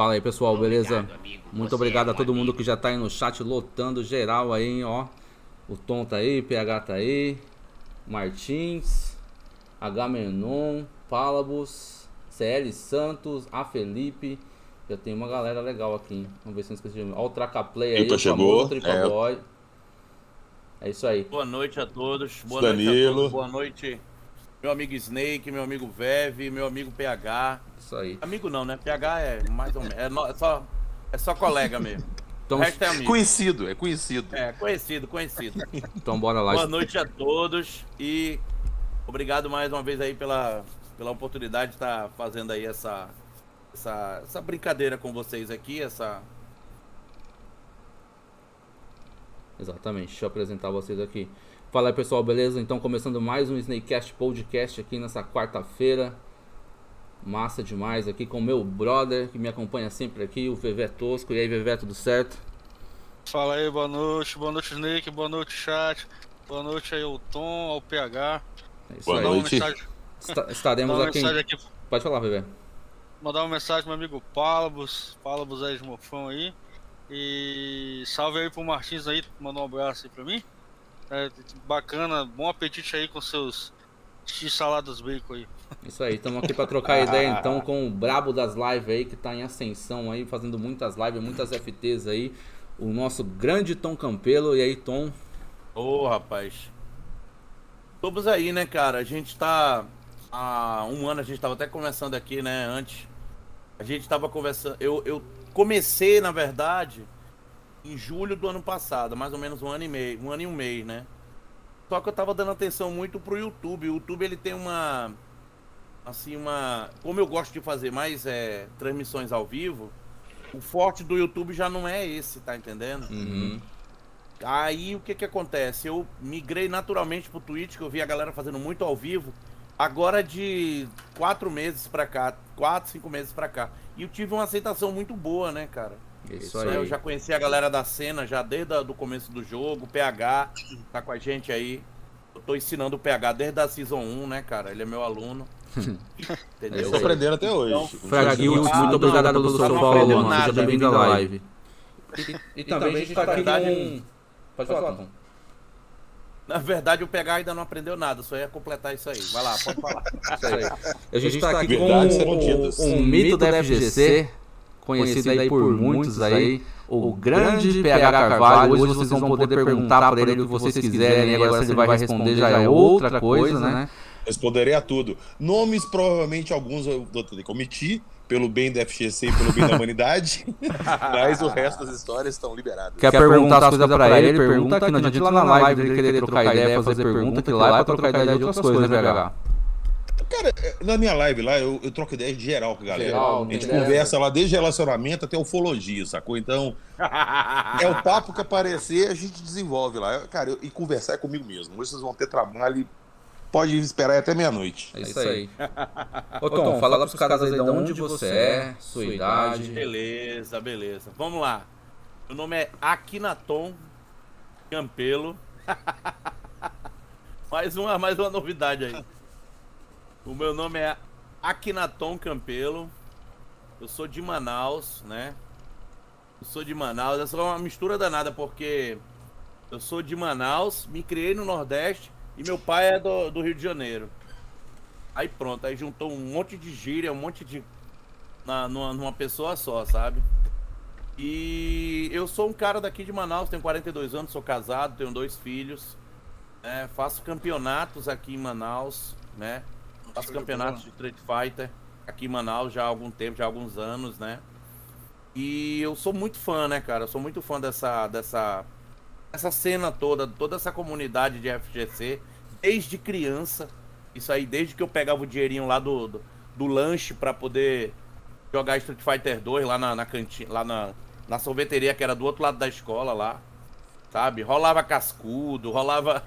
Fala aí, pessoal, beleza? Muito obrigado a todo mundo que já tá aí no chat, lotando geral aí, hein, ó. O Tom tá aí, PH tá aí, Martins, H Menon, Pálabos, CL Santos, A Felipe. Já tem uma galera legal aqui, hein? Vamos ver se não esqueci de Ó o Tracaplay aí, Tripa o chegou, Boy. É isso aí. Boa noite a todos. Boa Danilo. noite a todos. Boa noite, meu amigo Snake, meu amigo Veve, meu amigo PH. Isso aí. Amigo não, né? PH é mais ou menos. É, no- é só, é só colega mesmo. Então, é amigo. Conhecido, é conhecido. É, conhecido, conhecido. então bora lá. Boa noite a todos e obrigado mais uma vez aí pela, pela oportunidade de estar fazendo aí essa, essa, essa brincadeira com vocês aqui, essa. Exatamente, deixa eu apresentar vocês aqui. Fala aí pessoal, beleza? Então começando mais um Snakecast Podcast aqui nessa quarta-feira. Massa demais aqui com meu brother que me acompanha sempre aqui, o Vevé Tosco. E aí, Vevé, tudo certo? Fala aí, boa noite, boa noite Snake, boa noite chat, boa noite aí ao Tom, ao PH. É isso Boa aí. Mandar uma noite. estaremos aqui. em- aqui, Pode falar, Vevé. mandar uma mensagem pro meu amigo Pálabos, Pálabos aí de Mofão aí. E salve aí pro Martins aí, mandou um abraço aí pra mim. É, bacana, bom apetite aí com seus X saladas bacon aí. Isso aí, estamos aqui para trocar ideia então com o brabo das lives aí, que tá em ascensão aí, fazendo muitas lives, muitas FTs aí. O nosso grande Tom Campelo. E aí, Tom? Ô, rapaz. Estamos aí, né, cara? A gente tá. Há um ano a gente tava até conversando aqui, né? Antes. A gente tava conversando. Eu, eu comecei, na verdade, em julho do ano passado, mais ou menos um ano e meio, um ano e um mês, né? Só que eu tava dando atenção muito pro YouTube. O YouTube ele tem uma. Assim, uma. Como eu gosto de fazer mais é, transmissões ao vivo, o forte do YouTube já não é esse, tá entendendo? Uhum. Aí o que que acontece? Eu migrei naturalmente pro Twitch, que eu vi a galera fazendo muito ao vivo. Agora de quatro meses pra cá, quatro, cinco meses pra cá. E eu tive uma aceitação muito boa, né, cara? Isso Né, Eu aí. já conheci a galera da cena já desde o começo do jogo. O PH tá com a gente aí. Eu tô ensinando o PH desde a Season 1, né, cara? Ele é meu aluno. É Entendeu? isso Tô aprendendo até hoje. Então, Fraga Ah, muito não, obrigado não, pelo seu follow, mano. nada, Seja bem-vindo à live. E, também a gente tá aqui com... Pode falar, Tom. Na verdade, o PH ainda não aprendeu nada. Só ia completar isso aí. Vai lá, pode falar. Isso aí. A gente tá aqui com um, um mito da FGC, conhecido aí por muitos aí, o grande PH Carvalho. Hoje vocês vão poder perguntar pra ele o que vocês quiserem. Agora se ele vai responder já é outra coisa, né? Responderei a tudo. Nomes, provavelmente alguns eu vou ter que omitir, pelo bem da FGC e pelo bem da humanidade. Mas o resto das histórias estão liberadas. Quer perguntar as coisas pra ele, pergunta aqui. Não adianta lá na live dele querer trocar ideia, fazer pergunta, que lá é pra trocar ideia de outras coisas, né, PH? Cara, na minha live lá, eu, eu troco ideia de geral com a galera. Geral, a gente né? conversa lá desde relacionamento até ufologia, sacou? Então, é o papo que aparecer, a gente desenvolve lá. Cara, eu- e conversar é comigo mesmo. Hoje vocês vão ter trabalho e pode esperar até meia-noite. É isso aí. Ô Tom, fala pros caras aí de onde você é, sua idade. Beleza, beleza. Vamos lá. Meu nome é Akinaton Campelo. mais, uma, mais uma novidade aí. O meu nome é Akinaton Campelo. Eu sou de Manaus, né? Eu sou de Manaus. Essa é uma mistura danada porque eu sou de Manaus, me criei no Nordeste e meu pai é do, do Rio de Janeiro. Aí pronto, aí juntou um monte de gíria, um monte de na, numa, numa pessoa só, sabe? E eu sou um cara daqui de Manaus, tenho 42 anos, sou casado, tenho dois filhos, né? faço campeonatos aqui em Manaus, né? Faço campeonatos de Street Fighter aqui em Manaus já há algum tempo, já há alguns anos, né? E eu sou muito fã, né, cara? Eu sou muito fã dessa, dessa, essa cena toda, toda essa comunidade de FGC, desde criança. Isso aí, desde que eu pegava o dinheirinho lá do, do, do lanche pra poder jogar Street Fighter 2 lá na, na cantina, lá na, na sorveteria que era do outro lado da escola lá. Sabe? Rolava cascudo, rolava.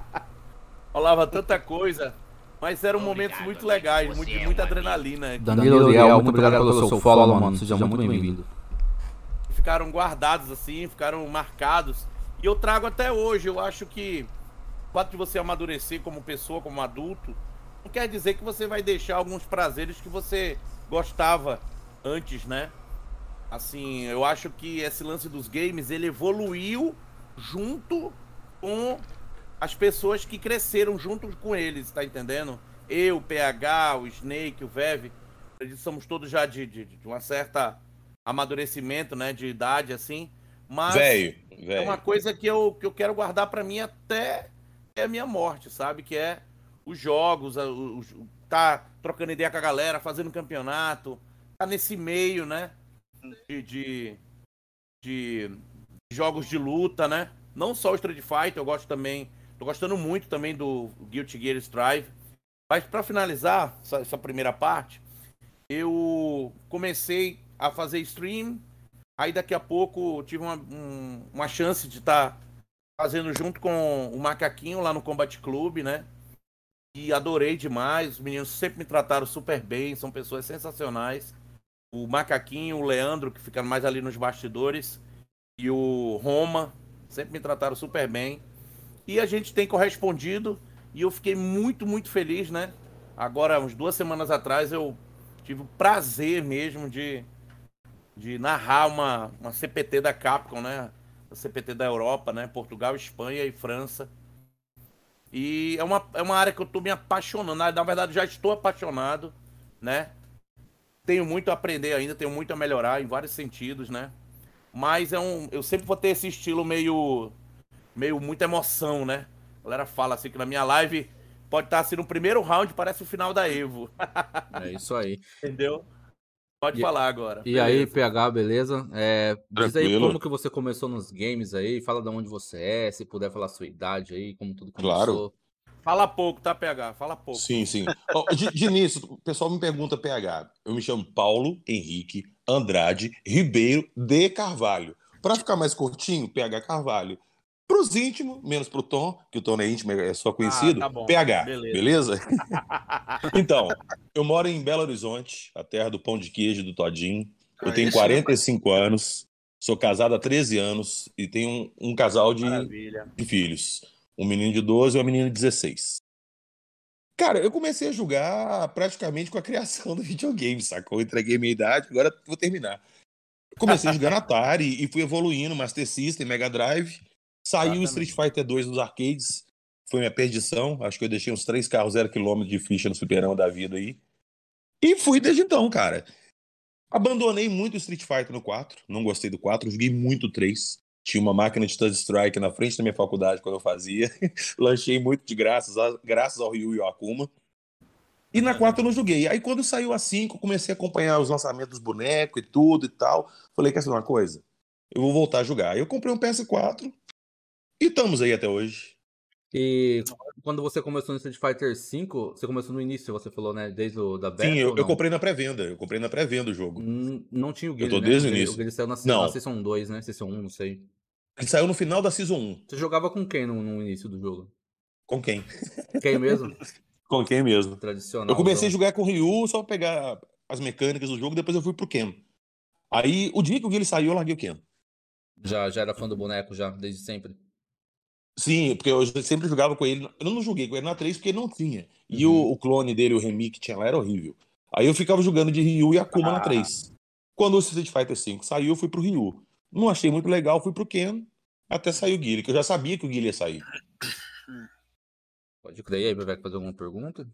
rolava tanta coisa. Mas eram momentos muito legais, muito, de muita adrenalina. Danilo Liel, muito obrigado pelo seu follow, mano. Seja muito bem-vindo. ficaram guardados assim, ficaram marcados. E eu trago até hoje. Eu acho que o fato de você amadurecer como pessoa, como adulto, não quer dizer que você vai deixar alguns prazeres que você gostava antes, né? assim, eu acho que esse lance dos games ele evoluiu junto com as pessoas que cresceram junto com eles, tá entendendo? Eu, o PH, o Snake, o Vev, eles somos todos já de, de, de uma certa amadurecimento, né, de idade assim, mas Velho, é velho. uma coisa que eu, que eu quero guardar pra mim até a minha morte, sabe? Que é os jogos, a- o- o- tá trocando ideia com a galera, fazendo campeonato, tá nesse meio, né? De, de, de jogos de luta, né? Não só o Street Fighter, eu gosto também, tô gostando muito também do Guilty Gear Strive. Mas pra finalizar essa, essa primeira parte, eu comecei a fazer stream, aí daqui a pouco tive uma, um- uma chance de estar fazendo junto com o Macaquinho lá no Combat Club, né? E adorei demais. Os meninos sempre me trataram super bem, são pessoas sensacionais. O Macaquinho, o Leandro, que fica mais ali nos bastidores, e o Roma, sempre me trataram super bem. E a gente tem correspondido, e eu fiquei muito, muito feliz, né? Agora, uns duas semanas atrás, eu tive o prazer mesmo de, de narrar uma, uma CPT da Capcom, né? A CPT da Europa, né? Portugal, Espanha e França. E é uma, é uma área que eu tô me apaixonando. Na verdade, já estou apaixonado, né? Tenho muito a aprender ainda, tenho muito a melhorar em vários sentidos, né? Mas é um, eu sempre vou ter esse estilo meio, meio muita emoção, né? A galera fala assim que na minha live pode estar assim no primeiro round, parece o final da Evo. É isso aí. Entendeu? Pode E- falar agora. E aí, Beleza. PH, beleza? É, diz aí como que você começou nos games aí, fala de onde você é, se puder falar a sua idade aí, como tudo começou. Claro. Fala pouco, tá, PH? Fala pouco. Sim, sim. De, de início, o pessoal me pergunta PH. Eu me chamo Paulo Henrique Andrade Ribeiro de Carvalho. Para ficar mais curtinho, PH Carvalho. Para os íntimos, menos para o Tom, que o Tom não é íntimo, é só conhecido, tá bom. PH. Beleza. Beleza? então, eu moro em Belo Horizonte, a terra do pão de queijo e do Todinho. Eu Aí tenho sim, 45 anos, sou casado há 13 anos e tenho um, um casal de, de filhos. Um menino de 12 e uma menina de 16. Cara, eu comecei a jogar praticamente com a criação do videogame, sacou? Eu entreguei minha idade, agora vou terminar. Comecei a jogar na Atari e fui evoluindo, Master System, Mega Drive. Saiu o. Street Fighter 2 dos arcades. Foi minha perdição. Acho que eu deixei uns três carros zero quilômetro de ficha no superão da vida aí. E fui desde então, cara. Abandonei muito o Street Fighter no 4. Não gostei do 4. Joguei muito o 3. Tinha uma máquina de touch strike na frente da minha faculdade quando eu fazia. Lanchei muito de graças, a- graças ao Ryu e ao Akuma. E na 4 eu não joguei. Aí quando saiu a 5, eu comecei a acompanhar os lançamentos dos bonecos e tudo e tal. Falei, quer saber uma coisa? Eu vou voltar a jogar. Aí eu comprei um PS4 e estamos aí até hoje. E quando você começou no Street Fighter V, você começou no início, você falou, né? Desde o da Battle, Sim, eu, eu comprei na pré-venda. Eu comprei na pré-venda o jogo. Hum, Não tinha o Guile, tô né? desde o início. O Guile saiu na, Não. na Season 2, né? Season 1, não sei. Ele saiu no final da Season 1. Você jogava com quem no, no início do jogo? Com quem? Quem mesmo? Com quem mesmo? Tradicional. Eu comecei a jogar com o Ryu só pra pegar as mecânicas do jogo, depois eu fui pro Ken. Aí, o dia que o Guile saiu, eu larguei o Ken. Já, já era fã do boneco, já, desde sempre. Sim, porque eu sempre jogava com ele. Eu não joguei com ele na 3 porque ele não tinha. E Uhum. o, o clone dele, o Remy, que tinha lá, era horrível. Aí eu ficava jogando de Ryu e Akuma na Ah. 3. Quando o Street Fighter V saiu, eu fui pro Ryu. Não achei muito legal, fui pro Ken, até sair o Guile, que eu já sabia que o Guile ia sair. Pode crer. Aí, vai fazer alguma pergunta?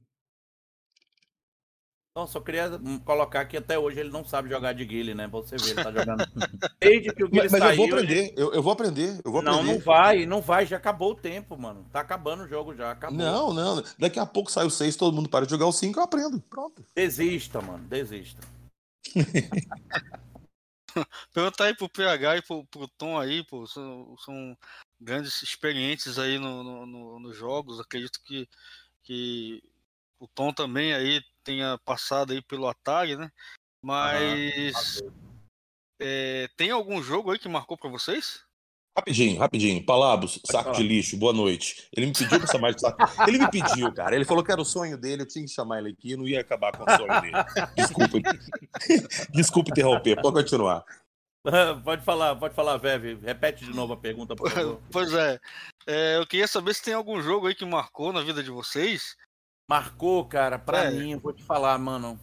Não, só queria colocar que até hoje ele não sabe jogar de Guile, né? Pra você ver, ele tá jogando. Desde que o Guile Mas, mas saiu. eu vou ele- aprender, eu, eu vou aprender, eu vou Não, aprender. não vai, não vai, já acabou o tempo, mano. Tá acabando o jogo já, acabou. Não, não. Daqui a pouco sai o 6, todo mundo para de jogar o 5, eu aprendo. Pronto. Desista, mano, desista. Perguntar aí pro PH e pro, pro Tom aí, pô, são, são grandes experientes aí no, no- no- nos jogos. Acredito que, que o Tom também aí tenha passado aí pelo Atari, né? Mas é, tem algum jogo aí que marcou pra vocês? Rapidinho, rapidinho. Palabos, saco de lixo, boa noite. Ele me pediu pra chamar de saco. Ele me pediu, cara. Ele falou que era o sonho dele, eu tinha que chamar ele aqui, eu não ia acabar com o sonho dele. Desculpa. Desculpa interromper, pode continuar. pode falar, pode falar, Veve. Repete de novo a pergunta, por favor. Pois é, é, eu queria saber se tem algum jogo aí que marcou na vida de vocês. Marcou, cara, pra É. mim, eu vou te falar, mano.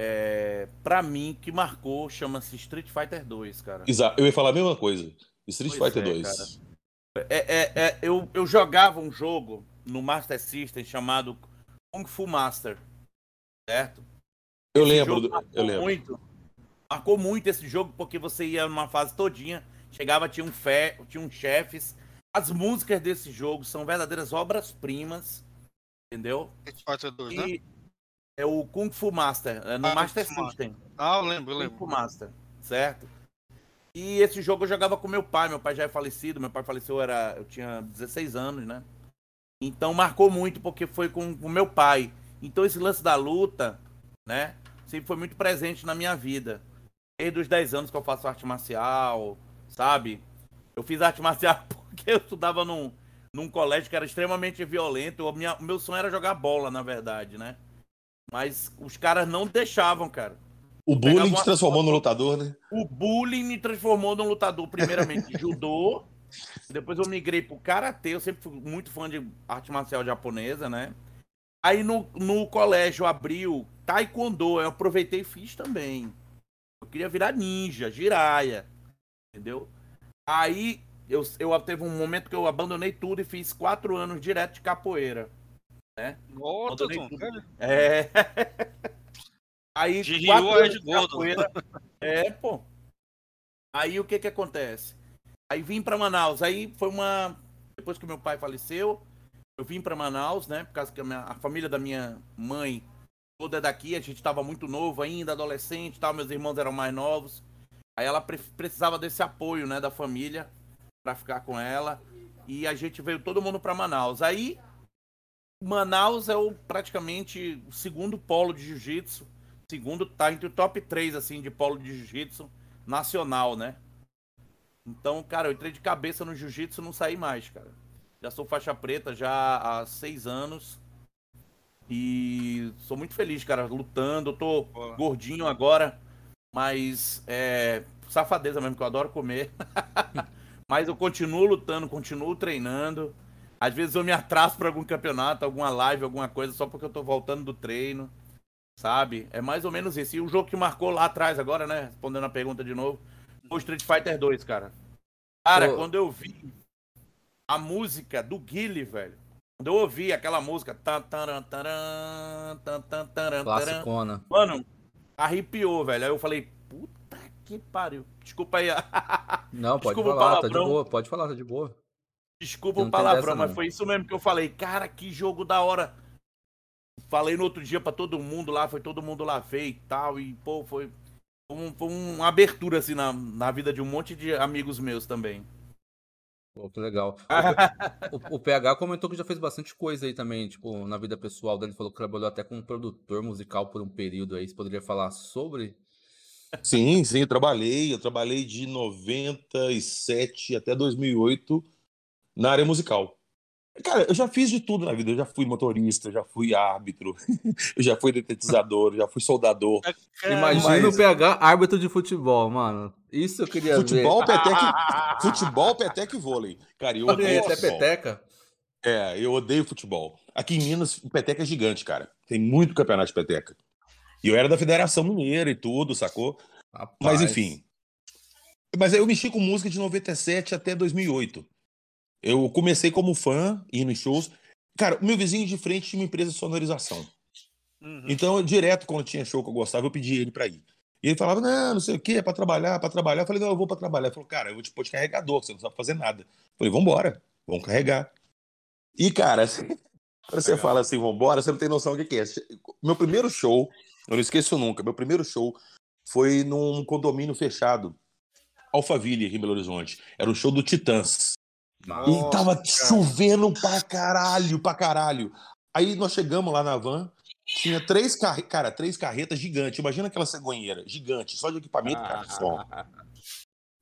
é, pra mim, que marcou, chama-se Street Fighter 2, cara. Exato, eu ia falar a mesma coisa. Street Pois Fighter é, 2. É, é, é, eu, eu jogava um jogo no Master System chamado Kung Fu Master, certo? Eu Esse lembro, jogo do- eu lembro. Muito, marcou muito esse jogo porque você ia numa fase todinha, chegava, tinha um fé, tinha um chefes. As músicas desse jogo são verdadeiras obras-primas, entendeu? Street Fighter 2, né? É o Kung Fu Master, é no Ah, Master Kung System. Ah, eu lembro, eu Kung lembro. Fu Master, certo? E esse jogo eu jogava com meu pai. Meu pai já é falecido. Meu pai faleceu, eu era, eu tinha 16 anos, né? Então marcou muito porque foi com o meu pai. Então esse lance da luta, né? Sempre foi muito presente na minha vida. Desde os 10 anos que eu faço arte marcial, sabe? Eu fiz arte marcial porque eu estudava num, num colégio que era extremamente violento. O minha- meu sonho era jogar bola, na verdade, né? Mas os caras não deixavam, cara. O bullying te transformou no lutador, né? O bullying me transformou num lutador, primeiramente judô. Depois eu migrei pro karatê. Eu sempre fui muito fã de arte marcial japonesa, né? Aí no, no colégio abriu taekwondo. Eu aproveitei e fiz também. Eu queria virar ninja, giraia. Entendeu? Aí eu, eu teve um momento que eu abandonei tudo e fiz quatro anos direto de capoeira. Tudo. cara. É. Aí, De quatro anos de capoeira. É, pô. Aí o que que acontece? Aí vim pra Manaus. Aí foi uma. Depois que meu pai faleceu, eu vim pra Manaus, né? Por causa que a, minha- a família da minha mãe toda é daqui. A gente tava muito novo ainda, adolescente e tal. Meus irmãos eram mais novos. Aí ela pre- precisava desse apoio, né? Da família pra ficar com ela. E a gente veio todo mundo pra Manaus. Aí Manaus é o, praticamente o segundo polo de jiu-jitsu. Segundo, tá entre o top 3, assim, de polo de jiu-jitsu nacional, né? Então, cara, eu entrei de cabeça no jiu-jitsu e não saí mais, cara. Já sou faixa preta já há seis anos. E sou muito feliz, cara, lutando. Eu tô Boa. gordinho agora, mas é safadeza mesmo, que eu adoro comer. mas eu continuo lutando, continuo treinando. Às vezes eu me atraso pra algum campeonato, alguma live, alguma coisa, só porque eu tô voltando do treino. Sabe? É mais ou menos isso. E o jogo que marcou lá atrás, agora, né? Respondendo a pergunta de novo, foi o Street Fighter 2, cara. Cara, Ô. quando eu vi a música do Guile, velho. Quando eu ouvi aquela música. tan, taran, taran, tan, tan, taran, taran, Classicona. Mano, arrepiou, velho. Aí eu falei, puta que pariu. Desculpa aí. Não, pode Desculpa falar, tá de boa, pode falar, tá de boa. Desculpa o palavrão, mas foi isso mesmo que eu falei. Cara, que jogo da hora. Falei no outro dia pra todo mundo lá, foi todo mundo lá ver e tal. E, pô, foi, um, foi uma abertura, assim, na, na vida de um monte de amigos meus também. Pô, que legal. O, o- PH comentou que já fez bastante coisa aí também, tipo, na vida pessoal dele. Falou que trabalhou até como produtor musical por um período aí. Você poderia falar sobre? Sim, sim, eu trabalhei. Eu trabalhei de 97 até 2008 na área musical. Cara, eu já fiz de tudo na vida. Eu já fui motorista, já fui árbitro, eu já fui detetizador, já fui soldador. Imagina mas- o PH árbitro de futebol, mano. Isso eu queria Futebol, ver. peteca, e- futebol, peteca e vôlei. Cara, eu odeio até futebol. peteca. É, eu odeio futebol. Aqui em Minas, o peteca é gigante, cara. Tem muito campeonato de peteca. E eu era da Federação Mineira e tudo, sacou? Mas Rapaz. enfim. Mas eu mexi com música de 97 até 2008. Eu comecei como fã, indo em shows. Cara, o meu vizinho de frente tinha uma empresa de sonorização. Uhum. Então, direto, quando tinha show que eu gostava, eu pedia ele pra ir. E ele falava, não, não sei o quê, é pra trabalhar, é pra trabalhar. Eu falei, não, eu vou pra trabalhar. Ele falou, cara, eu vou te pôr de carregador, você não sabe fazer nada. Eu falei, vambora, vamos carregar. E, cara, quando você Legal. fala assim, vambora, você não tem noção do que é. Meu primeiro show, eu não esqueço nunca, meu primeiro show foi num condomínio fechado, Alphaville, aqui em Belo Horizonte. Era um show do Titãs. Massa. E tava cara. chovendo pra caralho, pra caralho. Aí nós chegamos lá na van, tinha três carretas, cara, três carretas gigantes. Imagina aquela cegonheira, gigante, só de equipamento, cara, de som.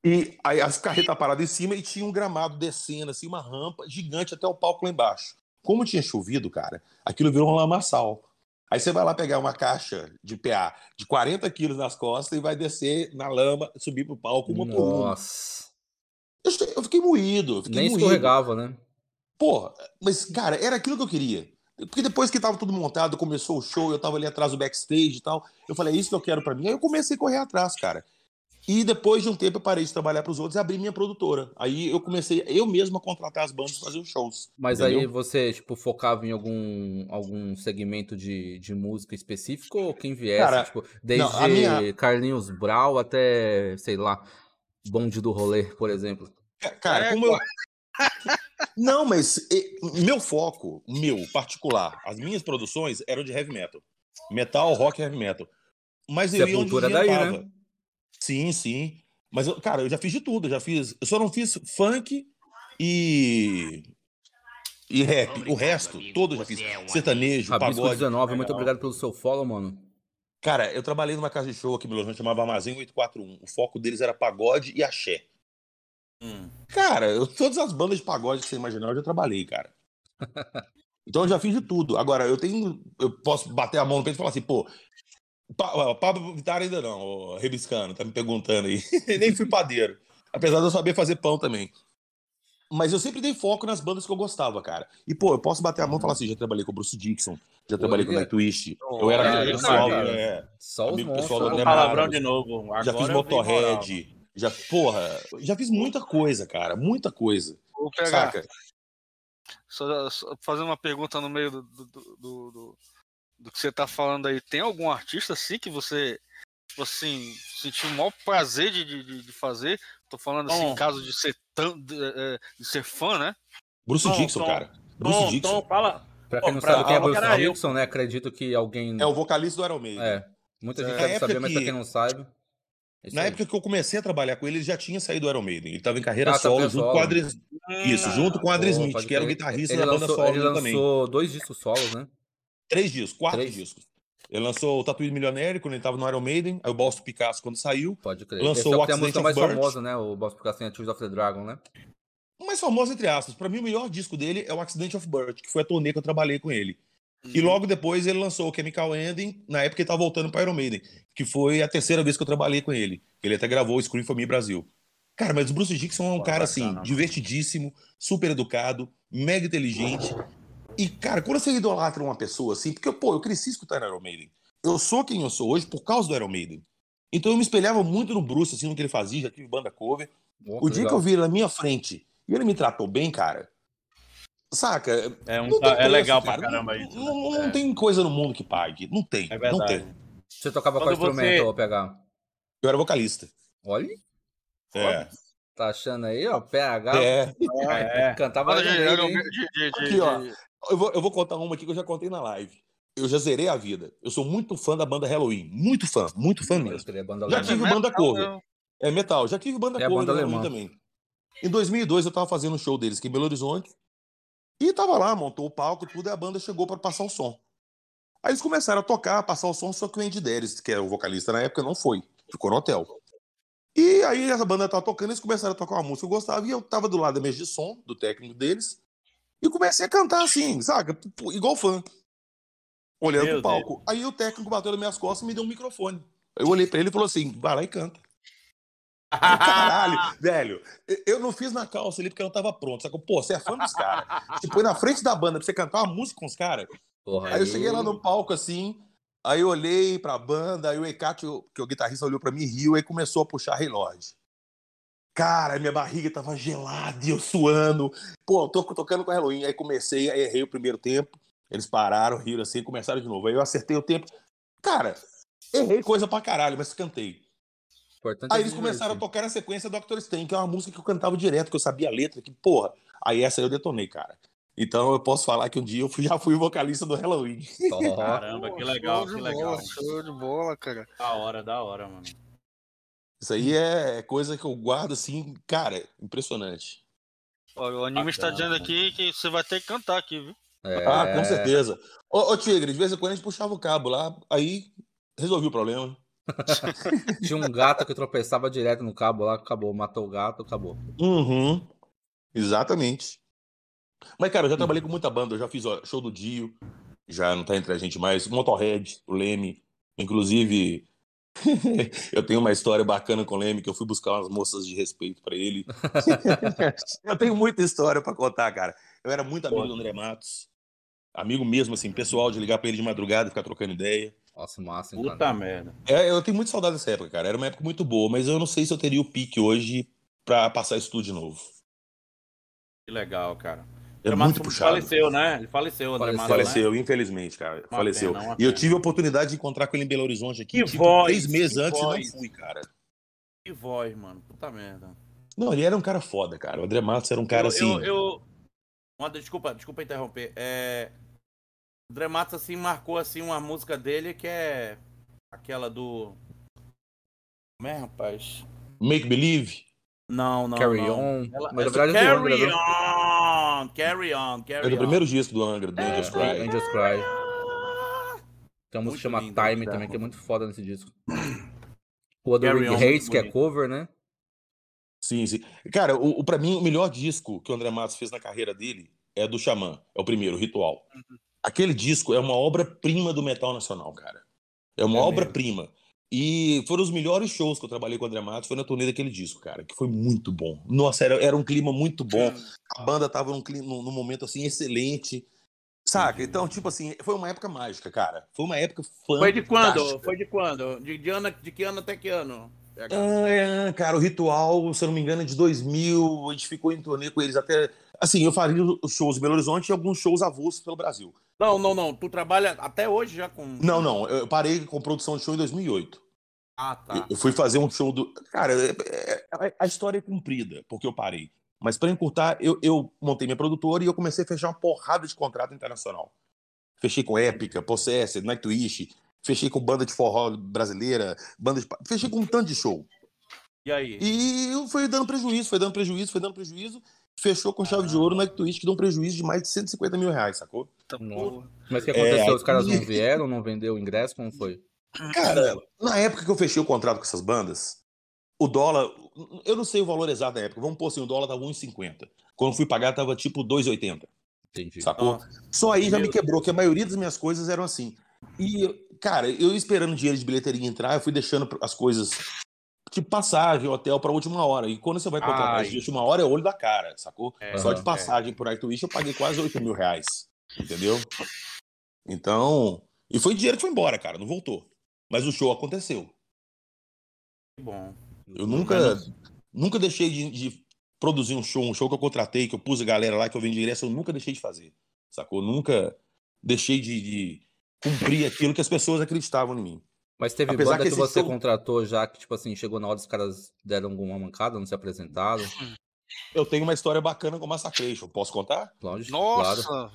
E aí as carretas paradas em cima e tinha um gramado descendo, assim, uma rampa gigante até o palco lá embaixo. Como tinha chovido, cara, aquilo virou um lamaçal. Aí você vai lá pegar uma caixa de PA de 40 quilos nas costas e vai descer na lama, subir pro palco uma por uma. Nossa. Eu, fiquei moído, fiquei Nem moído. escorregava, né? Porra, mas, cara, era aquilo que eu queria. Porque depois que tava tudo montado, começou o show, eu tava ali atrás do backstage e tal. Eu falei, é isso que eu quero para mim. Aí eu comecei a correr atrás, cara. E depois de um tempo eu parei de trabalhar para os outros e abri minha produtora. Aí eu comecei eu mesmo a contratar as bandas para fazer os shows. Mas entendeu? aí você, tipo, focava em algum, algum segmento de, de música específico ou quem viesse? Cara, tipo, desde não, a minha- Carlinhos Brau até, sei lá, Bonde do Rolê, por exemplo. Cara, É, como eu. Não, mas meu foco, meu particular, as minhas produções eram de heavy metal. Metal, rock e heavy metal. Mas eu ia onde o Sepultura dinheiro daí, tava. né? Sim, sim. Mas, eu, cara, eu já fiz de tudo. Eu já fiz. Eu só não fiz funk e. E rap. O resto, todo eu já fiz. Sertanejo, Rabisco pagode. 19, muito obrigado pelo seu follow, mano. Cara, eu trabalhei numa casa de show aqui em Belo Horizonte, chamava Armazém 841. O foco deles era pagode e axé. Hum. Cara, eu, todas as bandas de pagode que você imaginar, eu já trabalhei, cara. Então eu já fiz de tudo. Agora, eu tenho. Eu posso bater a mão no peito e falar assim, pô. Pa, Pablo Vittar ainda não, ô, Rebiscano, tá me perguntando aí. Nem fui padeiro. Apesar de eu saber fazer pão também. Mas eu sempre dei foco nas bandas que eu gostava, cara. E, pô, eu posso bater a mão e falar assim: já trabalhei com o Bruce Dixon, já trabalhei com o. Nightwish. Eu era amigo pessoal, cara. é, Só os Amigo monstros. pessoal do né? André palavrão de novo. Agora já fiz. Motorhead. Já, porra, já fiz muita coisa, cara. Muita coisa. Vou pegar. Saca? Só, só fazer uma pergunta no meio do, do, do, do- do- que você tá falando aí. Tem algum artista assim que você, tipo assim, sentiu o maior prazer de, de, de- fazer? Tô falando assim, em caso de ser tão, de, é, de ser fã, né? Bruce Tom, Dixon, Tom. cara. Bruce Tom, Dixon. Tom, fala. Pra quem não Pra- sabe quem é que Bruce eu. Dixon, né? Acredito que alguém. É o vocalista do Iron Maiden. É, muita gente Na deve época saber, mas pra que- quem não sabe. é isso Na época que eu comecei a trabalhar com ele, ele já tinha saído do Iron Maiden. Ele tava em carreira Ah, tá, solo, foi junto solo. com o Adri... Isso, junto com o Adri Smith, que era o guitarrista ele da banda lançou, solo Ele dele também. lançou dois discos solos, né? Três discos, quatro Três? discos. Ele lançou o Tatuí Milionário quando ele tava no Iron Maiden, aí o Boston Picasso quando saiu. Pode crer. Lançou Esse é o que tem a música Accident mais Birth. famosa, né? O Boss Picasso tem a Tears of the Dragon, né? O mais famoso, entre aspas. Pra mim, o melhor disco dele é o Accident of Birth, que foi a turnê que eu trabalhei com ele. E logo depois ele lançou o Chemical Ending, na época ele tava voltando para Iron Maiden, que foi a terceira vez que eu trabalhei com ele. Ele até gravou o Scream for Me Brasil. Cara, mas o Bruce Dixon é um cara assim, divertidíssimo, super educado, mega inteligente. E, cara, quando você idolatra uma pessoa assim, porque, pô, eu cresci escutando Iron Maiden. Eu sou quem eu sou hoje por causa do Iron Maiden. Então eu me espelhava muito no Bruce, assim, no que ele fazia, já tive banda cover. Pô, O dia que legal. eu vi ele na minha frente e ele me tratou bem, cara, saca? É, um, tem é preço, legal cara. pra caramba Não- isso. Não, né? não É. tem coisa no mundo que pague. Não tem. É não verdade. tem. Você tocava qual Quando você- instrumento, ô PH? Eu era vocalista. Olha, É. tá achando aí, ó, PH. É. É. Cantava Maiden, hein? de, de, de, Aqui, ó. Eu vou, eu vou contar uma aqui que eu já contei na live. Eu já zerei a vida. Eu sou muito fã da banda Halloween. Muito fã, muito fã mesmo. Já tive banda cover. É metal. Já tive banda É a cover banda Halloween alemã. também. Em 2002 eu tava fazendo um show deles aqui em Belo Horizonte. E tava lá, montou o palco, tudo, e a banda chegou para passar o som. Aí eles começaram a tocar, passar o som, só que o Andy Deres, que era o vocalista na época, não foi. Ficou no hotel. E aí essa banda tava tocando, eles começaram a tocar uma música que eu gostava, e eu tava do lado da mesa de som, do técnico deles, e comecei a cantar assim, saca? Igual fã. Olhando Meu pro palco. Aí o técnico bateu nas minhas costas e me deu um microfone. Eu olhei pra ele e falou assim: vai lá e canta. Caralho, velho, eu- não fiz na calça ali porque eu não tava pronto. Sacou? Pô, você é fã dos caras. Você põe na frente da banda pra você cantar uma música com os caras. Aí eu cheguei lá no palco assim, aí eu olhei pra banda, aí o Ecatio, que é o guitarrista, olhou pra mim, riu, aí começou a puxar Lorde. Cara, minha barriga tava gelada e eu suando. Pô, eu tô tocando com a Halloween. Aí comecei, aí errei o primeiro tempo. Eles pararam, riram assim, começaram de novo. Aí eu acertei o tempo. Cara, errei coisa pra caralho, mas cantei. Importante é Aí se eles começaram a divertir. tocar na sequência Dr. Stain, que é uma música que eu cantava direto, que eu sabia a letra, que porra. Aí essa aí eu detonei, cara. Então eu posso falar que um dia eu fui- já fui vocalista do Halloween. Caramba, que legal, que legal. Bola, show de bola, cara. Da hora, da hora, mano. Isso aí é coisa que eu guardo assim, cara, impressionante. Olha, o anime está dizendo aqui que você vai ter que cantar aqui, viu? é, Ah, com certeza. Ô, ô, Tigre, de vez em quando a gente puxava o cabo lá, aí resolvi o problema. Tinha um gato que tropeçava direto no cabo lá, acabou, matou o gato, acabou. Uhum. Exatamente. Mas, cara, eu já trabalhei com muita banda, eu já fiz ó, show do Dio, já não tá entre a gente mais, Motorhead, o Leme, inclusive. eu tenho uma história bacana com o Leme, que eu fui buscar umas moças de respeito pra ele. eu tenho muita história pra contar, cara. Eu era muito amigo do André Matos. Amigo mesmo, assim, pessoal, de ligar pra ele de madrugada e ficar trocando ideia. Nossa, massa, hein, Puta cara. merda. É, eu tenho muita saudade dessa época, cara. Era uma época muito boa, mas eu não sei se eu teria o pique hoje pra passar isso tudo de novo. Que legal, cara. É André muito Matos puxado. Faleceu, né? Ele faleceu, André Faleceu. Matos, né? Faleceu, infelizmente, cara. Uma faleceu. pena, e eu tive a oportunidade de encontrar com ele em Belo Horizonte aqui, Que tipo, voz, três meses que antes e voz. não fui, cara. Que voz, mano. Puta merda. Não, ele era um cara foda, cara. O André Matos era um cara eu, assim. Eu, eu... Uma- desculpa, desculpa interromper. É... O André Matos, assim, marcou, assim, uma música dele que é aquela do... Como é, rapaz? Make Believe. Não, não, Carry não. On. Ela- Mas na essa- verdade é carry né? On, carry on, carry É do on. primeiro disco do Angra, do Angels É, Cry. Angels Cry. Tem uma música que chama lindo, Time também, que é muito foda nesse disco. O do Carry Rick On, muito que é bonito. cover, né? Sim, sim. Cara, o, o, pra mim, o melhor disco que o André Matos fez na carreira dele é do Xamã. É o primeiro, o Ritual. Aquele disco é uma obra-prima do metal nacional, cara. É uma É mesmo. obra-prima. E foram os melhores shows que eu trabalhei com o André Matos, foi na turnê daquele disco, cara, que foi muito bom. Nossa, era, era um clima muito bom. A banda tava num, clima, num, num momento, assim, excelente. Saca? Então, tipo assim, foi uma época mágica, cara. Foi uma época fantástica. Foi de quando? Foi de quando? De, de, ano, de que ano até que ano? Ah, é, cara, o Ritual, se eu não me engano, é de 2000. A gente ficou em turnê com eles até. Assim, eu faria os shows em Belo Horizonte e alguns shows avulsos pelo Brasil. Não, não, não. Tu trabalha até hoje já com. Não, não, eu parei com produção de show em 2008. Ah, tá. Eu- fui fazer um show do. Cara, é- é- a história é comprida, porque eu parei. Mas para encurtar, eu, eu montei minha produtora e eu comecei a fechar uma porrada de contrato internacional. Fechei com Épica, Possessed, Nightwish, fechei com banda de forró brasileira, banda de... fechei com um tanto de show. E aí? E foi dando prejuízo, foi dando prejuízo, foi dando prejuízo. Fechou com chave de ouro no Nightwish, que deu um prejuízo de mais de 150 mil reais, sacou? Tá porra. Mas o que aconteceu? É, Os caras não vieram, não vendeu o ingresso? Como foi? Cara, na época que eu fechei o contrato com essas bandas, o dólar, eu não sei o valor exato da época, vamos pôr assim, o dólar tava 1,50. Quando eu fui pagar, tava tipo 2,80, Entendi. sacou? Nossa. Só aí já me quebrou, que a maioria das minhas coisas eram assim. E, cara, eu esperando o dinheiro de bilheteria entrar, eu fui deixando as coisas, tipo passagem, hotel, pra última hora. E quando você vai contratar Ai. de última hora, é olho da cara, sacou? É, Só de Aham. passagem por Nightwish eu paguei quase 8 mil reais, entendeu? Então, e foi dinheiro que foi embora, cara, não voltou. Mas o show aconteceu. Que bom. Eu nunca, nunca deixei de, de produzir um show, um show que eu contratei, que eu pus a galera lá, que eu vendi ingresso, eu nunca deixei de fazer, sacou? Nunca deixei de, de cumprir aquilo que as pessoas acreditavam em mim. Mas teve Apesar banda que que, você show- contratou já que, tipo assim, chegou na hora os caras deram alguma mancada, não se apresentaram? Eu tenho uma história bacana com Massacration, posso contar? Lógico, Nossa! claro.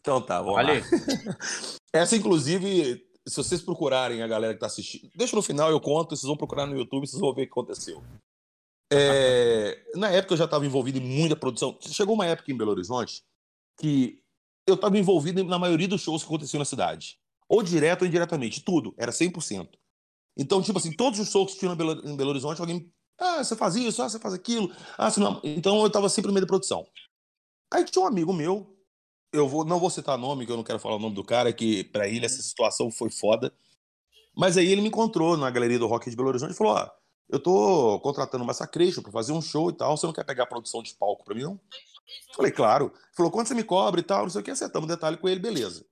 Então tá, vamos lá. Essa, inclusive, se vocês procurarem a galera que tá assistindo, deixa no final, eu conto, vocês vão procurar no YouTube, vocês vão ver o que aconteceu. É, na época eu já estava envolvido em muita produção. Chegou uma época em Belo Horizonte que eu estava envolvido na maioria dos shows que aconteciam na cidade. Ou direto ou indiretamente, tudo. Era 100%. Então, tipo assim, todos os shows que tinham em Belo, Horizonte, alguém. Ah, você faz isso, ah, você faz aquilo. Ah, você não... Então eu estava sempre no meio da produção. Aí tinha um amigo meu, eu vou, não vou citar nome, que eu não quero falar o nome do cara, que para ele essa situação foi foda. Mas aí ele me encontrou na galeria do Rock de Belo Horizonte e falou: Ó, eu tô contratando uma Massacration pra fazer um show e tal, você não quer pegar a produção de palco pra mim, não? Falei, claro. Falou, quanto você me cobra e tal, não sei o que, acertamos o detalhe com ele, beleza.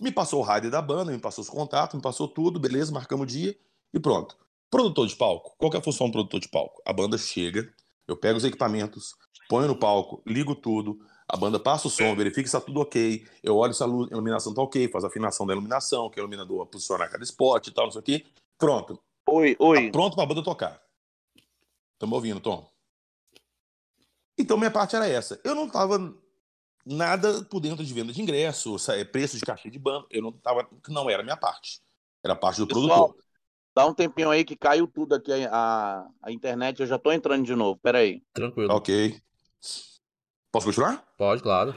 Me passou o rider da banda, me passou os contatos, me passou tudo, beleza, marcamos o dia e pronto. Produtor de palco, qual que é a função do produtor de palco? A banda chega, eu pego os equipamentos, ponho no palco, ligo tudo, a banda passa o som, verifica se tá tudo ok, eu olho se a luz- a iluminação tá ok, faz a afinação da iluminação, que a iluminador posiciona cada spot e tal, não sei o que. Pronto, Oi, Tá oi. pronto pra banda tocar. Tamo ouvindo, Tom? Então minha parte era essa. Eu não tava nada por dentro de venda de ingresso, sa- preço de cachê de banda. Eu não tava, não era minha parte. Era a parte do Pessoal, produtor. dá um tempinho aí que caiu tudo aqui a, a, a internet. Eu já tô entrando de novo. Pera aí. Tranquilo. Ok. Posso continuar? Pode, claro.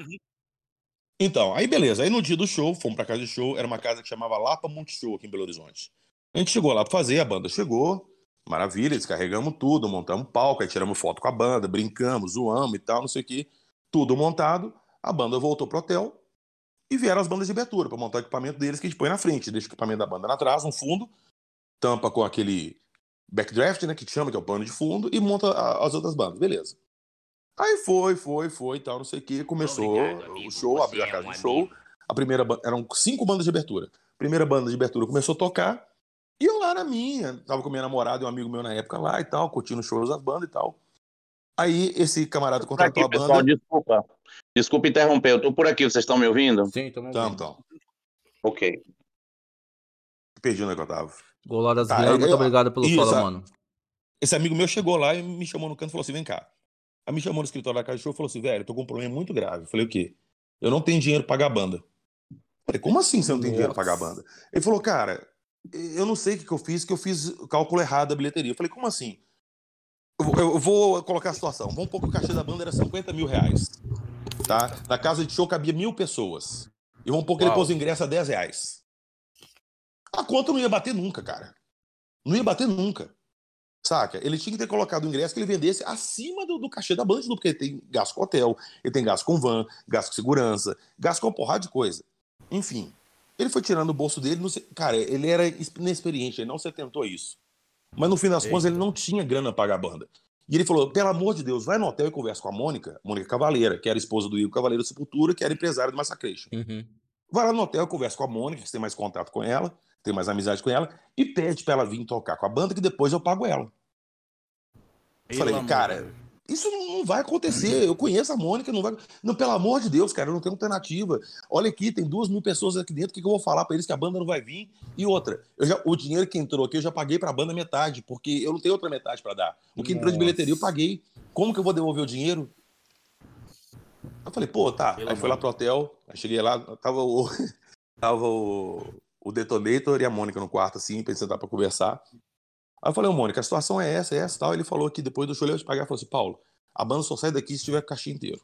Então, aí beleza. Aí no dia do show, fomos pra casa de show. Era uma casa que chamava Lapa Multishow aqui em Belo Horizonte. A gente chegou lá pra fazer, a banda chegou. Maravilha, descarregamos tudo, montamos palco, aí tiramos foto com a banda, brincamos, zoamos e tal, não sei o que. Tudo montado. A banda voltou pro hotel e vieram as bandas de abertura pra montar o equipamento deles que a gente põe na frente. Deixa o equipamento da banda lá atrás, no fundo, tampa com aquele backdraft, né, que chama, que é o pano de fundo, e monta a- as outras bandas, beleza. Aí foi, foi, foi e tal, não sei o que. Começou Obrigado, o show, abriu a é casa um de show. amigo. A primeira eram cinco bandas de abertura. A primeira banda de abertura começou a tocar, e eu lá na minha, tava com minha namorada e um amigo meu na época lá e tal, curtindo os shows das bandas e tal. Aí esse camarada contratou aqui, a pessoal, banda. desculpa. Desculpa interromper, eu tô por aqui, vocês estão me ouvindo? Sim, tamo Então, ouvindo. então. Ok. Perdi onde é que eu tava. Glórias Tá, Rian, eu- muito eu- obrigado pelo isso, follow, a- mano. Esse amigo meu chegou lá e me chamou no canto e falou assim: vem cá. Aí me chamou no escritório da Casa de Show e falou assim: velho, eu tô com um problema muito grave. Eu falei: o quê? Eu não tenho dinheiro pra pagar a banda. Eu falei: como assim você não tem dinheiro pra pagar a banda? Ele falou: cara, eu não sei o que, que eu fiz, que eu fiz o cálculo errado da bilheteria. Eu falei: como assim? Eu, vou- eu vou colocar a situação. Vamos supor que o cachê da banda era 50 mil reais. Tá? Na casa de show cabia mil pessoas. E vamos supor que ele pôs o ingresso a 10 reais. A conta não ia bater nunca, cara. Não ia bater nunca. Saca? Ele tinha que ter colocado o ingresso que ele vendesse acima do, do cachê da Band, porque ele tem gasto com hotel, ele tem gasto com van, gasto com segurança, gasto com uma porrada de coisa. Enfim, ele foi tirando o bolso dele. não sei- cara, ele era inexperiente, ele não se atentou a isso. Mas no fim das contas, ele não tinha grana pra pagar a banda. E ele falou: pelo amor de Deus, vai no hotel e conversa com a Mônica, Mônica Cavaleira, que era esposa do Igor Cavaleiro da Sepultura, que era empresária do Massacration. Uhum. Vai lá no hotel, conversa com a Mônica, que você tem mais contato com ela, tem mais amizade com ela, e pede pra ela vir tocar com a banda, que depois eu pago ela. Eu falei, cara. Isso não vai acontecer. Eu conheço a Mônica, não vai. Não, pelo amor de Deus, cara, eu não tenho alternativa. Olha aqui, tem duas mil pessoas aqui dentro. O que, eu vou falar pra eles que a banda não vai vir? E outra, eu já- o dinheiro que entrou aqui eu já paguei pra banda metade, porque eu não tenho outra metade pra dar. O que entrou de Nossa. bilheteria eu paguei. Como que eu vou devolver o dinheiro? Eu falei, pô, tá. Aí fui lá pro hotel, aí cheguei lá, tava o. tava o, o Detonator e a Mônica no quarto, assim, pra gente sentar pra conversar. Aí eu falei, ô Mônica, a situação é essa, é essa e tal. Ele falou que depois do show ele ia te pagar. Ele falou assim, Paulo, a banda só sai daqui se tiver cachê inteiro.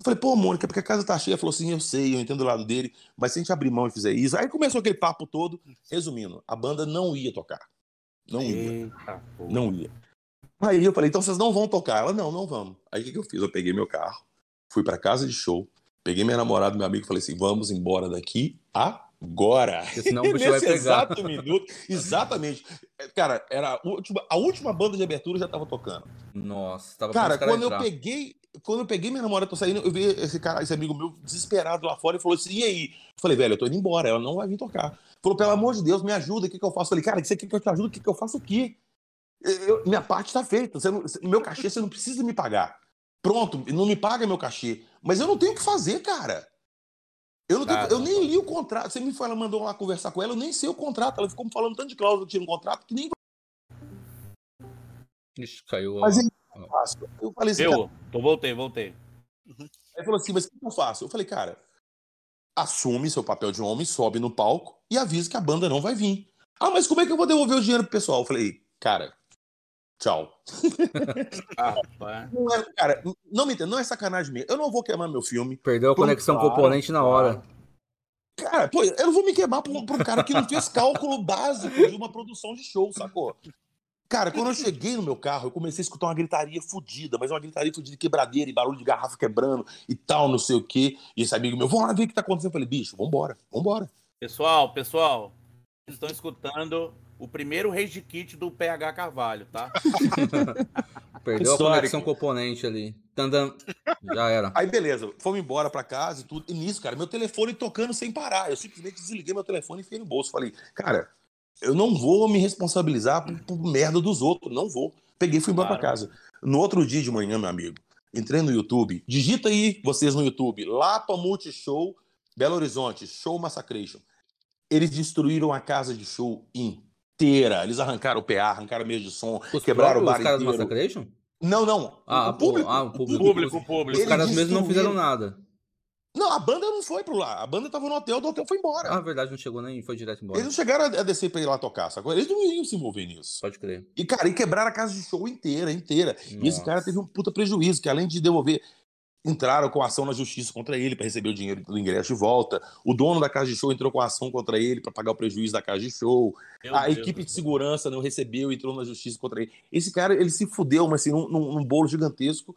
Eu falei, pô, Mônica, porque a casa tá cheia. Ele falou assim, eu sei, eu entendo o lado dele, mas se a gente abrir mão e fizer isso. Aí começou aquele papo todo. Resumindo, a banda não ia tocar. Não ia. Eita. Não ia. Aí eu falei, então vocês não vão tocar? Ela, não, não vamos. Aí o que, que eu fiz? Eu peguei meu carro, fui pra casa de show, peguei minha namorada, meu amigo falei assim: vamos embora daqui agora. Porque senão o bicho vai Nesse pegar. exato minuto, exatamente. Cara, era a última, a última banda de abertura já tava tocando. Nossa, tava Cara, quando eu entrar. peguei, quando eu peguei minha namorada, tô saindo, eu vi esse cara, esse amigo meu desesperado lá fora e falou assim: "E aí?" Eu falei: "Velho, eu tô indo embora, ela não vai vir tocar". Falou: "Pelo amor de Deus, me ajuda, o que que eu faço?" Eu falei: "Cara, você quer que eu te ajude? O que que eu faço aqui?" Eu- minha parte tá feita, você não- meu cachê você não precisa me pagar. Pronto, não me paga meu cachê, mas eu não tenho o que fazer, cara. Eu, não tenho- Cara, eu nem li o contrato. Você me falou, mandou lá conversar com ela, eu nem sei o contrato. Ela ficou me falando tanto de cláusula que tinha no contrato que nem Ixi, caiu. Mas aí, eu faço. Eu falei assim, cara, Eu, tô, voltei, voltei. Aí falou assim, mas o que eu faço? Eu falei, cara, assume seu papel de homem, sobe no palco e avisa que a banda não vai vir. Ah, mas como é que eu vou devolver o dinheiro pro pessoal? Eu falei, cara, tchau. Rapaz. Não é, cara, não me entenda, não é sacanagem mesmo. Eu não vou queimar meu filme. Perdeu a conexão componente na hora. Cara, pô, eu não vou me queimar pra um, pra um cara que não fez cálculo básico de uma produção de show, sacou? Cara, quando eu cheguei no meu carro, eu comecei a escutar uma gritaria fodida, mas uma gritaria fodida, quebradeira e barulho de garrafa quebrando e tal, não sei o quê. E esse amigo meu, vamos lá ver o que tá acontecendo. Eu falei, bicho, vambora, vambora. Pessoal, pessoal, vocês estão escutando o primeiro rage kit do PH Carvalho, tá? Perdeu a Histórico. conexão componente ali. Tandam. Já era. Aí, beleza, fomos embora pra casa e tudo. E nisso, cara, meu telefone tocando sem parar. Eu simplesmente desliguei meu telefone e enfiei no bolso. Falei, cara, eu não vou me responsabilizar por, por merda dos outros. Não vou. Peguei e fui embora Claro. pra casa. No outro dia de manhã, meu amigo, entrei no YouTube. Digita aí, vocês no YouTube, Lapa Multishow, Belo Horizonte, Show Massacration. Eles destruíram a casa de show inteira. Eles arrancaram o PA, arrancaram mesa de som, Os quebraram o bar caras do inteiro. Massacration? Não, não. Ah, o público. ah, o público. Público, Os, público. os caras mesmo não fizeram nada. Não, a banda não foi pro lá. A banda tava no hotel, do hotel foi embora. Ah, verdade, não chegou nem foi direto embora. Eles não chegaram a descer pra ir lá tocar, sacou? Eles não iam se envolver nisso. Pode crer. E, cara, e quebraram a casa de show inteira, inteira. E esse Nossa. cara teve um puta prejuízo, que além de devolver, entraram com ação na justiça contra ele pra receber o dinheiro do ingresso de volta. O dono da casa de show entrou com ação contra ele pra pagar o prejuízo da casa de show. Meu a Deus equipe do de segurança não recebeu e entrou na justiça contra ele. Esse cara, ele se fudeu, mas assim, num, num, num bolo gigantesco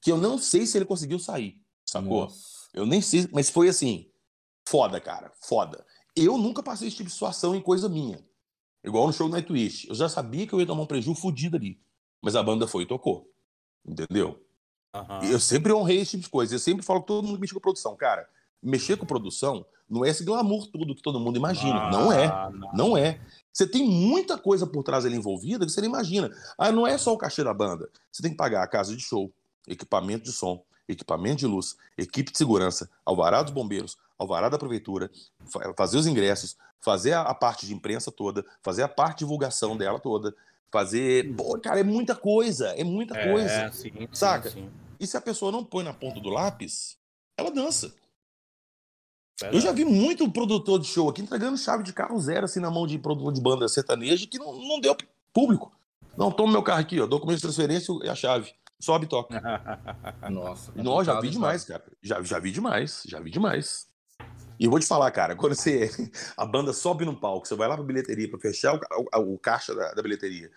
que eu não sei se ele conseguiu sair, sacou? Nossa. Eu nem sei, mas foi assim, foda, cara, foda. Eu nunca passei esse tipo de situação em coisa minha. Igual no show do Nightwish. Eu já sabia que eu ia tomar um prejuízo fudido ali. Mas a banda foi e tocou. Entendeu? E Eu sempre honrei esse tipo de coisa. Eu sempre falo com todo mundo que mexe com produção. Cara, mexer com produção não é esse glamour tudo que todo mundo imagina. não é. Ah, não. Não é. Você tem muita coisa por trás ali envolvida que você não imagina. Ah, não é só o cachê da banda. Você tem que pagar a casa de show, equipamento de som, equipamento de luz, equipe de segurança, alvará dos bombeiros, alvará da prefeitura, fa- fazer os ingressos, fazer a parte de imprensa toda, fazer a parte de divulgação dela toda, fazer. Pô, cara, é muita coisa, é muita coisa. É, sim, sim, Saca? sim. E se a pessoa não põe na ponta do lápis, ela dança. Eu Verdade. já vi muito produtor de show aqui entregando chave de carro zero assim na mão de produtor de banda sertaneja que não, não deu público. Não, toma meu carro aqui, ó, documento de transferência e a chave. Sobe e toca. Nossa. Não, já vi demais, cara. Já, já vi demais, já vi demais. E eu vou te falar, cara, quando você. A banda sobe no palco, você vai lá pra bilheteria pra fechar o, o- o caixa da, da bilheteria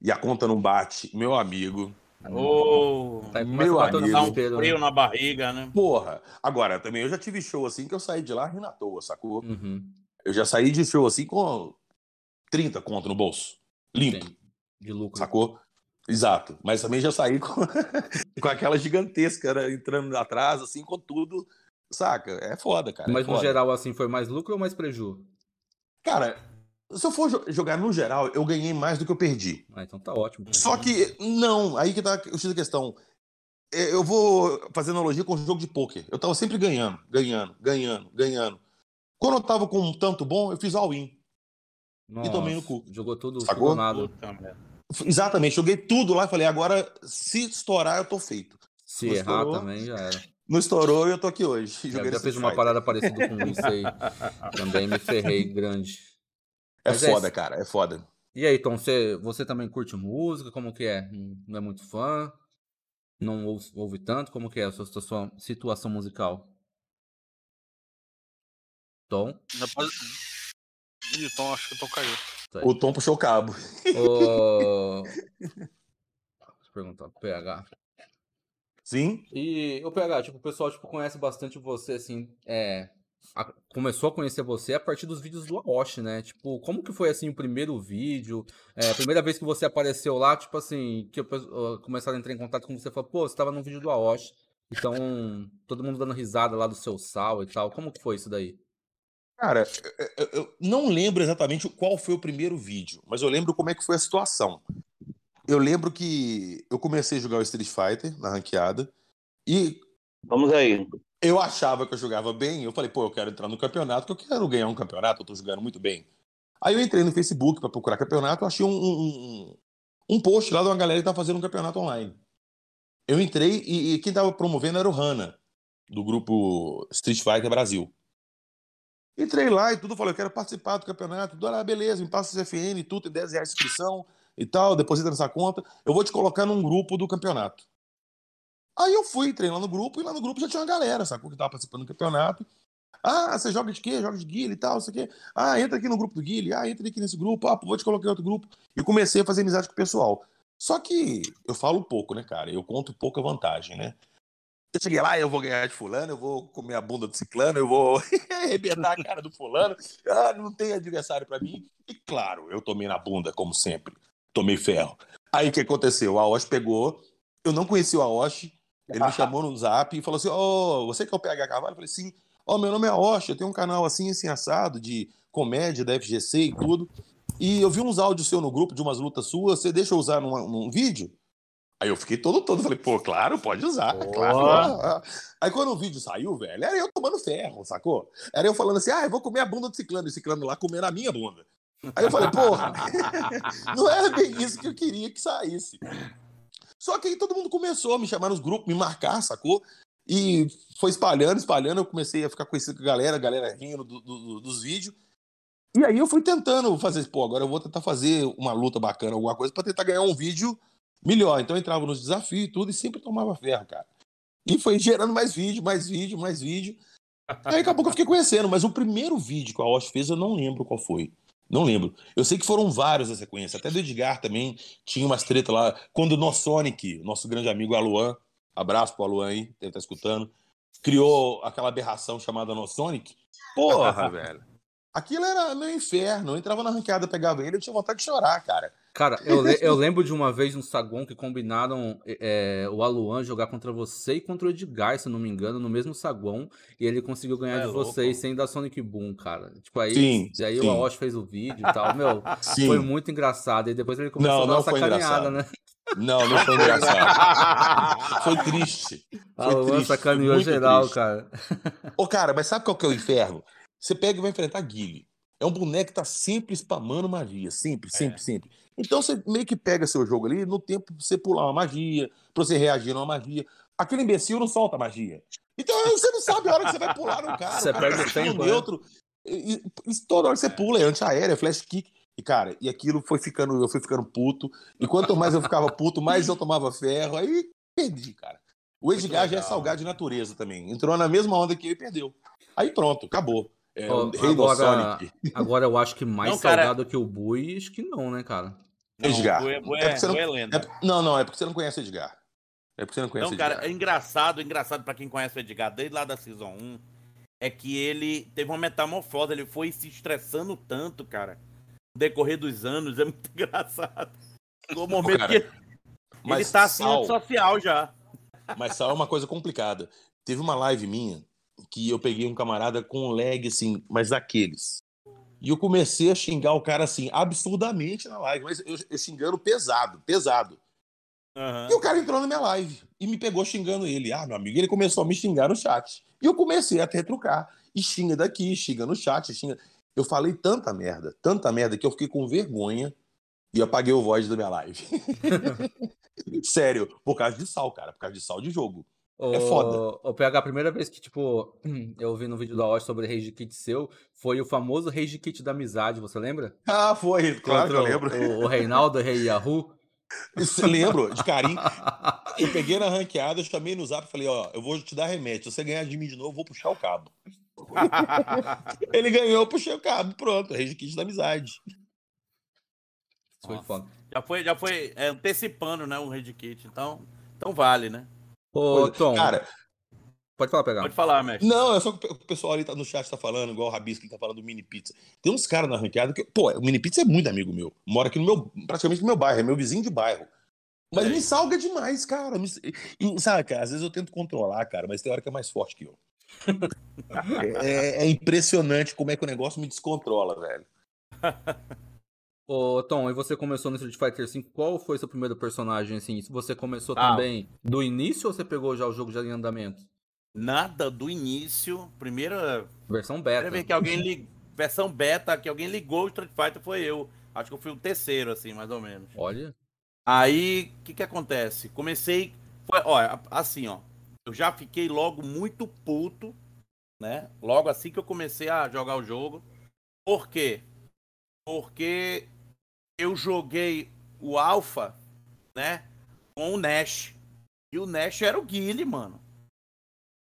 e a conta não bate, meu amigo. Ô, Tá, Meu amigo. dá um frio na barriga, né? Porra! Agora, também eu já tive show assim que eu saí de lá rindo à toa, sacou? Uhum. Eu já saí de show assim com 30 conto no bolso. Limpo. Sim. De lucro. Sacou? Exato. Mas também já saí com, com aquela gigantesca né, entrando atrás, assim, com tudo. Saca? É foda, cara. é Mas no foda. geral, assim, foi mais lucro ou mais preju? Cara, se eu for jo- jogar no geral, eu ganhei mais do que eu perdi. Ah, então tá ótimo. Só que, não, aí que tá o X da questão. É, Eu vou fazer analogia com o jogo de pôquer. Eu tava sempre ganhando, ganhando, ganhando, ganhando. Quando eu tava com um tanto bom, eu fiz all-in. Nossa, tomei no cu. Jogou tudo, Sacou? nada. Exatamente, joguei tudo lá e falei, agora, se estourar, eu tô feito. Se errar estourou. também, já era. Não estourou e eu tô aqui hoje. Eu já fiz uma parada parecida com isso aí. Também me ferrei grande. É Mas é foda, isso. cara, é foda. E aí, Tom, você, você também curte música? Como que é? Não é muito fã? Não ouve, ouve tanto? Como que é a sua, sua situação musical? Tom? Ih, Tom, acho que o Tom caiu. O Tom puxou o cabo. Ô... Deixa eu perguntar pro PH. Sim? E o PH, tipo, o pessoal tipo, conhece bastante você, assim, é, a- começou a conhecer você a partir dos vídeos do Aoshi, né? Tipo, como que foi, assim, o primeiro vídeo? É, a primeira vez que você apareceu lá, tipo assim, que pe- ó, começaram a entrar em contato com você, falou, pô, você tava num vídeo do Aoshi, então, todo mundo dando risada lá do seu sal e tal. Como que foi isso daí? Cara, eu, eu- eu não lembro exatamente qual foi o primeiro vídeo, mas eu lembro como é que foi a situação. Eu lembro que eu comecei a jogar o Street Fighter na ranqueada e Vamos aí. eu achava que eu jogava bem. Eu falei, pô, eu quero entrar no campeonato, porque eu quero ganhar um campeonato, eu tô jogando muito bem. Aí eu entrei no Facebook pra procurar campeonato, eu achei um, um, um- um post lá de uma galera que tava fazendo um campeonato online. Eu entrei e, e quem tava promovendo era o Hanna, do grupo Street Fighter Brasil. Entrei lá e tudo, falei, eu quero participar do campeonato. Tudo, ah, beleza, me passa o CFN, tudo, tem 10 reais de inscrição e tal, deposita nessa conta. Eu vou te colocar num grupo do campeonato. Aí eu fui, entrei lá no grupo, e lá no grupo já tinha uma galera, sacou? Que tava participando do campeonato. Ah, você joga de quê? Joga de guile e tal, isso aqui. Ah, entra aqui no grupo do guile. Ah, entra aqui nesse grupo. Ah, vou te colocar em outro grupo. E comecei a fazer amizade com o pessoal. Só que eu falo pouco, né, cara? Eu conto pouca vantagem, né? Eu cheguei lá, eu vou ganhar de fulano, eu vou comer a bunda do ciclano, eu vou arrebentar a cara do fulano. Ah, não tem adversário pra mim. E claro, eu tomei na bunda, como sempre. Tomei ferro. Aí o que aconteceu? A Aoshi pegou, eu não conhecia o Aoshi, ele me chamou no zap e falou assim: Ô, você que é o PH Carvalho? Eu falei: sim. Ó, meu nome é Aoshi, eu tenho um canal assim, assim, assado, de comédia da FGC e tudo. E eu vi uns áudios seu no grupo de umas lutas suas, você deixa eu usar num, num vídeo? Aí eu fiquei todo todo, falei, pô, claro, pode usar, Boa. claro. Aí quando o vídeo saiu, velho, era eu tomando ferro, sacou? Era eu falando assim, ah, eu vou comer a bunda do ciclano, e o ciclano lá comendo a minha bunda. Aí eu falei, porra, não era bem isso que eu queria que saísse. Só que aí todo mundo começou a me chamar nos grupos, me marcar, sacou? E foi espalhando, espalhando, eu comecei a ficar conhecido com a galera, a galera rindo do- do- do- dos vídeos. E aí eu fui tentando fazer, pô, agora eu vou tentar fazer uma luta bacana, alguma coisa, pra tentar ganhar um vídeo melhor. Então eu entrava nos desafios e tudo, e sempre tomava ferro, cara. E foi gerando mais vídeo, mais vídeo, mais vídeo. Aí acabou que eu fiquei conhecendo, mas o primeiro vídeo que a Osh fez eu não lembro qual foi. Não lembro. Eu sei que foram vários na sequência. Até do Edgar também tinha umas tretas lá. Quando o nosso Sonic, nosso grande amigo Aluan, abraço pro Aluan aí, deve estar escutando, criou aquela aberração chamada No Sonic. Porra, velho. Aquilo era meu inferno. Eu entrava na ranqueada, pegava ele, eu tinha vontade de chorar, cara. Cara, eu, le- eu lembro de uma vez no Saguão que combinaram é, o Aluan jogar contra você e contra o Edgar, se eu não me engano, no mesmo Saguão, e ele conseguiu ganhar É de louco. vocês sem dar Sonic Boom, cara. Tipo, aí, Sim, e aí sim. o Aoshi fez o vídeo e tal, meu, Sim. foi muito engraçado. E depois ele começou Não, a dar não uma foi sacaneada, engraçado. né? Não, não foi engraçado. Foi triste. A Foi Luan triste. sacaneou geral, triste. cara. Ô, cara, mas sabe qual que é o inferno? Você pega e vai enfrentar Guile. É um boneco que tá sempre spamando magia. Sempre, sempre, sempre. Então você meio que pega seu jogo ali no tempo pra você pular uma magia, pra você reagir numa magia. Aquele imbecil não solta magia. Então você não sabe a hora que você vai pular no cara. Você cara perde tá o tempo, né? neutro. E, e- e toda hora que você pula, é antiaérea, é flash kick. E, cara, e aquilo foi ficando, eu fui ficando puto. E quanto mais eu ficava puto, mais eu tomava ferro. Aí perdi, cara. O Edgar já é salgado de natureza também. Entrou na mesma onda que ele e perdeu. Aí pronto, acabou. É, Ó, o rei do agora, Sonic. agora eu acho que mais Não, cara. salgado que o Bui, acho que não, né, cara? Não, Edgar. É é, você não- é lenda. É- não, não, é porque você não conhece o Edgar. É porque você não conhece Não, o Edgar. cara, é engraçado, engraçado pra quem conhece o Edgar desde lá da Season 1, é que ele teve uma metamorfose, ele foi se estressando tanto, cara, no decorrer dos anos, é muito engraçado. No momento cara, que ele, Mas ele tá assim, Sal- social já. Mas só é uma coisa complicada. Teve uma live minha que eu peguei um camarada com um lag, assim, mas daqueles. E eu comecei a xingar o cara, assim, absurdamente na live, mas eu, eu xingando pesado, pesado. Aham. E o cara entrou na minha live e me pegou xingando ele. Ah, meu amigo, ele começou a me xingar no chat. E eu comecei a retrucar. E xinga daqui, xinga no chat, xinga. Eu falei tanta merda, tanta merda, que eu fiquei com vergonha e apaguei o voz da minha live. Sério, por causa de sal, cara, por causa de sal de jogo. É foda. O PH, a primeira vez que, tipo, eu vi no vídeo da Osh sobre Rage Kit seu, foi o famoso Rage Kit da amizade, você lembra? Ah, foi, claro que eu Contra lembro. O, o Reinaldo, o Rei Yahoo. Isso, lembro, de carinho. Eu peguei na ranqueada, eu chamei no zap e falei, ó, eu vou te dar remédio. Se você ganhar de mim de novo, eu vou puxar o cabo. Ele ganhou, eu puxei o cabo. Pronto, Rage Kit da amizade. Isso foi foda. Já foi, já foi é, antecipando, né, o Red Kit, então, então vale, né? Ô, Tom, Cara, pode falar, PH. Pode falar, mestre. não, é só que o pessoal ali tá no chat tá falando, igual o Rabisco que tá falando do Mini Pizza. Tem uns caras na ranqueada que, pô, o Mini Pizza é muito amigo meu. Mora aqui no meu, praticamente no meu bairro, é meu vizinho de bairro. Mas É. me salga demais, cara. Me- E, sabe, cara, às vezes eu tento controlar, cara, mas tem hora que é mais forte que eu. é, é impressionante como é que o negócio me descontrola, velho. Ô, Tom, e você começou no Street Fighter V, qual foi seu primeiro personagem, assim? Você começou Ah. também do início ou você pegou já o jogo já em andamento? Nada do início, primeira Versão Primeira beta. vez que alguém ligou, versão beta, que alguém ligou o Street Fighter foi eu. Acho que eu fui o terceiro, assim, mais ou menos. Olha. Aí, o que que acontece? Comecei, foi, ó, assim, ó, eu já fiquei logo muito puto, né? Logo assim que eu comecei a jogar o jogo. Por quê? Porque eu joguei o Alpha, né, com o Nash. E o Nash era o Guile, mano.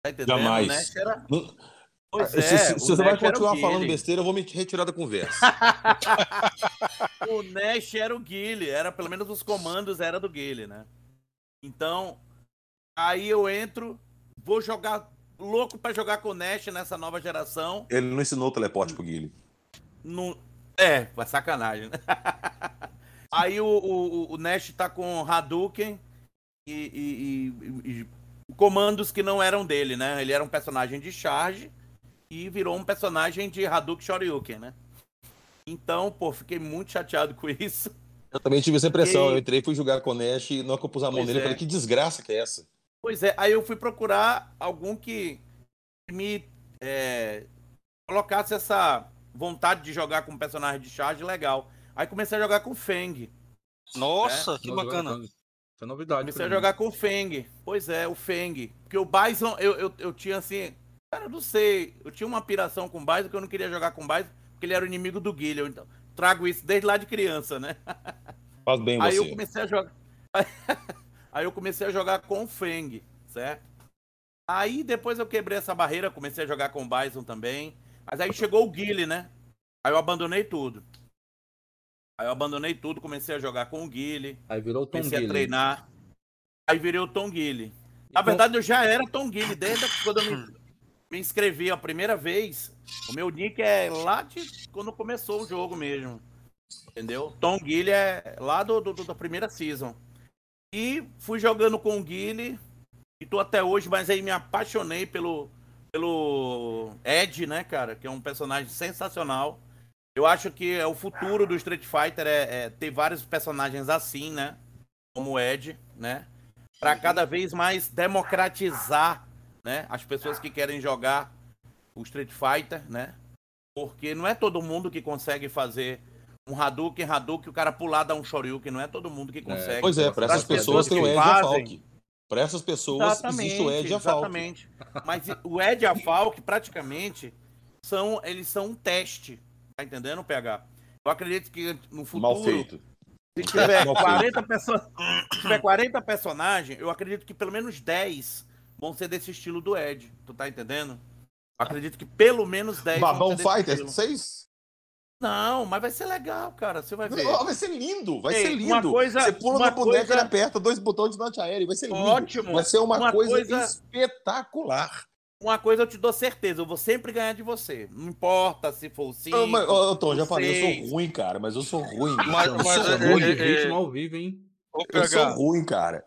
Tá entendendo? Jamais. O Nash era... Não- Pois se é, se- se você vai Nash continuar falando besteira, eu vou me retirar da conversa. o Nash era o Guile, era pelo menos os comandos era do Guile, né? Então, aí eu entro, vou jogar louco pra jogar com o Nash nessa nova geração. Ele não ensinou o teleporte pro Guile. No... É, sacanagem, né? Aí o, o, o Nash tá com Hadouken e, e- e- e comandos que não eram dele, né? Ele era um personagem de charge e virou um personagem de Hadouken Shoryuken, né? Então, pô, fiquei muito chateado com isso. Eu também tive essa impressão. Eu entrei, fui jogar com o Nash, e na hora que eu pus a mão Pois nele, eu é. falei, que desgraça que é essa? Pois é, aí eu fui procurar algum que me é, colocasse essa vontade de jogar com um personagem de charge legal. Aí comecei a jogar com o Feng. Nossa, que Nossa, bacana. Foi novidade. Comecei pra a mim. jogar com o Feng. Pois é, o Feng. Porque o Bison, eu, eu, eu tinha assim. Cara, eu não sei. Eu tinha uma piração com o Bison que eu não queria jogar com o Bison, porque ele era o inimigo do Guilherme. Então, trago isso desde lá de criança, né? Faz bem Aí você. eu comecei a jogar. Aí eu comecei a jogar com o Feng, certo? Aí depois eu quebrei essa barreira, comecei a jogar com o Bison também. Mas aí chegou o Guile, né? Aí eu abandonei tudo. Aí eu abandonei tudo, comecei a jogar com o Guile, Aí virou o Tom comecei a treinar. Aí virei o Tom Guile. Na com- verdade, eu já era Tom Guile desde quando eu me, me inscrevi a primeira vez. O meu nick é lá de quando começou o jogo mesmo. Entendeu? Tom Guile é lá do, do, da primeira season. E fui jogando com o Guile. E tô até hoje, mas aí me apaixonei pelo, pelo Ed, né, cara? Que é um personagem sensacional. Eu acho que é o futuro do Street Fighter é, é ter vários personagens assim, né? Como o Ed, né? Para cada vez mais democratizar, né? As pessoas que querem jogar o Street Fighter, né? Porque não é todo mundo que consegue fazer um Hadouken, Hadouken, o cara pular dar um Shoryuken, não é todo mundo que consegue. É, pois é, para essas pessoas, pessoas tem o Ed fazem... Para essas pessoas exatamente, existe o Ed e a Falk. Exatamente. Mas o Ed e a Falk praticamente são eles são um teste Tá entendendo, PH? Eu acredito que no futuro. Mal feito. Se tiver, 40, perso... se tiver 40 personagens, eu acredito que pelo menos 10 vão ser desse estilo do Ed. Tu tá entendendo? Eu acredito que pelo menos 10 Babão Fighter 6? Não, mas vai ser legal, cara. Você vai ver. Não, vai ser lindo, vai Ei, ser lindo. Coisa, você pula no boneco coisa... e aperta dois botões de norte aéreo. Vai ser lindo. Ótimo. Vai ser uma, uma coisa, coisa espetacular uma coisa eu te dou certeza, eu vou sempre ganhar de você. Não importa se for sim. Oh, mas, Tom, já falei, eu sou ruim, cara, mas eu sou ruim. Mas, eu mas, sou é, ruim de é, ritmo ao vivo, hein? Eu sou ruim, cara.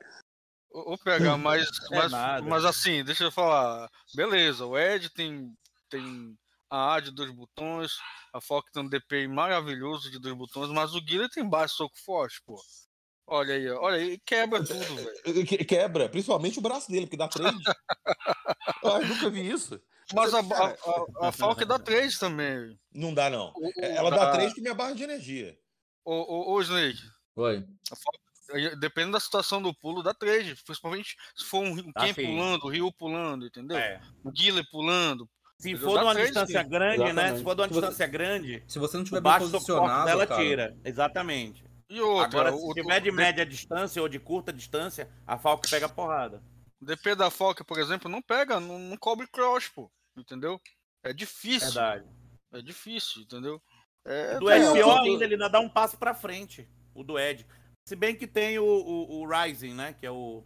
Ô, PH, mas, é mas, mas assim, deixa eu falar. Beleza, o Ed tem, tem a A de dois botões, a Fox tem um DPI maravilhoso de dois botões, mas o Guilherme tem baixo soco forte, pô. Olha aí, olha aí, quebra tudo, velho. Quebra, principalmente o braço dele, porque dá três. ah, nunca vi isso. Mas a, a, a, a Falk dá três também. Não dá, não. O, Ela dá três que minha barra de energia. Ô, ô, ô Snake. Oi. Dependendo da situação do pulo, dá trade. Principalmente se for um quem pulando, o Rio pulando, entendeu? É. O Guile pulando. Se for de uma distância sim. grande, Exatamente. né? Se for de uma distância grande. Se você não tiver bem posicionado, ela tira. Exatamente. E outra, Agora, se tiver de média distância ou de curta distância, a Falk pega porrada. O DP da Falk, por exemplo, não pega, não, não cobre cross, pô. Entendeu? É difícil. Verdade. É difícil, entendeu? É, o do Ed pior ainda, ele ainda dá um passo pra frente. O do Ed. Se bem que tem o, o, o Rising, né? Que é o.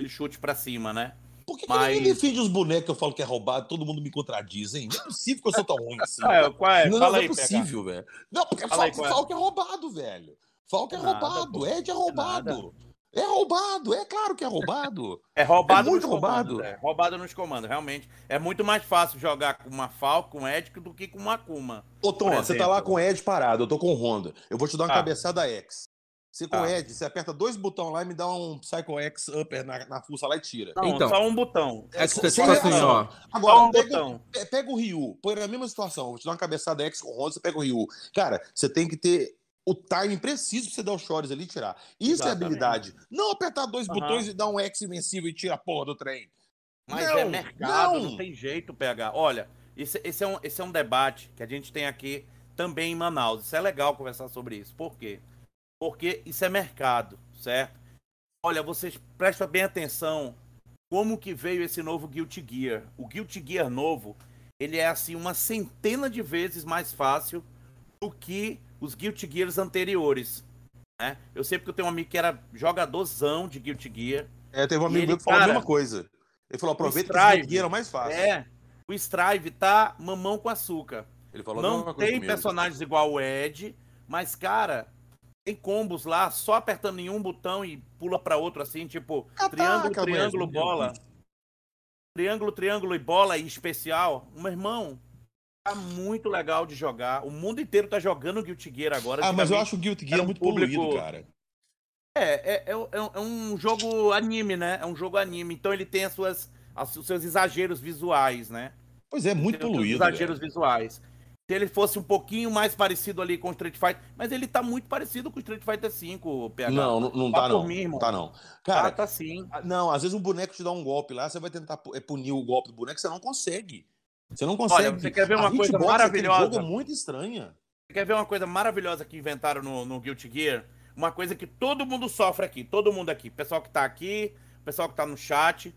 Ele chute pra cima, né? Por que, Mas... que ninguém defende os bonecos que eu falo que é roubado? Todo mundo me contradiz, hein? Não é possível que eu sou tão ruim assim. Ah, qual é? Não, não é possível, velho. Não, porque Fala Falk, aí, é? É roubado, velho. Falk é nada, roubado, pô. Ed é roubado. É, é roubado, é claro que é roubado. É roubado é muito roubado. Comandos, é. Roubado nos comandos, realmente. É muito mais fácil jogar com uma Falk, com Ed, do que com uma Akuma. Ô, Tom, você tá lá com o Ed parado, eu tô com o Honda. Eu vou te dar uma ah. cabeçada X. Você com ah. Ed, você aperta dois botões lá e me dá um Psycho X upper na, na fuça lá e tira. Não, então, só um botão. É, só, só assim, ó. Agora, um pega, botão. pega o Ryu, põe na mesma situação. Vou te dar uma cabeçada X com o Honda, você pega o Ryu. Cara, você tem que ter o timing preciso pra você dar os chores ali e tirar. Isso Exatamente. é habilidade. Não apertar dois uhum. botões e dar um X invencível e tirar a porra do trem. Mas não, é mercado, não. não. tem jeito, PH. Olha, esse, esse, é um, esse é um debate que a gente tem aqui também em Manaus. Isso é legal conversar sobre isso. Por quê? Porque isso é mercado, certo? Olha, vocês prestem bem atenção como que veio esse novo Guilty Gear. O Guilty Gear novo, ele é assim uma centena de vezes mais fácil do que os Guilty Gears anteriores. Né? Eu sei porque eu tenho um amigo que era jogadorzão de Guilty Gear. É, teve um amigo meu que falou a mesma coisa. Ele falou: aproveita que esse Gear era mais fácil. É, o Strive tá mamão com açúcar. Ele falou Não tem personagens igual o Ed, mas, cara, tem combos lá, só apertando em um botão e pula para outro, assim, tipo, Cataca, triângulo, triângulo, bola. Triângulo, triângulo e bola e especial. Meu irmão, Tá muito legal de jogar. O mundo inteiro tá jogando Guilty Gear agora. Ah, mas eu acho o Guilty Gear um muito público... poluído, cara. É, é, é, é, um jogo anime, né? É um jogo anime. Então ele tem as suas, os seus exageros visuais, né? Pois é, muito poluído. Exageros velho. visuais. Se ele fosse um pouquinho mais parecido ali com o Street Fighter, mas ele tá muito parecido com o Street Fighter V, PH. Não, não, não tá não. Mim, não tá não. Cara, tá, tá sim. Não, às vezes um boneco te dá um golpe lá, você vai tentar é, punir o golpe do boneco, você não consegue. Você não consegue. Olha, você quer ver uma coisa maravilhosa? Jogo é muito estranha. Você quer ver uma coisa maravilhosa que inventaram no, no Guilty Gear? Uma coisa que todo mundo sofre aqui, todo mundo aqui. Pessoal que tá aqui, pessoal que tá no chat,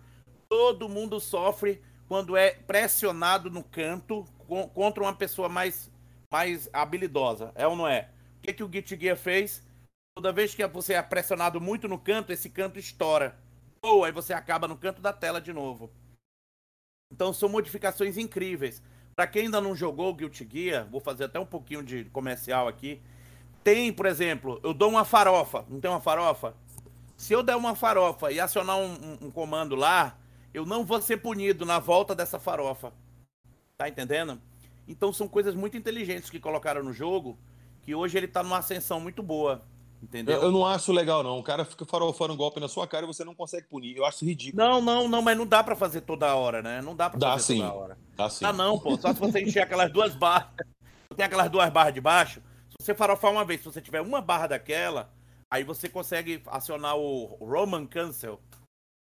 todo mundo sofre quando é pressionado no canto com, contra uma pessoa mais, mais habilidosa. É ou não é? O que, que o Gear fez? Toda vez que você é pressionado muito no canto, esse canto estoura. Ou aí você acaba no canto da tela de novo. Então são modificações incríveis. Pra quem ainda não jogou Guilty Gear, vou fazer até um pouquinho de comercial aqui. Tem, por exemplo, eu dou uma farofa, não tem uma farofa? Se eu der uma farofa e acionar um, um- um comando lá, eu não vou ser punido na volta dessa farofa. Tá entendendo? Então são coisas muito inteligentes que colocaram no jogo, que hoje ele tá numa ascensão muito boa. Entendeu? Eu, eu não acho legal, não. O cara fica farofando um golpe na sua cara e você não consegue punir. Eu acho ridículo. Não, não, não, mas não dá pra fazer toda hora, né? Não dá pra Dá fazer sim. toda hora. Assim. Ah, não, pô. Só se você encher aquelas duas barras. Tem aquelas duas barras de baixo. Se você farofar uma vez, se você tiver uma barra daquela, aí você consegue acionar o Roman Cancel,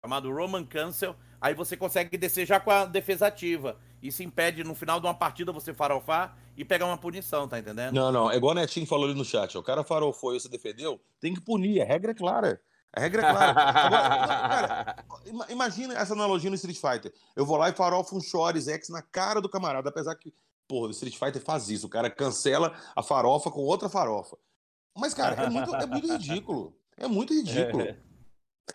chamado Roman Cancel. Aí você consegue descer já com a defesa ativa. Isso impede no final de uma partida você farofar e pegar uma punição, tá entendendo? Não, não. É igual o Netinho falou ali no chat. O cara farofou e você defendeu, tem que punir. A regra é clara. A regra é clara. Agora, cara, ima- imagina essa analogia no Street Fighter. Eu vou lá e farofo um Chores X na cara do camarada, apesar que, porra, o Street Fighter faz isso. O cara cancela a farofa com outra farofa. Mas, cara, é muito, é muito ridículo. É muito ridículo.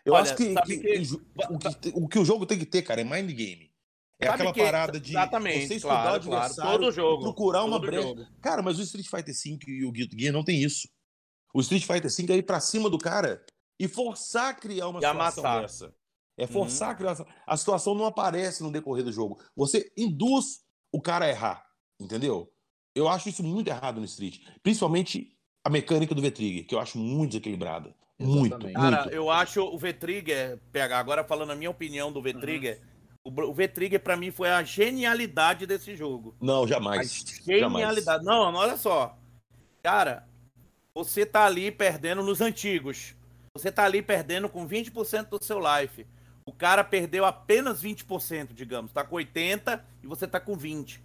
Eu Olha, acho que, que que- o, o que o que o jogo tem que ter, cara, é mind game. É Sabe aquela que- parada de exatamente, você estudar o claro, claro. adversário Todo e jogo, procurar uma brecha. jogo. Cara, mas o Street Fighter V e o Guilty Gear não tem isso. O Street Fighter V é ir pra cima do cara e forçar a criar uma E situação amassar. dessa. É forçar a criar. A situação não aparece no decorrer do jogo. Você induz o cara a errar. Entendeu? Eu acho isso muito errado no Street. Principalmente a mecânica do V-Trigger, que eu acho muito desequilibrada. Muito, Exatamente. Cara, muito. eu acho o V-Trigger, PH, agora falando a minha opinião do V-Trigger, o Br- o V-Trigger pra mim foi a genialidade desse jogo. Não, A jamais. Jamais. genialidade. Não, não, olha só. Cara, você tá ali perdendo nos antigos. Você tá ali perdendo com 20% do seu life. O cara perdeu apenas 20%, digamos. Tá com 80 e você tá com 20.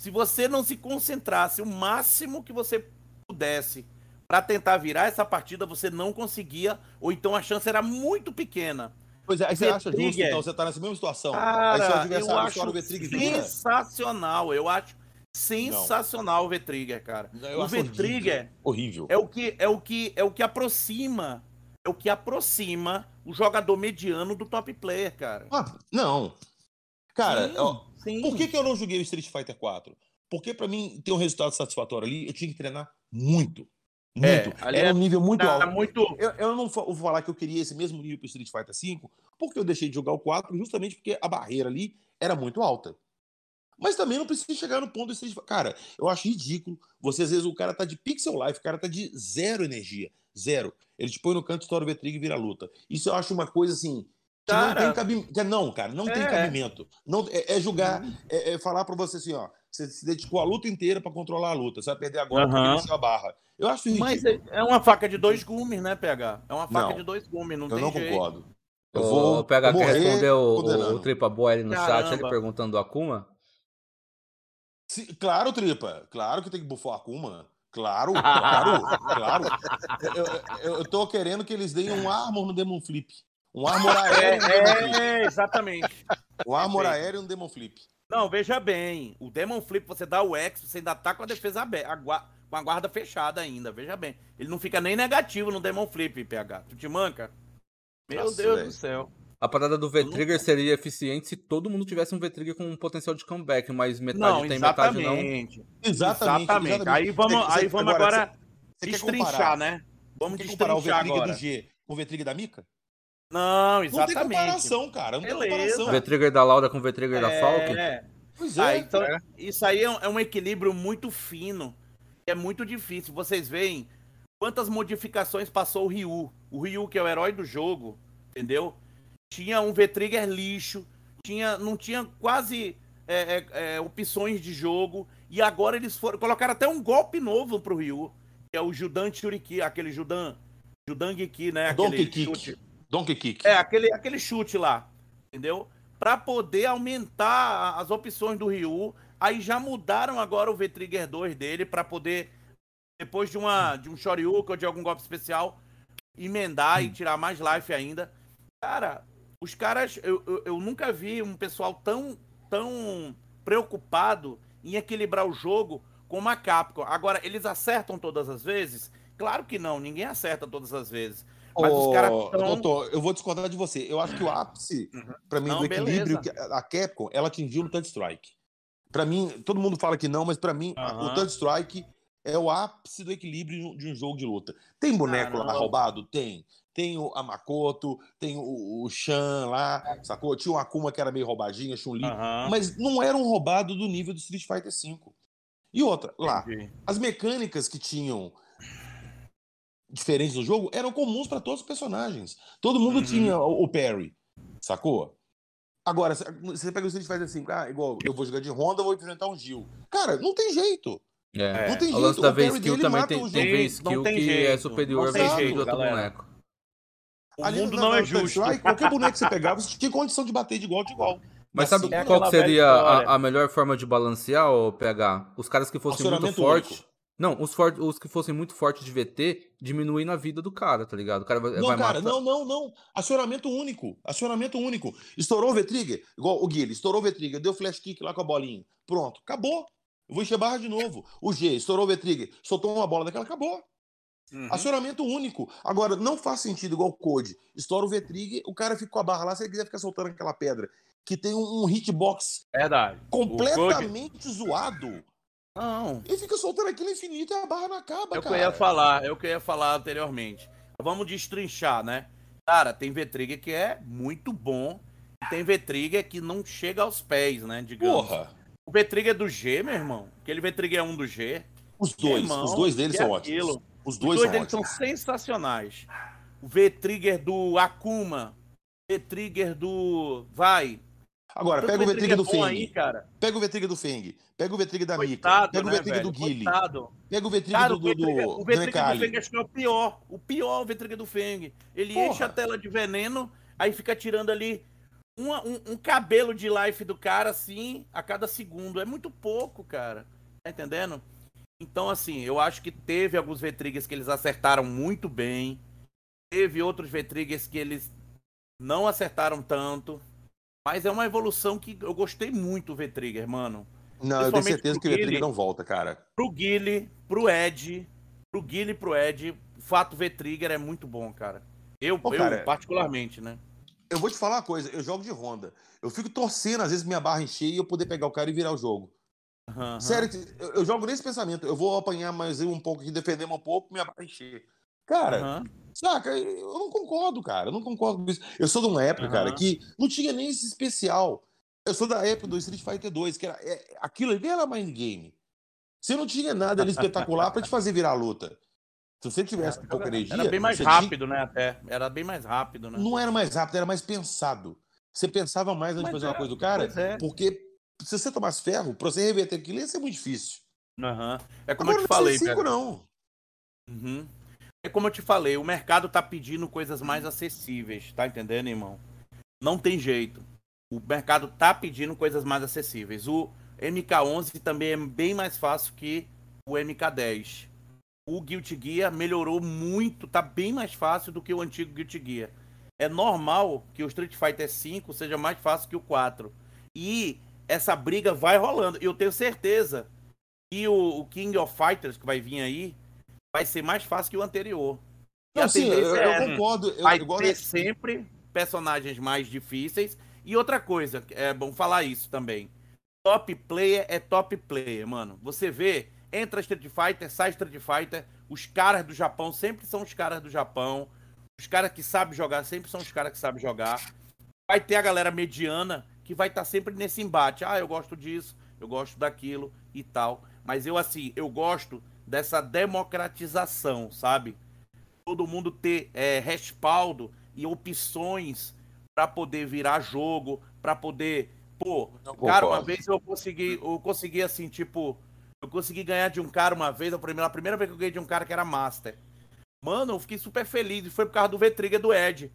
Se você não se concentrasse o máximo que você pudesse pra tentar virar essa partida, você não conseguia, ou então a chance era muito pequena. Pois é, aí você acha justo, então, você tá nessa mesma situação. aí seu Cara, eu adversário acho sensacional. Eu acho sensacional o V-Trigger, cara. Eu o V-Trigger Horrível. é o que é o que é o que aproxima, é o que aproxima o jogador mediano do top player, cara. Ah, não. Cara, Sim, ó, sim. por que, que eu não joguei o Street Fighter 4? Porque pra mim ter um resultado satisfatório ali, eu tinha que treinar muito. Muito. ali Era é- um nível muito Tá alto. muito Eu, eu não vou falar que eu queria esse mesmo nível pro Street Fighter 5, porque eu deixei de jogar o 4 justamente porque a barreira ali era muito alta. Mas também não precisa chegar no ponto do Street Fighter. Cara, eu acho ridículo. Você, às vezes, o cara tá de pixel life, o cara tá de zero energia. Zero. Ele te põe no canto, estoura o V-Trigger e vira luta. Isso eu acho uma coisa assim. Que não Cara, tem cabimento. Não, cara, não tem é. cabimento. Não, é, é julgar, é, é falar pra você assim, ó. Você se dedicou a luta inteira pra controlar a luta. Você vai perder agora porque Aham. desceu a barra. Eu acho ridículo. Mas é é uma faca de dois gumes, né, PH? É uma faca Não. de dois gumes, não eu tem não jeito. concordo. Eu O vou PH que morrer respondeu o, o Tripa Boy ali no chat, ele Caramba. perguntando do Akuma. Se- claro, Tripa. Claro que tem que bufar a Akuma. Claro, claro, claro. Eu, eu, eu tô querendo que eles deem um armor no Demon Flip. Um armor aéreo no Demon Flip. É, é, exatamente. Um armor perfeito. aéreo no Demon Flip. Não, veja bem. O Demon Flip, você dá o X, você ainda tá com a defesa aberta, a com a guarda fechada ainda, veja bem. Ele não fica nem negativo no Demon Flip, PH. Tu te manca? Meu Nossa, Deus velho. do céu. A parada do V-Trigger seria eficiente se todo mundo tivesse um V-Trigger com um potencial de comeback, mas metade Não, tem, metade não. exatamente. Exatamente. Exatamente. Aí vamos, Você- você- aí vamos agora, você quer destrinchar, comparar- né? Vamos Você quer comparar o destrinchar V-Trigger agora. do G com o V-Trigger da Mika? Não, Não tem exatamente. comparação, cara. Não tem Beleza. comparação. V-Trigger da Laura com V-Trigger da Falcon. É, Pois Ah, é. então, isso aí é um, é um equilíbrio muito fino. É muito difícil. Vocês veem quantas modificações passou o Ryu. O Ryu, que é o herói do jogo, entendeu? Tinha um V-Trigger lixo, tinha, não tinha quase é, é, é, opções de jogo. E agora eles foram. Colocaram até um golpe novo pro Ryu, que é o Judan Churiki, aquele Judan. Judan Geki, né? Donkey Aquele Kick. chute. Donkey Kick. É, aquele, aquele chute lá, entendeu? Pra poder aumentar as opções do Ryu. Aí já mudaram agora o V-Trigger 2 dele pra poder, depois de, uma, de um Shoryuken ou de algum golpe especial, emendar e tirar mais life ainda. Cara, os caras, eu, eu, eu nunca vi um pessoal tão, tão preocupado em equilibrar o jogo como a Capcom. Agora, eles acertam todas as vezes? Claro que não, ninguém acerta todas as vezes. Mas os caras Doutor, eu vou discordar de você. Eu acho que o ápice, pra mim, Não, do equilíbrio, beleza. que a Capcom, ela atingiu no Touch Strike. Pra mim, todo mundo fala que não, mas pra mim, Aham. o Touch Strike é o ápice do equilíbrio de um- jogo de luta. Tem boneco Ah, lá roubado? Tem. Tem o Amakoto, tem o, o Shan lá, sacou? Tinha o Akuma que era meio roubadinho, a Chun-Li. Aham. Mas não era um roubado do nível do Street Fighter V. E outra, lá, Entendi. as mecânicas que tinham diferentes no jogo eram comuns para todos os personagens. Todo mundo Uhum. tinha o o parry, sacou? Agora, se- você pega o Street Fighter V, ah, igual eu vou jogar de Honda, vou enfrentar um Gil. Cara, não tem jeito. É. Não tem O lance jeito, da V-Skill também mata tem, o tem jogo. V-Skill Não que é jeito, superior não à tem V-Skill jeito, do outro boneco. O Ali mundo não na- é justo. Strike, qualquer boneco que você pegava, você tinha condição de bater de igual de igual. Mas Assim, sabe é qual seria a, a melhor forma de balancear, o PH? Os caras que fossem muito fortes. Não, os, for- os que fossem muito fortes de VT, diminuindo a vida do cara, tá ligado? O cara vai, Não, vai cara, matar- não, não, não. Acionamento único. Acionamento único. Estourou o V-Trigger, igual o Guilherme, estourou o V-Trigger, deu flash kick lá com a bolinha. Pronto, acabou. Eu vou encher barra de novo. O G, estourou o V-Trigger, soltou uma bola daquela, acabou. Uhum. Acionamento único. Agora, não faz sentido igual o Code. Estoura o V-Trigger, o cara fica com a barra lá, se ele quiser ficar soltando aquela pedra. Que tem um, um hitbox Verdade. Completamente zoado. Não. Ele fica soltando aquilo infinito e a barra não acaba, É o que eu cara. ia falar, é o que eu ia falar anteriormente. Vamos destrinchar, né? Cara, tem V-Trigger que é muito bom. E tem V-Trigger que não chega aos pés, né? Digamos. Porra. O V-Trigger do G, meu irmão. Aquele V-Trigger é um do G. Os dois, Irmão, os dois deles são é ótimos. aquilo? Os Os dois, dois são deles são ótimos. sensacionais. O V-Trigger do Akuma. V-Trigger do. Vai. Agora, Tanto pega o V-Trigger do bom Feng. aí. Pega o V-Trigger do Feng. Pega o V-Trigger da Mika. Pega o V-Trigger do? Guile. Pega o Cara, do, do, do, o do V-Trigger do. Feng acho que é o pior. O pior V-Trigger do Feng. Ele Porra. enche a tela de veneno, aí fica tirando ali uma- um, um cabelo de life do cara, assim, a cada segundo. É muito pouco, cara. Tá entendendo? Então, assim, eu acho que teve alguns V-Triggers que eles acertaram muito bem. Teve outros V-Triggers que eles não acertaram tanto. Mas é uma evolução que eu gostei muito do V-Trigger, mano. Não, eu tenho certeza que o V-Trigger não volta, cara. Pro Guile, pro Ed, pro Guile e pro Ed, o fato V-Trigger é muito bom, cara. Eu, Pô, eu cara, particularmente, né? Eu vou te falar uma coisa, eu jogo de Honda. Eu fico torcendo, às vezes, minha barra encher e eu poder pegar o cara e virar o jogo. Aham. Sério, eu, eu jogo nesse pensamento. Eu vou apanhar mais um pouco aqui, defender um pouco, minha barra encher. Cara, Aham. Saca, eu não concordo, cara. Eu não concordo com isso. Eu sou de uma época, Aham. cara, que não tinha nem esse especial. Eu sou da época do Street Fighter 2, que era, é, aquilo ali era mind game. Você não tinha nada ali espetacular pra te fazer virar a luta. Se você tivesse pouca energia. Era bem mais você tinha- rápido, né? Até. Era bem mais rápido, né? Não era mais rápido, era mais pensado. Você pensava mais antes de fazer uma é, coisa do cara, é. porque se você tomasse ferro, pra você reverter aquilo ia ser muito difícil. Aham. É como Agora eu te falei, C5 velho. não. Uhum. É como eu te falei, o mercado tá pedindo coisas mais acessíveis, tá entendendo, irmão? Não tem jeito. O mercado tá pedindo coisas mais acessíveis. O MK11 também é bem mais fácil que o MK10. O Guilty Gear melhorou muito, tá bem mais fácil do que o antigo Guilty Gear. É normal que o Street Fighter V seja mais fácil que o 4. E essa briga vai rolando. Eu tenho certeza que o, o King of Fighters, que vai vir aí, vai ser mais fácil que o anterior. E Não, sim, eu, eu é, concordo. Eu, vai igual ter né, sempre personagens mais difíceis. E outra coisa, é bom falar isso também. Top player é top player, mano. Você vê, entra Street Fighter, sai Street Fighter, os caras do Japão sempre são os caras do Japão. Os caras que sabem jogar sempre são os caras que sabem jogar. Vai ter a galera mediana que vai estar sempre nesse embate. Ah, eu gosto disso, eu gosto daquilo e tal. Mas eu, assim, eu gosto dessa democratização, sabe? Todo mundo ter é, respaldo e opções pra poder virar jogo, pra poder. Pô, Não cara, uma vez eu consegui, eu consegui assim, tipo, eu consegui ganhar de um cara uma vez, a primeira, a primeira vez que eu ganhei de um cara que era Master. Mano, eu fiquei super feliz e foi por causa do V-Trigger do Ed.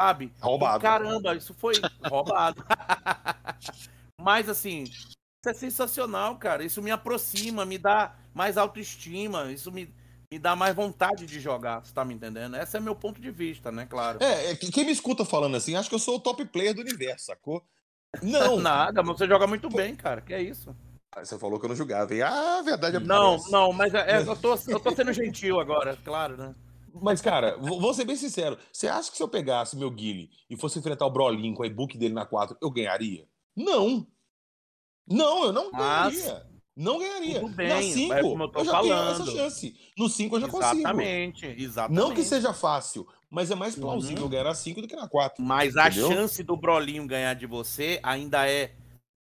Sabe? Roubado. Caramba, isso foi roubado. Mas assim, isso é sensacional, cara. Isso me aproxima, me dá mais autoestima, isso me, me dá mais vontade de jogar, você tá me entendendo? Esse é meu ponto de vista, né, claro. É, é, que- quem me escuta falando assim, acha que eu sou o top player do universo, sacou? Não. Nada, mas você joga muito bem, cara. Que é isso? Ah, Você falou que eu não julgava, hein? Ah, a verdade é Não, não, mas é, é, eu, tô, eu tô sendo gentil agora, claro, né? Mas, cara, vou ser bem sincero. Você acha que se eu pegasse meu Guile e fosse enfrentar o Brolinho com a e-book dele na 4, eu ganharia? Não. Não, eu não Mas- ganharia. Não ganharia. Tudo bem, na é 5, como eu tô eu já tenho falando. essa chance. No 5 eu já consigo. Exatamente, exatamente. Não que seja fácil, mas é mais plausível Uhum. ganhar na 5 do que na 4. Mas a Entendeu? chance do Brolinho ganhar de você ainda é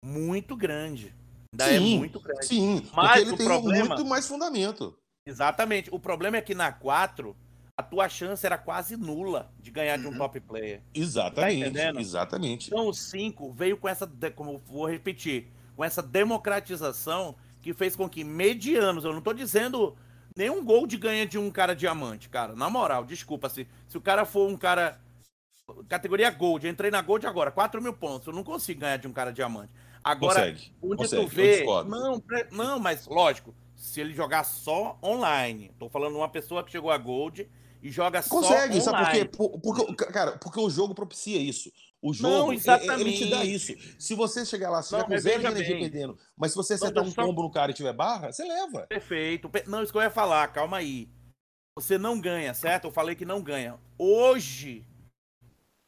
muito grande. Ainda é Sim, muito grande. Sim, Mas porque ele tem problema- muito mais fundamento. Exatamente. O problema é que na 4, a tua chance era quase nula de ganhar de um Uhum. top player. Exatamente. entendendo? exatamente. Então o 5 veio com essa, como eu vou repetir, com essa democratização que fez com que medianos, eu não tô dizendo nenhum gol de ganha de um cara diamante, cara. Na moral, desculpa, se, se o cara for um cara categoria Gold, eu entrei na Gold agora, 4 mil pontos, eu não consigo ganhar de um cara diamante. Agora, consegue. onde consegue, tu eu vê. Não, não, mas lógico, se ele jogar só online. Tô falando uma pessoa que chegou a Gold e joga Consegue, só sabe por quê? Por- Porque, cara, porque o jogo propicia isso. O jogo, Não, é- ele exatamente. te dá isso. Se você chegar lá, se Não, tiver com mas zero de veja energia bem. perdendo, mas se você Não, acertar um eu só- combo no cara e tiver barra, você leva. Perfeito. Pe- Não, isso que eu ia falar, calma aí. Você não ganha, certo? Eu falei que não ganha. Hoje,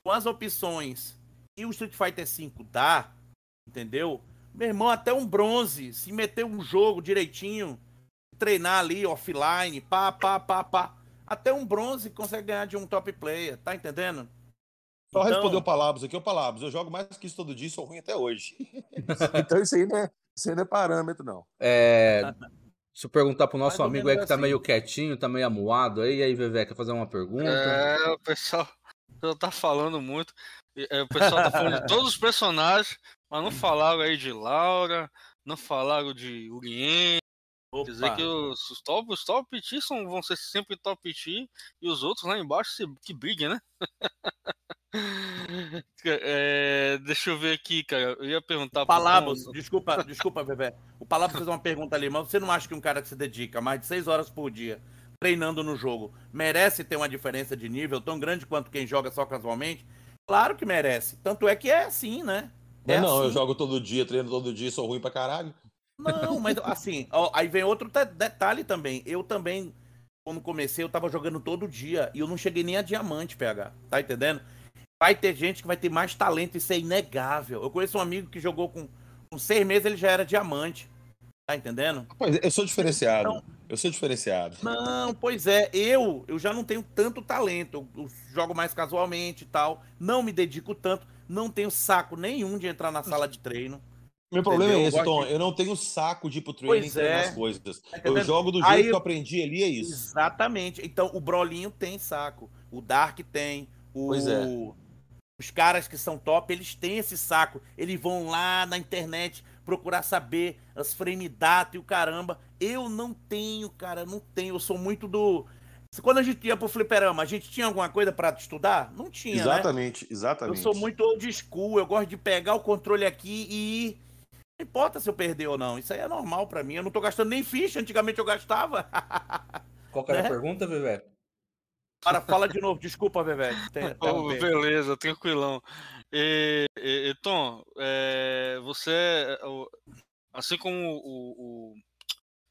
com as opções que o Street Fighter V dá, entendeu? Meu irmão, até um bronze, se meter um jogo direitinho, treinar ali offline, pá, pá, pá, pá. Até um bronze consegue ganhar de um top player, tá entendendo? Só Então- respondeu o Palabras aqui, Palabras, eu jogo mais que isso todo dia e sou ruim até hoje. então isso aí não é, isso aí não é parâmetro, não. É, deixa eu perguntar pro nosso amigo aí que tá assim. meio quietinho, tá meio amuado aí. E aí, Vevé, quer fazer uma pergunta? É, o pessoal, o pessoal tá falando muito. É, O pessoal tá falando de todos os personagens, mas não falaram aí de Laura, não falaram de Urien. Quer dizer Opa. que os, os top, os top T são, vão ser sempre top T e os outros lá embaixo se, que briguem, né? É, deixa eu ver aqui, cara. Eu ia perguntar pro Palavras, Tom- desculpa, desculpa, Bebê. O Palavras fez uma pergunta ali, mas você não acha que um cara que se dedica mais de 6 horas por dia treinando no jogo merece ter uma diferença de nível tão grande quanto quem joga só casualmente? Claro que merece. Tanto é que é assim, né? É não, eu assim. jogo todo dia, treino todo dia, sou ruim pra caralho. Não, mas assim, ó, aí vem outro detalhe também. Eu também, quando comecei, eu tava jogando todo dia e eu não cheguei nem a diamante, PH. Tá entendendo? Vai ter gente que vai ter mais talento, isso é inegável. Eu conheço um amigo que jogou com, com seis meses, ele já era diamante. Tá entendendo? Rapaz, eu sou diferenciado. Então- Eu sou diferenciado. Não, pois é, eu eu já não tenho tanto talento. Eu, eu jogo mais casualmente e tal. Não me dedico tanto. Não tenho saco nenhum de entrar na sala de treino. Meu problema Entendeu? é esse, Tom. de- Eu não tenho saco de ir pro training Pois treinar é. as coisas. Tá Eu jogo do jeito Aí que eu aprendi ali, é isso. Exatamente. Então, o Brolinho tem saco. O Dark tem. O... Pois é. Os caras que são top, eles têm esse saco. Eles vão lá na internet procurar saber as frame data e o caramba. Eu não tenho, cara, não tenho. Eu sou muito do. Quando a gente ia pro fliperama, a gente tinha alguma coisa pra estudar? Não tinha, né? exatamente, Eu exatamente. sou muito old school, eu gosto de pegar o controle aqui e ir. Não importa se eu perder ou não, isso aí é normal pra mim. Eu não tô gastando nem ficha, antigamente eu gastava. Qual que era né? a pergunta, Vevé? Para, fala de novo, desculpa, te Oh, beleza, tranquilão. E, e- e, Tom, é, você, assim como o, o,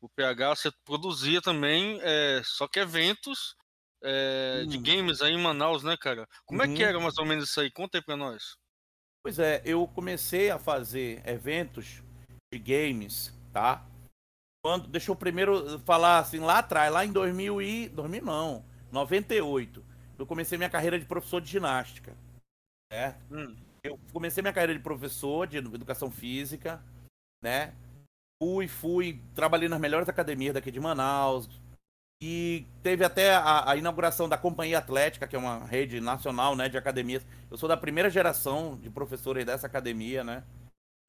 o PH, você produzia também, é, só que eventos é, de Hum. games aí em Manaus, né, cara? Como é que Uhum. era mais ou menos isso aí? Conta aí pra nós. Pois é, eu comecei a fazer eventos de games, tá? Quando, deixa eu primeiro falar assim, lá atrás, lá em 2000 e 2000 não, 98, eu comecei minha carreira de professor de ginástica, certo? Hum. Eu comecei minha carreira de professor de educação física, né? Fui, fui, trabalhei nas melhores academias daqui de Manaus. E teve até a, a inauguração da Companhia Atlética, que é uma rede nacional, né, de academias. Eu sou da primeira geração de professores dessa academia, né?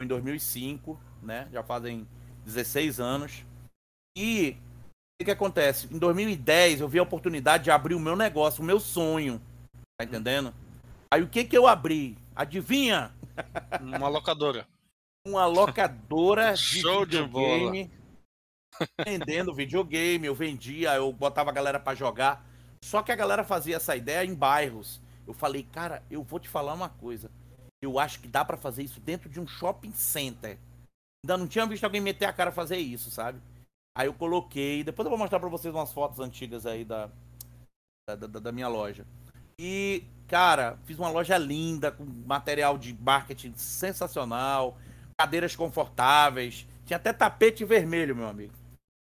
Em 2005, né? Já fazem 16 anos. E o que, acontece? Em 2010 eu vi a oportunidade de abrir o meu negócio, o meu sonho. Tá entendendo? Aí o que que eu abri? Adivinha? Uma locadora. uma locadora de Show de videogame. Vendendo videogame, eu vendia, eu botava a galera pra jogar. Só que a galera fazia essa ideia em bairros. Eu falei, cara, eu vou te falar uma coisa. Eu acho que dá pra fazer isso dentro de um shopping center. Ainda não tinha visto alguém meter a cara fazer isso, sabe? Aí eu coloquei, depois eu vou mostrar pra vocês umas fotos antigas aí da da, da, da minha loja. E, cara, fiz uma loja linda, com material de marketing sensacional, cadeiras confortáveis, tinha até tapete vermelho, meu amigo.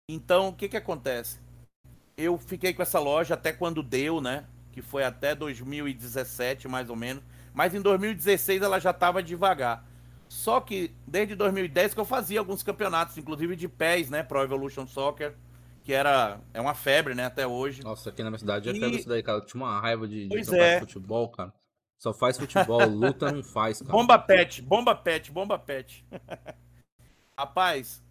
Então, o que que acontece? Eu fiquei com essa loja até quando deu, né? Que foi até 2017, mais ou menos. Mas em 2016 ela já estava devagar. Só que desde 2010 que eu fazia alguns campeonatos, inclusive de pés, né? Pro Evolution Soccer, que era é uma febre, né? Até hoje. Nossa, aqui na minha cidade é E- febre isso daí, cara. Eu tinha uma raiva de, de é. de futebol, cara. Só faz futebol, luta não faz, cara. Bomba pet, bomba pet, bomba pet. Rapaz,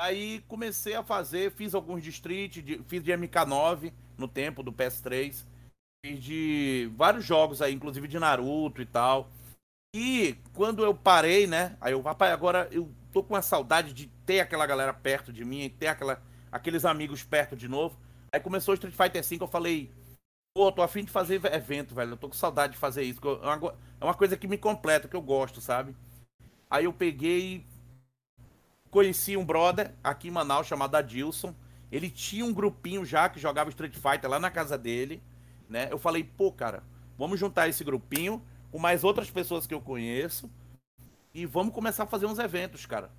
aí comecei a fazer, fiz alguns de street, de- fiz de MK9 no tempo do PS3. Fiz de vários jogos aí, inclusive de Naruto e tal. E quando eu parei, né? Aí eu, rapaz, agora eu tô com a saudade de ter aquela galera perto de mim, ter aquela, aqueles amigos perto de novo. Aí começou o Street Fighter V, eu falei, pô, tô afim de fazer evento, velho. Eu tô com saudade de fazer isso. eu- É é uma coisa que me completa, que eu gosto, sabe? Aí eu peguei. Conheci um brother aqui em Manaus chamado Adilson. Ele tinha um grupinho já que jogava Street Fighter lá na casa dele, né? Eu falei, pô, cara, vamos juntar esse grupinho com mais outras pessoas que eu conheço e vamos começar a fazer uns eventos, cara.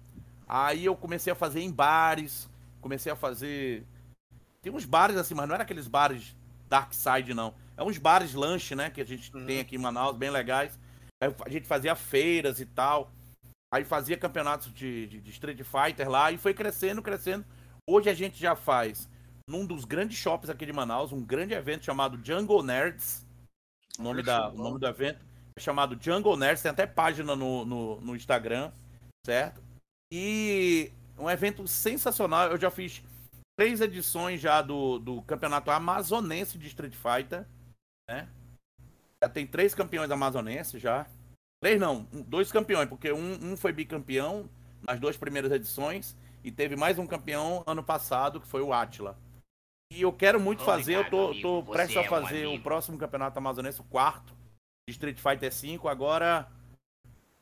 Aí eu comecei a fazer em bares, comecei a fazer. Tem uns bares assim, mas não era aqueles bares Dark Side, não. É uns bares lanche, né? Que a gente Uhum. tem aqui em Manaus, bem legais. Aí a gente fazia feiras e tal. Aí fazia campeonatos de, de, de Street Fighter lá e foi crescendo, crescendo. Hoje a gente já faz num dos grandes shops aqui de Manaus, um grande evento chamado Jungle Nerds. O nome, da, o nome do evento é chamado Jungle Nerds, tem até página no, no, no Instagram, certo? E um evento sensacional. Eu já fiz três edições já do, do campeonato amazonense de Street Fighter, né? Já tem três campeões amazonenses já. Três não, um- dois campeões, porque um, um foi bicampeão nas duas primeiras edições e teve mais um campeão ano passado, que foi o Atila. E eu quero muito fazer, eu tô, tô prestes a é um fazer o amigo. próximo campeonato amazonense, o quarto, de Street Fighter V, agora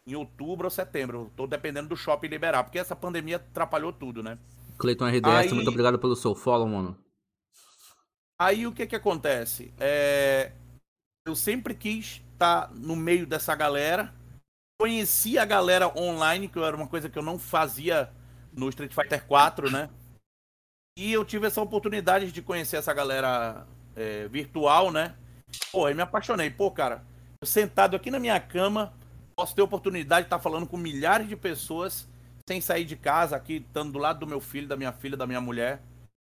em outubro ou setembro. Tô dependendo do shopping liberar, porque essa pandemia atrapalhou tudo, né? Cleiton RDS, Aí- muito obrigado pelo seu follow, mano. Aí o que que acontece? É, Eu sempre quis estar no meio dessa galera. Conheci a galera online, que era uma coisa que eu não fazia no Street Fighter 4, né? E eu tive essa oportunidade de conhecer essa galera é, virtual, né? Pô, aí me apaixonei. Pô, cara, eu sentado aqui na minha cama, posso ter oportunidade de estar falando com milhares de pessoas sem sair de casa, aqui, estando do lado do meu filho, da minha filha, da minha mulher.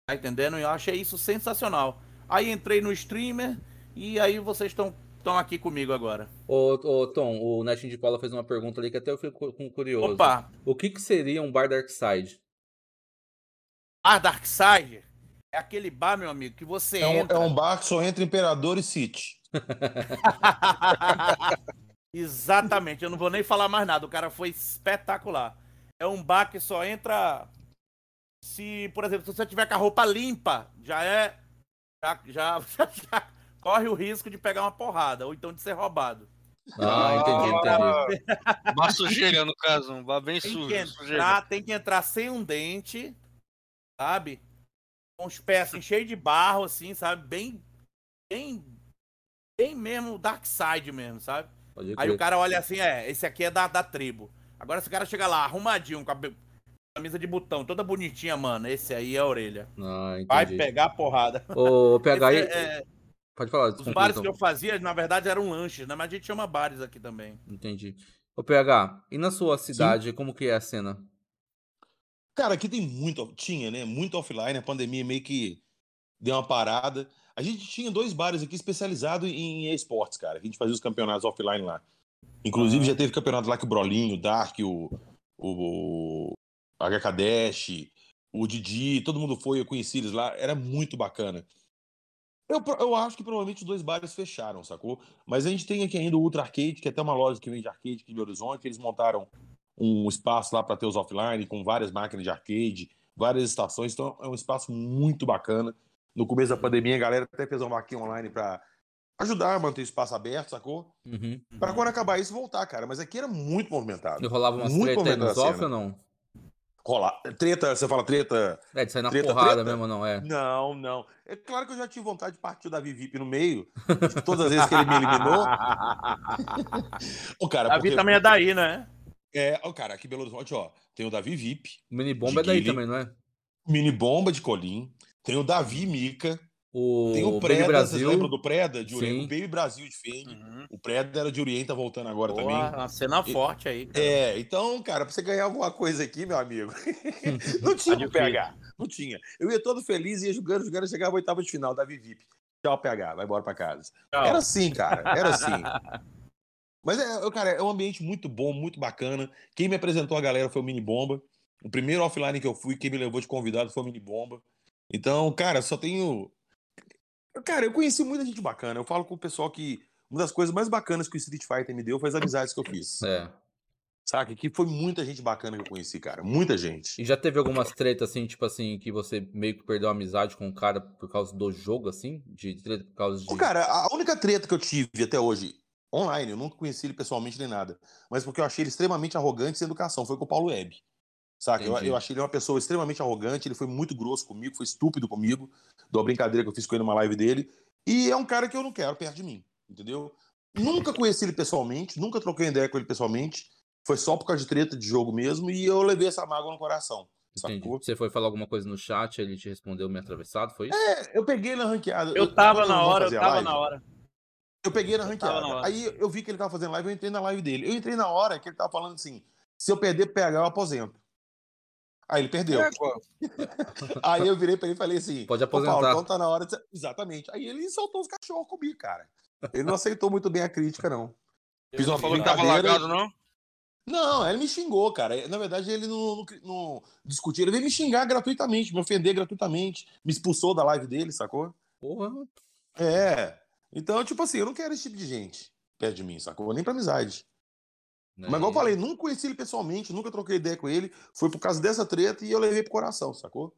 Tá entendendo? E eu achei isso sensacional. Aí entrei no streamer e aí vocês estão estão aqui comigo agora. Ô, ô, Tom, o Netinho de Paula fez uma pergunta ali que até eu fico cu- curioso. Opa, O que que seria um bar Darkside? Bar Darkside é aquele bar, meu amigo, que você É um, entra. é um bar que só entra Imperador e City. Exatamente, eu não vou nem falar mais nada. O cara foi espetacular. É um bar que só entra. Se, por exemplo, se você tiver com a roupa limpa, já é. Já, já, já corre o risco de pegar uma porrada, ou então de ser roubado. Ah, entendi, entendi. Bar sujeira, no caso, um bar bem Tem sujo. que, entrar, tem que entrar sem um dente, sabe? Com os pés assim, cheios de barro, assim, sabe? Bem. Bem. Bem mesmo Dark Side mesmo, sabe? Aí o cara olha assim, é, esse aqui é da, da tribo. Agora se o cara chega lá, arrumadinho, com a camisa de botão, toda bonitinha, mano, esse aí é a orelha. Ah, Vai pegar a porrada. Ô, PH, Esse aí- é- é, pode falar, os bares então. que eu fazia, na verdade, eram lanches, né? Mas a gente chama bares aqui também. Entendi. Ô, PH, e na sua cidade, como que é a cena? Cara, aqui tem muito, tinha, né? Muito offline, a pandemia meio que deu uma parada. A gente tinha dois bares aqui especializados em esportes, cara. A gente fazia os campeonatos offline lá. Inclusive, já teve campeonato lá que o Brolinho, o Dark, o, o, o HK Dash, o Didi, todo mundo foi, eu conheci eles lá. Era muito bacana. Eu, eu acho que provavelmente os dois bares fecharam, sacou? Mas a gente tem aqui ainda o Ultra Arcade, que é até uma loja que vende arcade aqui de Horizonte. Eles montaram um espaço lá para ter os offline, com várias máquinas de arcade, várias estações. Então é um espaço muito bacana. No começo da pandemia, a galera até fez uma vaquinha online para ajudar a manter o espaço aberto, sacou? Uhum. Para quando acabar isso voltar, cara. Mas aqui era muito movimentado. E rolava umas Muito treta nos off ou não? Rolar. Treta, você fala treta. É, de sair na Treta, porrada treta? mesmo, não, é. Não, não. É claro que eu já tive vontade de partir o Davi VIP no meio. de todas as vezes que ele me eliminou. O cara, Davi porque- também é daí, né? É, o cara, aqui em Belo Horizonte, ó, tem o Davi VIP, O mini bomba é daí também, não é? Mini Bomba de Colim, tem o Davi Mica, O, tem o Baby Preda, vocês Brasil. lembram do Preda? De. Oriente, o Baby Brasil de Feng. Uhum. O Preda era de Oriente, tá voltando agora Boa, também. uma cena forte aí. cara. É, então, cara, pra você ganhar alguma coisa aqui, meu amigo, não tinha Tá o PH. Não tinha. Eu ia todo feliz, ia jogando, jogando, chegava a oitava de final, Davi VIP. Tchau, PH, vai embora pra casa. Tchau. Era assim, cara, era assim. Mas, é, cara, é um ambiente muito bom, muito bacana. Quem me apresentou a galera foi o Mini Bomba. O primeiro offline que eu fui, quem me levou de convidado foi o Mini Bomba. Então, cara, só tenho. Cara, eu conheci muita gente bacana. Eu falo com o pessoal que uma das coisas mais bacanas que o Street Fighter me deu foi as amizades que eu fiz. É. Saca? Que foi muita gente bacana que eu conheci, cara. Muita gente. E já teve algumas tretas assim, tipo assim, que você meio que perdeu a amizade com o cara por causa do jogo, assim? De treta por causa de. Cara, a única treta que eu tive até hoje, online, eu nunca conheci ele pessoalmente nem nada, mas porque eu achei ele extremamente arrogante sem educação, foi com o Paulo Web. Saca? Eu, eu achei ele uma pessoa extremamente arrogante, ele foi muito grosso comigo, foi estúpido comigo, da brincadeira que eu fiz com ele numa live dele, e é um cara que eu não quero perto de mim, entendeu? Nunca conheci ele pessoalmente, nunca troquei ideia com ele pessoalmente, foi só por causa de treta de jogo mesmo, e eu levei essa mágoa no coração. Entendi. Sacou? Você foi falar alguma coisa no chat, ele te respondeu meio atravessado, foi isso? É, eu peguei ele na ranqueada. Eu tava na hora, eu tava live, na hora. Eu peguei na ranqueada. na. Aí eu vi que ele tava fazendo live, eu entrei na live dele. Eu entrei na hora que ele tava falando assim: se eu perder PH, eu aposento. Aí ele perdeu. É. Aí eu virei pra ele e falei assim: Pode "Ô, Paulo, aposentar. então tá na hora de... você-" Exatamente. Aí ele soltou os cachorros comigo, cara. Ele não aceitou muito bem a crítica, não. Fiz Não uma falou que tava lagado, não? Não, ele me xingou, cara. Na verdade, ele não, não, não discutiu. Ele veio me xingar gratuitamente, me ofender gratuitamente, me expulsou da live dele, sacou? Porra. É. Então, tipo assim, eu não quero esse tipo de gente perto de mim, sacou? Nem pra amizade. Mas igual eu falei, nunca conheci ele pessoalmente, nunca troquei ideia com ele. Foi por causa dessa treta e eu levei pro coração, sacou?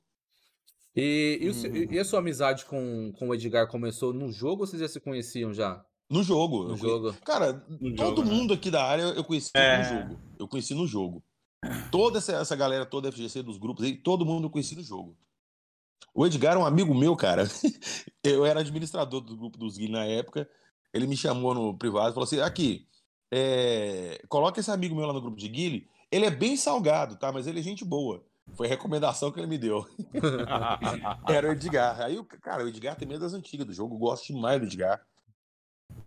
E, e, Uhum. e a sua amizade com, com o Edgar começou no jogo ou vocês já se conheciam já? No jogo. No eu conhe- jogo. Cara, No todo jogo, né? mundo aqui da área eu conheci É. no jogo. Eu conheci no jogo. Toda essa, essa galera toda FGC dos grupos aí, todo mundo eu conheci no jogo. O Edgar é um amigo meu, cara. Eu era administrador do grupo dos Guilherme na época. Ele me chamou no privado e falou assim: aqui, é, coloca esse amigo meu lá no grupo de Guile. Ele é bem salgado, tá? Mas ele é gente boa. Foi a recomendação que ele me deu. Era o Edgar. Aí, cara, o Edgar tem medo das antigas do jogo. Eu gosto demais do Edgar.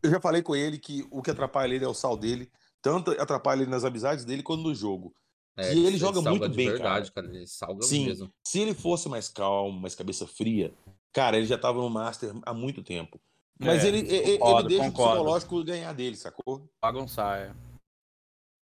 Eu já falei com ele que o que atrapalha ele é o sal dele. Tanto atrapalha ele nas amizades dele quanto no jogo. É, E ele joga salga muito bem, verdade, cara. Ele salga Sim. mesmo. Se ele fosse mais calmo, mais cabeça fria, cara, ele já tava no Master há muito tempo. Mas É, ele, ele, concordo, ele deixa concordo. o psicológico ganhar dele, sacou? Bagunçar, é.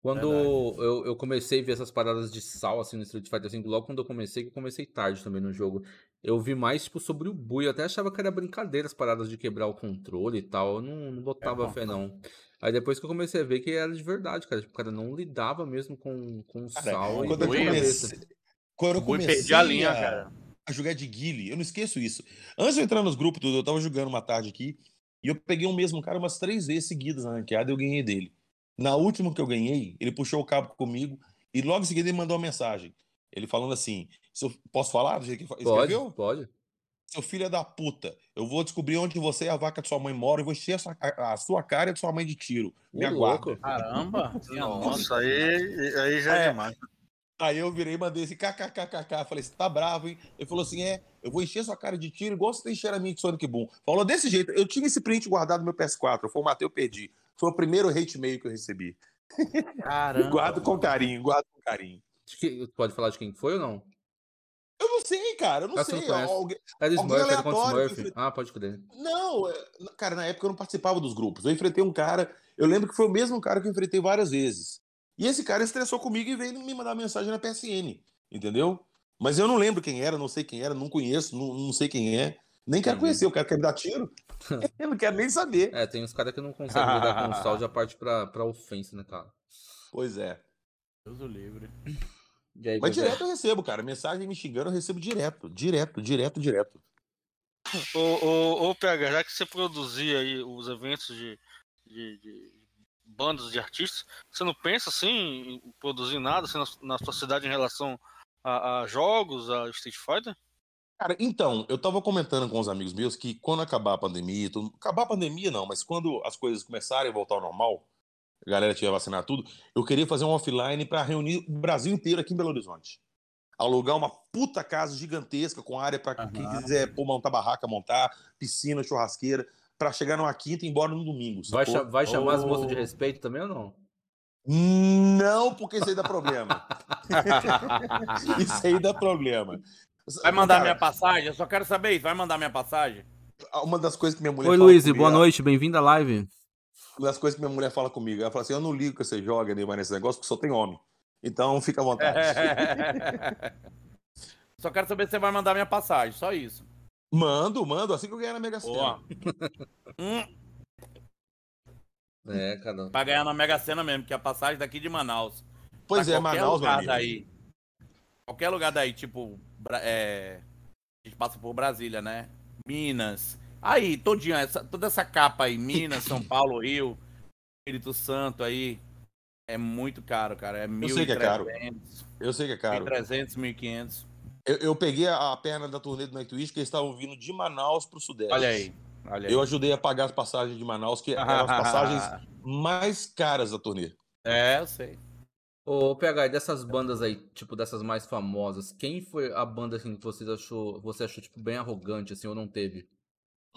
Quando Verdade. eu, eu comecei a ver essas paradas de sal assim no Street Fighter 5, logo quando eu comecei, que eu comecei tarde também no jogo, eu vi mais tipo sobre o Bui. Eu até achava que era brincadeira as paradas de quebrar o controle e tal. Eu não, não botava É, fé, não. Aí depois que eu comecei a ver que era de verdade, cara. Tipo, o cara não lidava mesmo com, com o Cara, sal e quando eu Bui- cabeça. comecei, quando eu comecei a linha, cara. A jogar de guile, eu não esqueço isso. Antes de eu entrar nos grupos, tudo, eu tava jogando uma tarde aqui e eu peguei o mesmo cara umas três vezes seguidas na ranqueada e eu ganhei dele. Na última que eu ganhei, ele puxou o cabo comigo e logo em seguida ele mandou uma mensagem. Ele falando assim: se eu posso falar do jeito que ele Pode, escreveu? pode. Seu filho é da puta, eu vou descobrir onde você e a vaca de sua mãe moram e vou encher a sua, a- a sua cara e de sua mãe de tiro. Me aguarda. Caramba! Nossa, aí, aí já é, É. demais. Aí eu virei e mandei esse kkkk. Falei, você tá bravo, hein? Ele falou assim: é, eu vou encher sua cara de tiro igual você encher a minha de Sonic Boom. Falou desse jeito. Eu tinha esse print guardado no meu PS4. Eu formatei, eu perdi. Foi o primeiro hate mail que eu recebi. Caramba! Guardo com carinho, guardo com carinho. Pode falar de quem foi ou não? Eu não sei, cara, eu não Ah, você não sei. conhece. Alguém- É Alguém Smurf, aleatório enfrenta- Ah, pode crer. Não, é- cara, na época eu não participava dos grupos. Eu enfrentei um cara, eu lembro que foi o mesmo cara que eu enfrentei várias vezes. E esse cara estressou comigo e veio me mandar mensagem na PSN, entendeu? Mas eu não lembro quem era, não sei quem era, não conheço, não, não sei quem é. Nem quero conhecer, eu quero que ele me dar tiro. eu não quero nem saber. É, tem uns caras que não conseguem lidar com o sal, já parte pra, pra ofensa, né, cara? Pois é. Deus o livre. Aí, Mas direto eu recebo, cara. Mensagem me xingando, eu recebo direto. Direto, direto, direto. Ô, ô, ô, PH, já que você produzia aí os eventos de, de, de bandas de artistas, você não pensa assim em produzir nada assim, na, na sua cidade em relação a, a jogos, a Street Fighter? Cara, então, eu tava comentando com os amigos meus que quando acabar a pandemia, tudo- acabar a pandemia não, mas quando as coisas começarem a voltar ao normal, a galera tiver vacinado tudo, eu queria fazer um offline pra reunir o Brasil inteiro aqui em Belo Horizonte. Alugar uma puta casa gigantesca com área pra quem Aham. quiser pôr, montar barraca, montar, piscina, churrasqueira, pra chegar numa quinta e ir embora no domingo. Vai, sacou? cha- vai chamar as moças de Oh. respeito também ou não? Não, porque isso aí dá problema. isso aí dá problema. Vai mandar Cara, minha passagem? Eu só quero saber isso. Vai mandar minha passagem? Uma das coisas que minha mulher Oi, Luiz, comigo, boa noite, bem-vindo à live. Uma das coisas que minha mulher fala comigo, ela fala assim: eu não ligo que você joga Neymar nesse negócio, porque só tem homem. Então fica à vontade. só quero saber se você vai mandar minha passagem. Só isso. Mando, mando, assim que eu ganhar na Mega. Sena. Hum, É, cara. pra ganhar na Mega Sena mesmo, que é a passagem daqui de Manaus. Pois Pra é, qualquer Manaus, lugar daí. Qualquer lugar daí, tipo, é, a gente passa por Brasília, né? Minas. Aí, todinho, essa, toda essa capa aí, Minas, São Paulo, Rio, Espírito Santo aí, é muito caro, cara. É 1.300, sei que é caro. Eu sei que é caro. 1.300, 1.500. Eu, eu peguei a, a perna da turnê do Nightwish, que eles estavam vindo de Manaus pro Sudeste. Olha aí, olha aí. Eu ajudei a pagar as passagens de Manaus, que eram as passagens mais caras da turnê. É, eu sei. Ô, PH, e dessas bandas aí, tipo, dessas mais famosas, quem foi a banda assim, que você achou, você achou, tipo, bem arrogante, assim, ou não teve?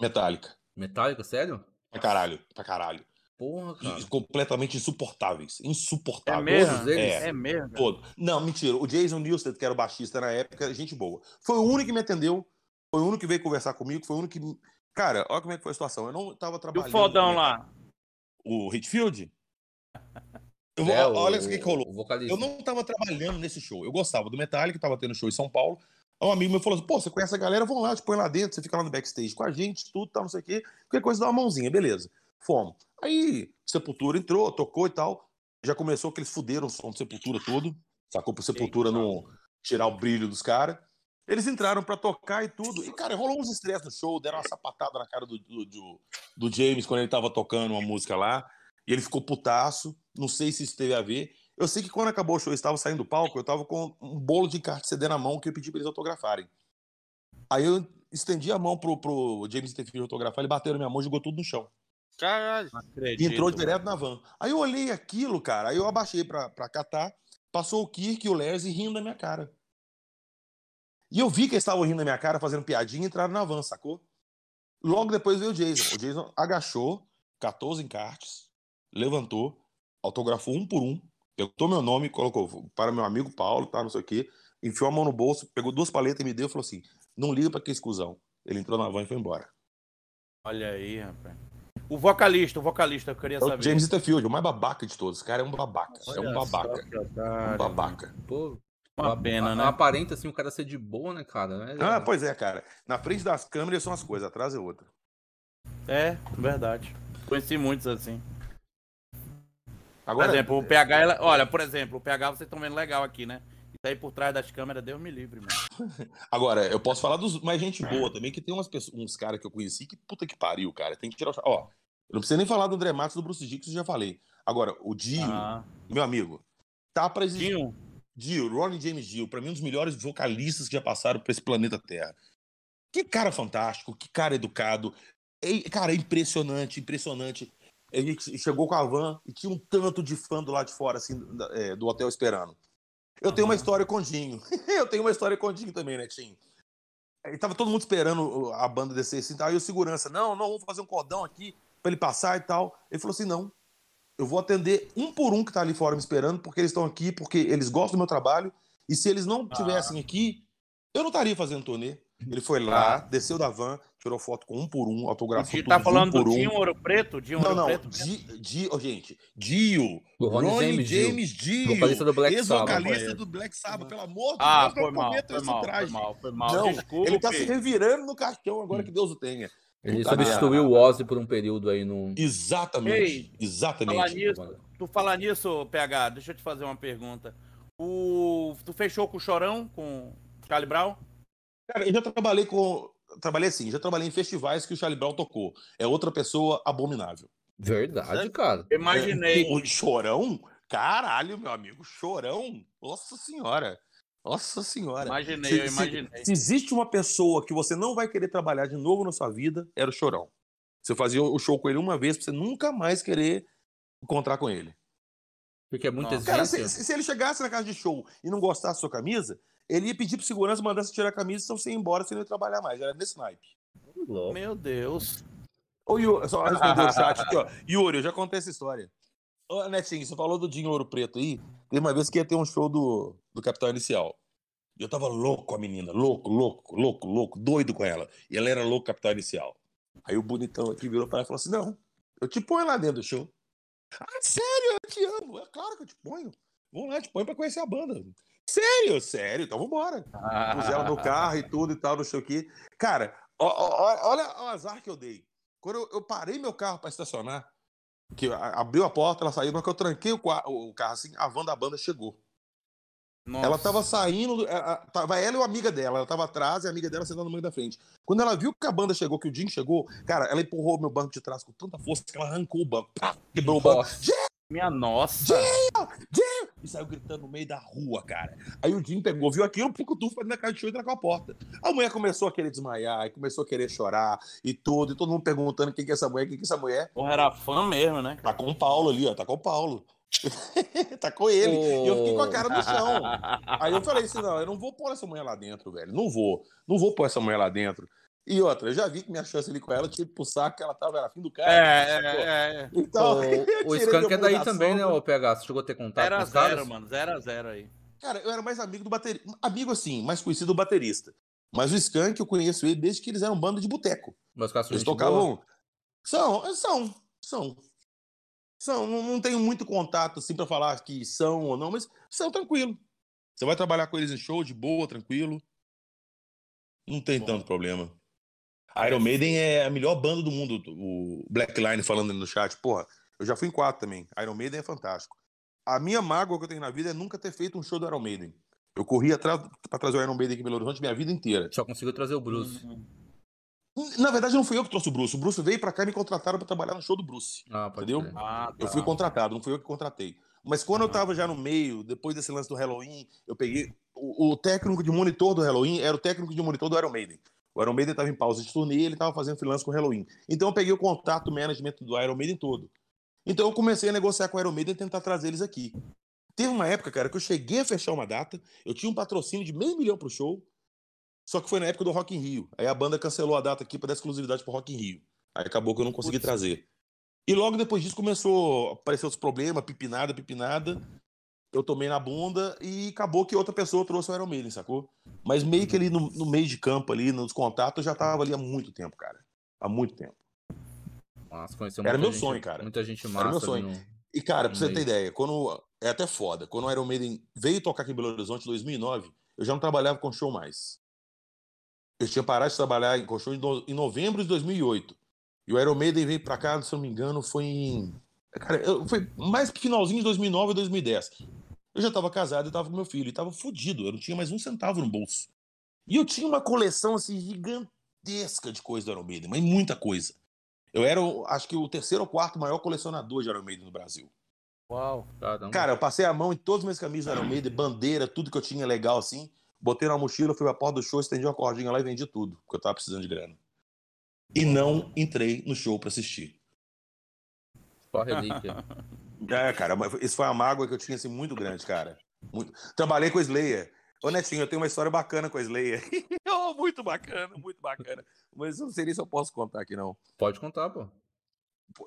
Metallica. Metallica, sério? Pra caralho, pra caralho. Porra, E- cara. completamente insuportáveis. É Insuportáveis. mesmo? Todos eles? É. É mesmo. Todo. Não, mentira. O Jason Newsted, que era o baixista na época, era gente boa. Foi o único que me atendeu. Foi o único que veio conversar comigo. Foi o único que. Cara, olha como é que foi a situação. Eu não tava E trabalhando. o fodão lá? O Hitfield? Eu vou- É, olha o- que que rolou. Eu não tava trabalhando nesse show. Eu gostava do Metallica, tava tendo show em São Paulo. Aí Um amigo meu falou assim: pô, você conhece a galera? Vamos lá, te põe lá dentro, você fica lá no backstage com a gente, tudo, tal, não sei o quê. Qualquer coisa dá uma mãozinha, beleza. Fomos. Aí, Sepultura entrou, tocou e tal. Já começou que eles fuderam o som do Sepultura todo. Sacou pro Sepultura não tirar o brilho dos caras. Eles entraram pra tocar e tudo. E, cara, rolou uns estresses no show, deram uma sapatada na cara do, do, do- James quando ele tava tocando uma música lá. E ele ficou putaço. Não sei se isso teve a ver. Eu sei que quando acabou o show, eu estava saindo do palco, eu tava com um bolo de encarte CD na mão que eu pedi pra eles autografarem. Aí eu estendi a mão pro, pro James Hetfield autografar, ele bateu na minha mão e jogou tudo no chão. Caralho. Acredito. entrou direto na van. Aí eu olhei aquilo, cara, aí eu abaixei pra, pra catar, passou o Kirk e o Lerzi rindo da minha cara. E eu vi que eles estavam rindo da minha cara, fazendo piadinha e entraram na van, sacou? Logo depois veio o Jason. O Jason agachou, catou os encartes, levantou, autografou um por um, perguntou meu nome, colocou para meu amigo Paulo, tá, não sei o quê, enfiou a mão no bolso, pegou duas paletas e me deu e falou assim: não liga pra que exclusão. Ele entrou na van e foi embora. Olha aí, rapaz. O vocalista, o vocalista, eu queria É o saber. James Hetfield, o mais babaca de todos. Esse cara é um babaca. é Olha um só babaca. Um babaca. Pô, Uma pena, a- né? Aparenta, assim, o cara ser de boa, né, cara? É- Ah, pois é, cara. Na frente das câmeras são as coisas, atrás é outra. É, verdade. Conheci muitos assim. Por Agora, exemplo, o PH, ela- olha, por exemplo, o PH vocês estão vendo legal aqui, né? Isso aí por trás das câmeras, Deus me livre, mano. agora, eu posso falar dos mais gente boa também, que tem umas pessoas, uns caras que eu conheci que puta que pariu, cara. Tem que tirar o. Ó, eu não preciso nem falar do André Matos do Bruce Dix, eu já falei. Agora, o Dio, Ah, meu amigo, tá pra existir. Dinho, Dio, Ronnie James Dio, pra mim, um dos melhores vocalistas que já passaram por esse planeta Terra. Que cara fantástico, que cara educado. É, cara, é impressionante, impressionante. A gente chegou com a van e tinha um tanto de fã do lado de fora, assim, é, do hotel esperando. Eu tenho uma história com o Dinho. eu tenho uma história com o Dinho também, né, Tim? Aí tava todo mundo esperando a banda descer assim, tal. Aí o segurança, não, não, vamos fazer um cordão aqui pra ele passar e tal. Ele falou assim, não, eu vou atender um por um que tá ali fora me esperando, porque eles estão aqui, porque eles gostam do meu trabalho. E se eles não estivessem aqui, eu não estaria fazendo turnê. Ele foi lá, desceu da van, tirou foto com um por um, autografou todos tá falando um do um. Dinho Ouro Preto? Dinho Não, Ouro não, Preto? Di, Di, oh, gente, Dio, Do Ronnie James Dio. James Dio, Vocalista do Black Sabbath. ex-vocalista do Black Sabbath, pelo amor de Ah, Deus, foi não mal, cometa foi esse mal, foi mal, foi mal. Não, Desculpe. ele tá se revirando no caixão agora que Deus o tenha. Ele substituiu o Ozzy por um período aí no... Exatamente, Ei, Falar exatamente. nisso, tu falar nisso, PH, deixa eu te fazer uma pergunta. O... Tu fechou com o Chorão, com o Charlie Brown? Cara, eu já trabalhei com. Trabalhei assim, já trabalhei em festivais que o Charlie Brown tocou. É outra pessoa abominável. Verdade, cara. Eu Imaginei. É, o chorão? Caralho, meu amigo, chorão? Nossa senhora. Nossa senhora. Imaginei, Se- eu se- imaginei. Se, existe uma pessoa que você não vai querer trabalhar de novo na sua vida, era o Chorão. Você fazia o show com ele uma vez pra você nunca mais querer encontrar com ele. Porque é muita Nossa. Cara, se, se ele chegasse na casa de show e não gostasse da sua camisa, ele ia pedir pro segurança mandar você tirar a camisa, então você ia embora, você não ia trabalhar mais. Era nesse naipe. Meu Deus. Ô, Yuri, só responder o chat aqui, ó. Yuri, eu já contei essa história. Ô, Netinho, você falou do Dinho Ouro Preto aí. Teve uma vez que ia ter um show do, do Capital Inicial. E eu tava louco com a menina, louco, louco, louco, louco, doido com ela. E ela era louco Capital Inicial. Aí o bonitão aqui virou pra ela e falou assim: Não, eu te ponho lá dentro do show. Ah, sério, eu te amo. É claro que eu te ponho. Vamos lá, te ponho pra conhecer a banda. Sério, sério, então vambora. Pus ela no carro e tudo e tal, não sei o quê. Cara, ó- ó- olha o azar que eu dei. Quando eu, eu parei meu carro pra estacionar, que a- abriu a porta, ela saiu, mas que eu tranquei o, o carro assim, a van da banda chegou. Nossa. Ela tava saindo, do- a- a- tava ela e uma amiga dela, ela tava atrás e a amiga dela sentando no meio da frente. Quando ela viu que a banda chegou, que o Jim chegou, cara, ela empurrou meu banco de trás com tanta força que ela arrancou o banco, pá, quebrou o banco. Nossa. Minha nossa. E saiu gritando no meio da rua, cara. Aí o Jim pegou, viu aquilo, pra dentro da casa de show e trancou a porta. A mulher começou a querer desmaiar, e começou a querer chorar e tudo, e todo mundo perguntando quem que é essa mulher, quem que é essa mulher. Porra, era fã mesmo, né? Tá com o Paulo ali, ó, tá com o Paulo. tá com ele. E eu fiquei com a cara no chão. Aí eu falei assim: não, eu não vou pôr essa mulher lá dentro, velho. Não vou. Não vou pôr essa mulher lá dentro. E outra, eu já vi que minha chance ali com ela, tive pro saco que ela tava, era fim do cara. É, sacou? é, é. Então, eu O, o Skank é daí também, né, né? o PH? Você chegou a ter contato Zero com os caras? zero, mano. Zero a zero aí. Cara, eu era mais amigo do baterista. Amigo assim, mais conhecido do baterista. Mas o Skank, eu conheço ele desde que eles eram banda de boteco. Mas caras Eles gente boa. tocavam. São, são, são. São. Não, não tenho muito contato assim pra falar que são ou não, mas são tranquilo. Você vai trabalhar com eles em show de boa, tranquilo. Não tem Bom. tanto problema. A Iron Maiden é a melhor banda do mundo. O Blackline falando ali no chat. Porra, eu já fui em quatro também. Iron Maiden é fantástico. A minha mágoa que eu tenho na vida é nunca ter feito um show do Iron Maiden. Eu corri atrás pra trazer o Iron Maiden aqui em Belo Horizonte minha vida inteira. Só conseguiu trazer o Bruce. Na verdade, não fui eu que trouxe o Bruce. O Bruce veio pra cá e me contrataram pra trabalhar no show do Bruce. Ah, pode Entendeu? Ah, Eu tá. fui contratado, não fui eu que contratei. Mas quando eu Aham. tava já no meio, depois desse lance do Halloween, eu peguei. O, o técnico de monitor do Halloween era o técnico de monitor do Iron Maiden. O Iron Maiden tava em pausa de turnê e ele tava fazendo freelance com o Halloween. Então eu peguei o contato, o management do Iron Maiden todo. Então eu comecei a negociar com o Iron Maiden e tentar trazer eles aqui. Teve uma época, cara, que eu cheguei a fechar uma data, eu tinha um patrocínio de meio milhão pro show, só que foi na época do Rock in Rio. Aí a banda cancelou a data aqui para dar exclusividade pro Rock in Rio. Aí acabou que eu não consegui Putz. trazer. E logo depois disso começou a aparecer os problemas, pipinada, pipinada. Eu tomei na bunda e acabou que outra pessoa trouxe o Iron Maiden, sacou? Mas meio que ali no, no meio de campo, ali, nos contatos, eu já tava ali há muito tempo, cara. Há muito tempo. Nossa, conheceu Era meu gente- sonho, cara. Muita gente Era massa meu ali sonho. no- E, cara, pra você Meio. ter ideia, quando. É até foda. Quando o Iron Maiden veio tocar aqui em Belo Horizonte em 2009, eu já não trabalhava com show mais. Eu tinha parado de trabalhar em- com show em novembro de 2008. E o Iron Maiden veio pra cá, se eu não me engano, foi em. Cara, eu- foi mais que finalzinho de 2009 e 2010. Eu já tava casado e tava com meu filho. E tava fudido. Eu não tinha mais um centavo no bolso. E eu tinha uma coleção, assim, gigantesca de coisa do Iron Maiden, mas muita coisa. Eu era, acho que, o terceiro ou quarto maior colecionador de Iron Maiden no Brasil. Uau. Caramba. Cara, eu passei a mão em todas as minhas camisas do Iron Maiden, bandeira, tudo que eu tinha legal assim. Botei na mochila, fui pra porta do show, estendi uma cordinha lá e vendi tudo, porque eu tava precisando de grana. E não entrei no show pra assistir. Só relíquia. É, cara, mas isso foi uma mágoa que eu tinha assim muito grande, cara. Muito... Trabalhei com o Slayer. Ô, Netinho, eu tenho uma história bacana com a Slayer. oh, muito bacana, muito bacana. Mas eu não sei nem se eu posso contar aqui, não. Pode contar, pô.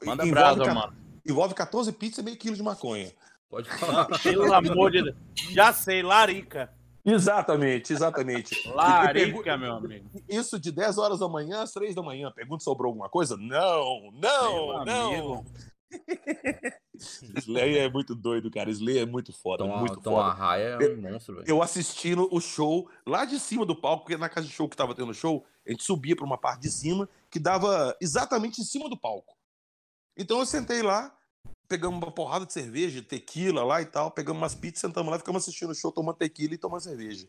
Manda envolve, brasa, ca- mano. envolve 14 pizzas e meio quilo de maconha. Pode falar. Pelo amor de Deus. Já sei, larica. Exatamente, exatamente. Larica, pergu- meu amigo. Isso de 10 horas da manhã às 3 da manhã. Pergunta se sobrou alguma coisa? Não, não, Meu não. amigo. Slayer é muito doido, cara. Slayer é muito foda, Tom, muito Tom foda. Arraia é um monstro, velho. Eu assistindo o show lá de cima do palco, porque na casa de show que tava tendo show, a gente subia pra uma parte de cima que dava exatamente em cima do palco. Então eu sentei lá, pegamos uma porrada de cerveja, tequila lá e tal, pegamos umas pizzas, sentamos lá, ficamos assistindo o show, tomando tequila e tomando cerveja.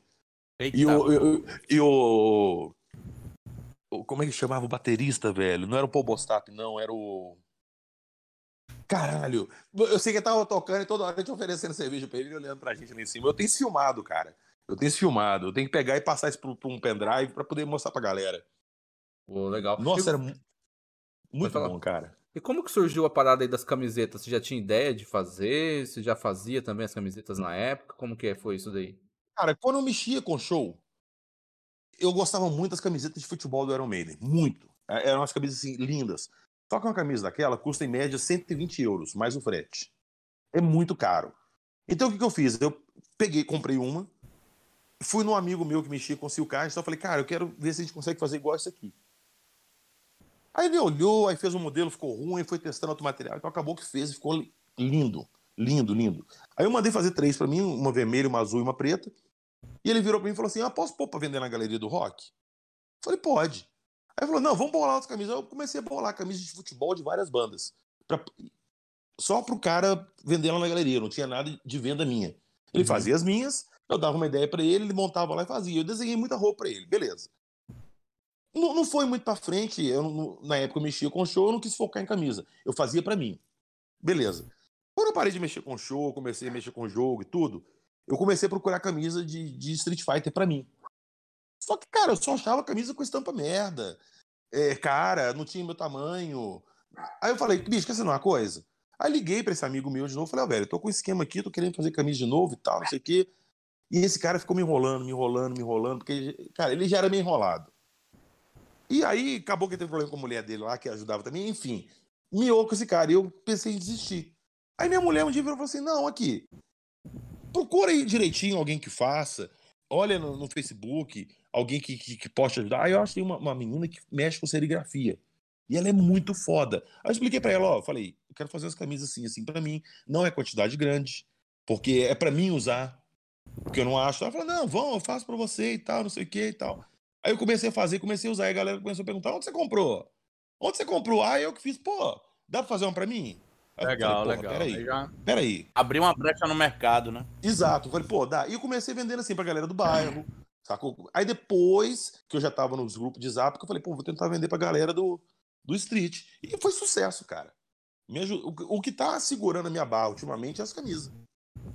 Eita. E o, e e o, o- Como é que chamava o baterista, velho? Não era o Paul Bostap, não, era o. Caralho! Eu sei que ele tava tocando e toda hora a gente oferecendo cerveja pra ele e olhando pra gente lá em cima. Eu tenho isso filmado, cara. Eu tenho isso filmado. Eu tenho que pegar e passar isso pra, um pendrive pra poder mostrar pra galera. Pô, legal. Nossa, era mu- muito bom, cara. e como que surgiu a parada aí das camisetas? Você já tinha ideia de fazer? Você já fazia também as camisetas na época? Como que foi isso daí? Cara, quando eu mexia com show, eu gostava muito das camisetas de futebol do Iron Maiden. Muito. É, Eram umas camisas assim, lindas. Só que uma camisa daquela custa em média 120 euros, mais o frete. É muito caro. Então o que, que eu fiz? Eu peguei, comprei uma, fui num amigo meu que mexia com silcagem, então eu falei, cara, eu quero ver se a gente consegue fazer igual isso aqui. Aí ele olhou, aí fez um modelo, ficou ruim, foi testando outro material, então acabou que fez e ficou li- lindo, lindo, lindo. Aí eu mandei fazer três pra mim, uma vermelha, uma azul e uma preta. E ele virou pra mim e falou assim: Ah, posso pôr pra vender na galeria do rock? Falei, pode. Aí ele falou: Não, vamos bolar outras camisas. Eu comecei a bolar camisas de futebol de várias bandas. Pra- Só pro cara vender lá na galeria, não tinha nada de venda minha. Ele Uhum. fazia as minhas, eu dava uma ideia pra ele, ele montava lá e fazia. Eu desenhei muita roupa pra ele, beleza. Não, não foi muito pra frente, eu, não- na época eu mexia com show, eu não quis focar em camisa. Eu fazia pra mim. Beleza. Quando eu parei de mexer com show, comecei a mexer com jogo e tudo, eu comecei a procurar camisa de, de Street Fighter pra mim. Só que, cara, eu só achava camisa com estampa merda. É, cara, não tinha meu tamanho. Aí eu falei, bicho, quer saber uma coisa? Aí liguei pra esse amigo meu de novo, falei, ó, velho, eu tô com um esquema aqui, tô querendo fazer camisa de novo e tal, não sei o quê. E esse cara ficou me enrolando, me enrolando, me enrolando, porque, cara, ele já era meio enrolado. E aí acabou que teve problema com a mulher dele lá, que ajudava também, enfim. Miou com esse cara e eu pensei em desistir. Aí minha mulher um dia e falou assim: não, aqui, procura aí direitinho alguém que faça, olha no, no Facebook, alguém que, que, que possa ajudar. Aí eu achei uma, uma menina que mexe com serigrafia. E ela é muito foda. Aí eu expliquei pra ela, ó, falei, eu quero fazer as camisas assim, assim, pra mim. Não é quantidade grande, porque é pra mim usar. Porque eu não acho. Ela falou, não, vão, eu faço pra você e tal, não sei o que e tal. Aí eu comecei a fazer, comecei a usar, e a galera começou a perguntar, onde você comprou? Onde você comprou? Ah, eu que fiz, pô, dá pra fazer uma pra mim? Aí Legal, falei, "Porra, legal. Aí Peraí, já peraí. abriu uma brecha no mercado, né? Exato. Eu Falei, pô, dá. E eu comecei vendendo assim pra galera do bairro, sacou? Aí depois que eu já tava nos grupos de zap, que eu falei, pô, vou tentar vender pra galera do, do street. E foi sucesso, cara. Me aju- o, o que tá segurando a minha barra ultimamente é as camisas.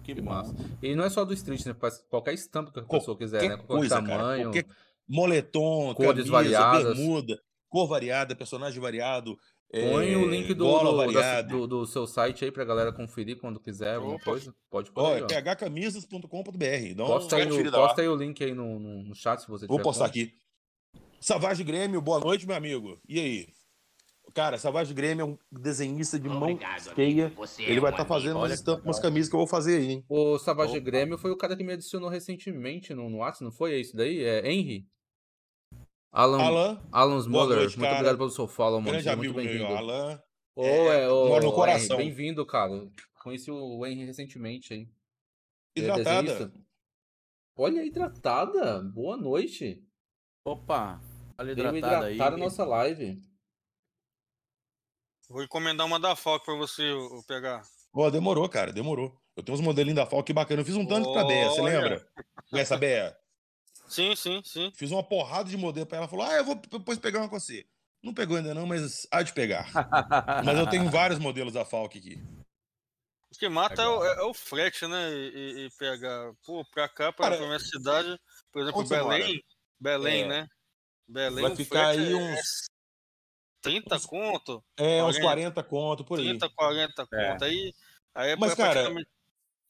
Que, massa. E não é só do street, né? Qualquer estampa que a pessoa quiser, né? Qualquer Qualquer coisa, cara. tamanho. Qualquer moletom, Cores camisa, variadas. bermuda, cor variada, personagem variado. Põe é, o link do, do, do, do seu site aí pra galera conferir quando quiser alguma Opa. coisa. Pode pôr Ó, aí, é phcamisas.com.br. Posta aí, o, posta aí o link aí no, no, no chat se você Vou postar aqui. Savage Grêmio, boa noite, meu amigo. E aí? Cara, Savage Grêmio é um desenhista de mão cheia. Ele vai estar fazendo umas estampas, umas camisas que eu vou fazer aí, hein? O Savage Opa. Grêmio foi o cara que me adicionou recentemente no, no WhatsApp, não foi? É isso daí? É Henry? Alan, Alan, Alan, Smoller, noite, muito obrigado pelo seu follow, mano. grande Seja muito bem-vindo. Alan. Ô, é, é, ô, no coração. Bem-vindo, cara. Conheci o Henry recentemente aí. É Hidratada. desenhista. Olha, hidratada. Boa noite. Opa, olha uma hidratada aí. hidratada nossa live. Vou encomendar uma da Falco pra você, o pegar. Ó, demorou, cara, demorou. Eu tenho uns modelinhos da Falk bacana. Eu fiz um tanto pra Bea, você lembra? Essa Bea. Sim, sim, sim. Fiz uma porrada de modelo pra ela. Falou, ah, eu vou depois pegar uma com você. Não pegou ainda não, mas há de pegar. mas eu tenho vários modelos da Falk aqui. O que mata é o, é- é o frete, né? E, e- pegar. Pô, pra cá, pra, Cara, pra minha cidade, por exemplo? Belém. Belém, É. né? Belém, Vai ficar aí é uns- 30 uns- conto, É, uns 40. 40 conto por aí. 30, 40 É. conto. Aí, aí é Mas, pra- cara, praticamente-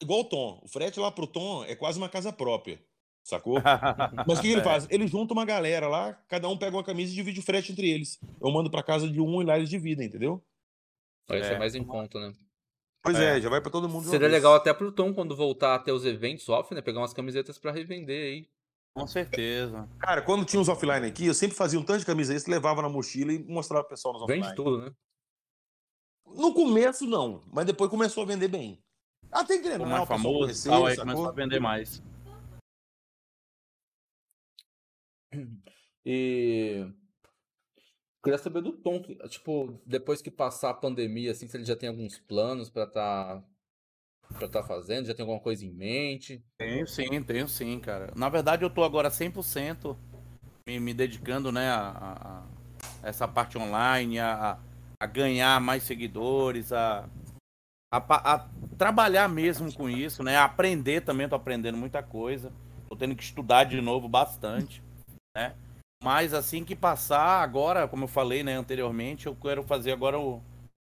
Igual o Tom. O frete lá pro Tom é quase uma casa própria. Sacou? Mas o que, que ele faz? Ele junta uma galera lá, cada um pega uma camisa e divide o frete entre eles. Eu mando pra casa de um e lá eles dividem, entendeu? Vai ser É. mais em conta, né? Pois É. é, já vai pra todo mundo. Seria legal até pro Tom, quando voltar a ter os eventos off, né? Pegar umas camisetas pra revender aí. Com certeza. Cara, quando tinha os offline aqui, eu sempre fazia um tanto de camisa extra, levava na mochila e mostrava pro pessoal nos offline. Vende tudo, né? No começo, não, mas depois começou a vender bem. Até engrenar, mais o pessoal famoso e tal, aí começou a vender mais. E. Queria saber do Tom, tipo, depois que passar a pandemia, assim, se ele já tem alguns planos pra tá. pra tá fazendo, já tem alguma coisa em mente. Tenho sim, tenho sim, cara. Na verdade, eu tô agora 100% me, me dedicando, né, a, a- essa parte online, a, a- ganhar mais seguidores, a, a, a trabalhar mesmo com isso, né, aprender também, tô aprendendo muita coisa. Tô tendo que estudar de novo bastante, né? Mas assim que passar, agora, como eu falei, né, anteriormente, eu quero fazer agora o,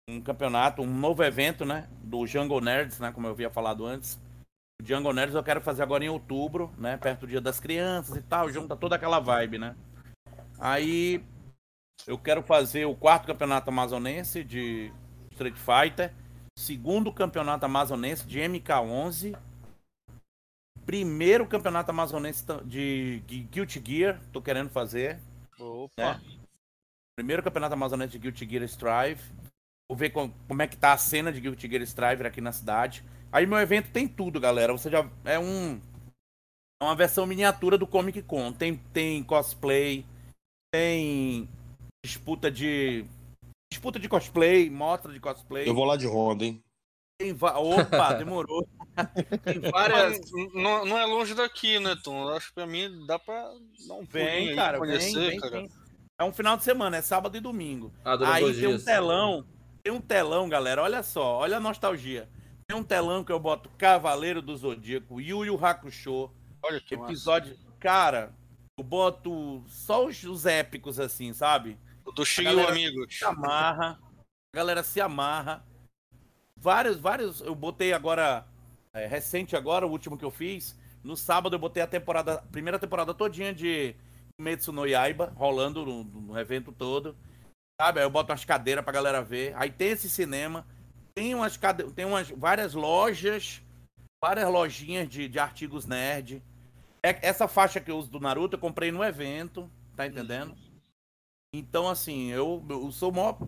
um campeonato, um novo evento, né? Do Jungle Nerds, né? Como eu havia falado antes. O Jungle Nerds eu quero fazer agora em outubro, né? Perto do Dia das Crianças e tal, junta toda aquela vibe, né? Aí eu quero fazer o quarto campeonato amazonense de Street Fighter, segundo campeonato amazonense de MK11, primeiro campeonato amazonense de Guilty Gear, tô querendo fazer. Opa. Né? Primeiro campeonato amazonense de Guilty Gear Strive. Vou ver como, como é que tá a cena de Guilty Gear Strive aqui na cidade. Aí meu evento tem tudo, galera. Você já é um é uma versão miniatura do Comic Con. Tem tem cosplay, tem disputa de disputa de cosplay, mostra de cosplay. Eu vou lá de Honda, hein? Tem va... Opa, demorou. tem várias. Não, não, é longe daqui, né, Tom? Eu acho que pra mim dá pra dar um vem, cara, conhecer, vem, vem, cara. Vem. É um final de semana, é sábado e domingo. Ah, Aí tem um telão. Tem um telão, galera. Olha só, olha a nostalgia. Tem um telão que eu boto Cavaleiro do Zodíaco, Yu Yu Hakusho. Olha que episódio. Massa. Cara, eu boto só os, os épicos assim, sabe? O do Chico Amigos. Se amarra. A galera se amarra. Vários, vários. Eu botei agora. É, recente agora, o último que eu fiz. No sábado eu botei a temporada. A primeira temporada todinha de Metsu no Yaiba, rolando no, no evento todo. Sabe? Aí eu boto umas cadeiras pra galera ver. Aí tem esse cinema. Tem umas, tem umas várias lojas. Várias lojinhas de, de artigos nerd. É, essa faixa que eu uso do Naruto eu comprei no evento. Tá entendendo? Então, assim, eu, eu sou maior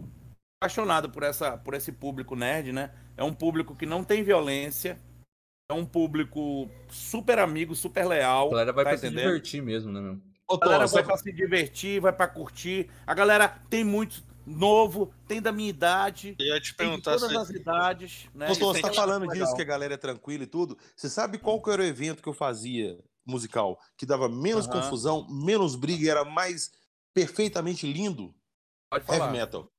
apaixonado por, essa, por esse público nerd, né? É um público que não tem violência. É um público super amigo, super leal. A galera vai tá pra entendendo? se divertir mesmo, né, meu? A galera vai pra se divertir, vai pra curtir. A galera tem muito novo, tem da minha idade. Eu ia te perguntar tem de todas se... as idades. Né? Ô, você tá falando disso, que a galera é tranquila e tudo. Você sabe qual que era o evento que eu fazia musical? Que dava menos uhum. confusão, menos briga e era mais perfeitamente lindo? Pode falar. Heavy metal.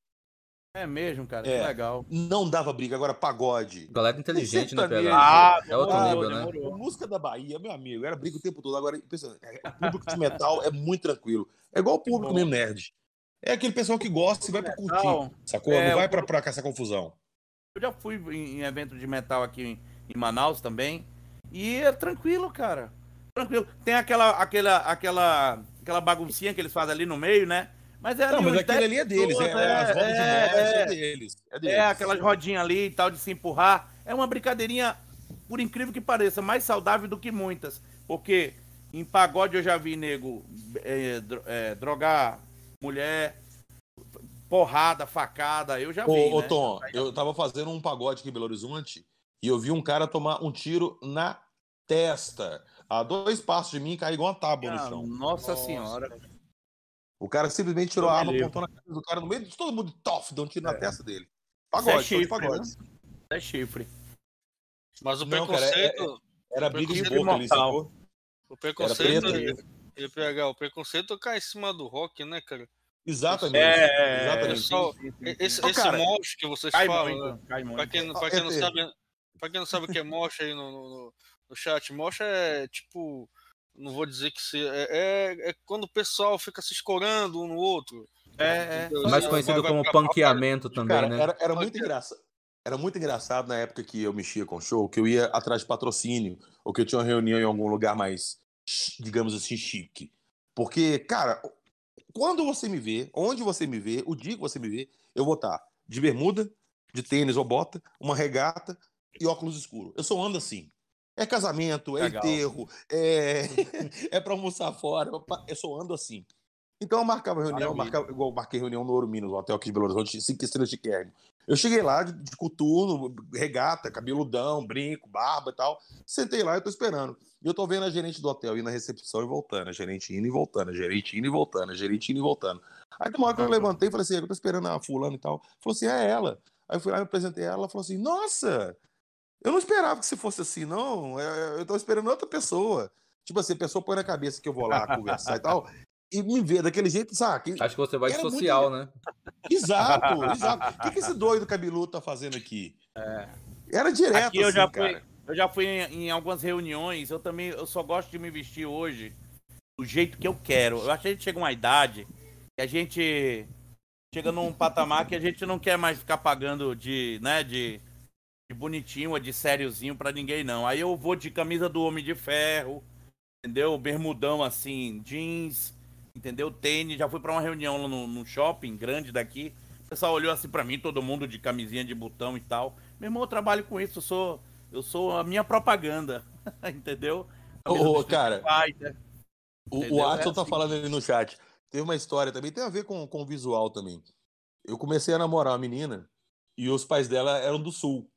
É mesmo, cara, é. que legal. Não dava briga, agora pagode. Galera inteligente, né, Pedro? Ah, é outro ah, nível, né? Música da Bahia, meu amigo, era briga o tempo todo. Agora, pensa, é, o público de metal é muito tranquilo. É igual o público mesmo nerd. É aquele pessoal que gosta e vai pra curtir, sacou? É, Não vai pra, pra essa confusão. Eu já fui em evento de metal aqui em Manaus também. E é tranquilo, cara. Tranquilo. Tem aquela, aquela, aquela, aquela baguncinha que eles fazem ali no meio, né? Mas é Não, mas aquilo ali é deles, é, é, as rodas é, de nerd, é, é, deles, é deles. É, aquelas rodinhas ali e tal de se empurrar. É uma brincadeirinha, por incrível que pareça, mais saudável do que muitas. Porque em pagode eu já vi nego é, é, drogar mulher, porrada, facada, eu já vi. Ô, ô né? Tom, eu tava fazendo um pagode aqui em Belo Horizonte e eu vi um cara tomar um tiro na testa. A dois passos de mim caiu igual uma tábua ah, no chão. Nossa, nossa senhora. O cara simplesmente tirou a arma, apontou na cabeça do cara no meio de todo mundo, tof, deu um tiro é. na testa dele. Pagode, é chifre, pagode. Né? É chifre. Mas o Não, preconceito. Cara, é, era briga de boca ali, sacou? O preconceito. Ia pegar, o preconceito cai em cima do rock, né, cara? Exatamente. É, exatamente. Pessoal, esse então, esse mosh que vocês falam, muito, né? pra quem, pra quem não sabe, pra quem não sabe o que é mosh aí no, no, no chat, mosh é tipo não vou dizer que se, é, é, é, quando o pessoal fica se escorando um no outro. É, é. Mais conhecido vai, como panqueamento também, cara, né? Era, era muito engraçado. Era muito engraçado na época que eu mexia com show, que eu ia atrás de patrocínio, ou que eu tinha uma reunião em algum lugar mais, digamos assim, chique. Porque, cara, quando você me vê, onde você me vê, o dia que você me vê, eu vou estar de bermuda, de tênis ou bota, uma regata e óculos escuros. Eu só ando assim. É casamento, é Legal. enterro, é, é para almoçar fora. Eu só ando assim. Então eu marcava reunião, eu marcava, igual eu marquei reunião no Ouro Minas, no hotel aqui de Belo Horizonte, cinco estrelas de Kern. Eu cheguei lá de, de coturno, regata, cabeludão, brinco, barba e tal. Sentei lá e tô esperando. E eu tô vendo a gerente do hotel indo na recepção e voltando, a gerente indo e voltando, a gerente indo e voltando, a gerente indo e voltando. Aí tem uma hora que eu levantei e falei assim, eu tô esperando a fulana e tal. Falou assim, é ela. Aí eu fui lá e apresentei ela, ela falou assim, nossa, eu não esperava que você fosse assim, não. É, eu tô esperando outra pessoa. Tipo assim, a pessoa põe na cabeça que eu vou lá conversar e tal, e me vê daquele jeito, sabe? Acho que você vai de social, muito... né? Exato, exato. O que, que esse doido cabeludo tá fazendo aqui? É. Era direto, aqui eu assim, já cara. fui, eu já fui em, em algumas reuniões, eu também, eu só gosto de me vestir hoje do jeito que eu quero. Eu acho que a gente chega uma idade que a gente chega num patamar que a gente não quer mais ficar pagando de, né, de, de bonitinho ou de sériozinho pra ninguém, não. Aí eu vou de camisa do Homem de Ferro, entendeu? Bermudão assim, jeans, entendeu? Tênis. Já fui pra uma reunião lá no, no shopping grande daqui. O pessoal olhou assim pra mim, todo mundo de camisinha de botão e tal. Meu irmão, eu trabalho com isso, eu sou, eu sou a minha propaganda, entendeu? Ô, Street cara, Fighter. O, o Adson É tá assim. falando ali no chat. Tem uma história também, tem a ver com, com o visual também. Eu comecei a namorar uma menina e os pais dela eram do sul.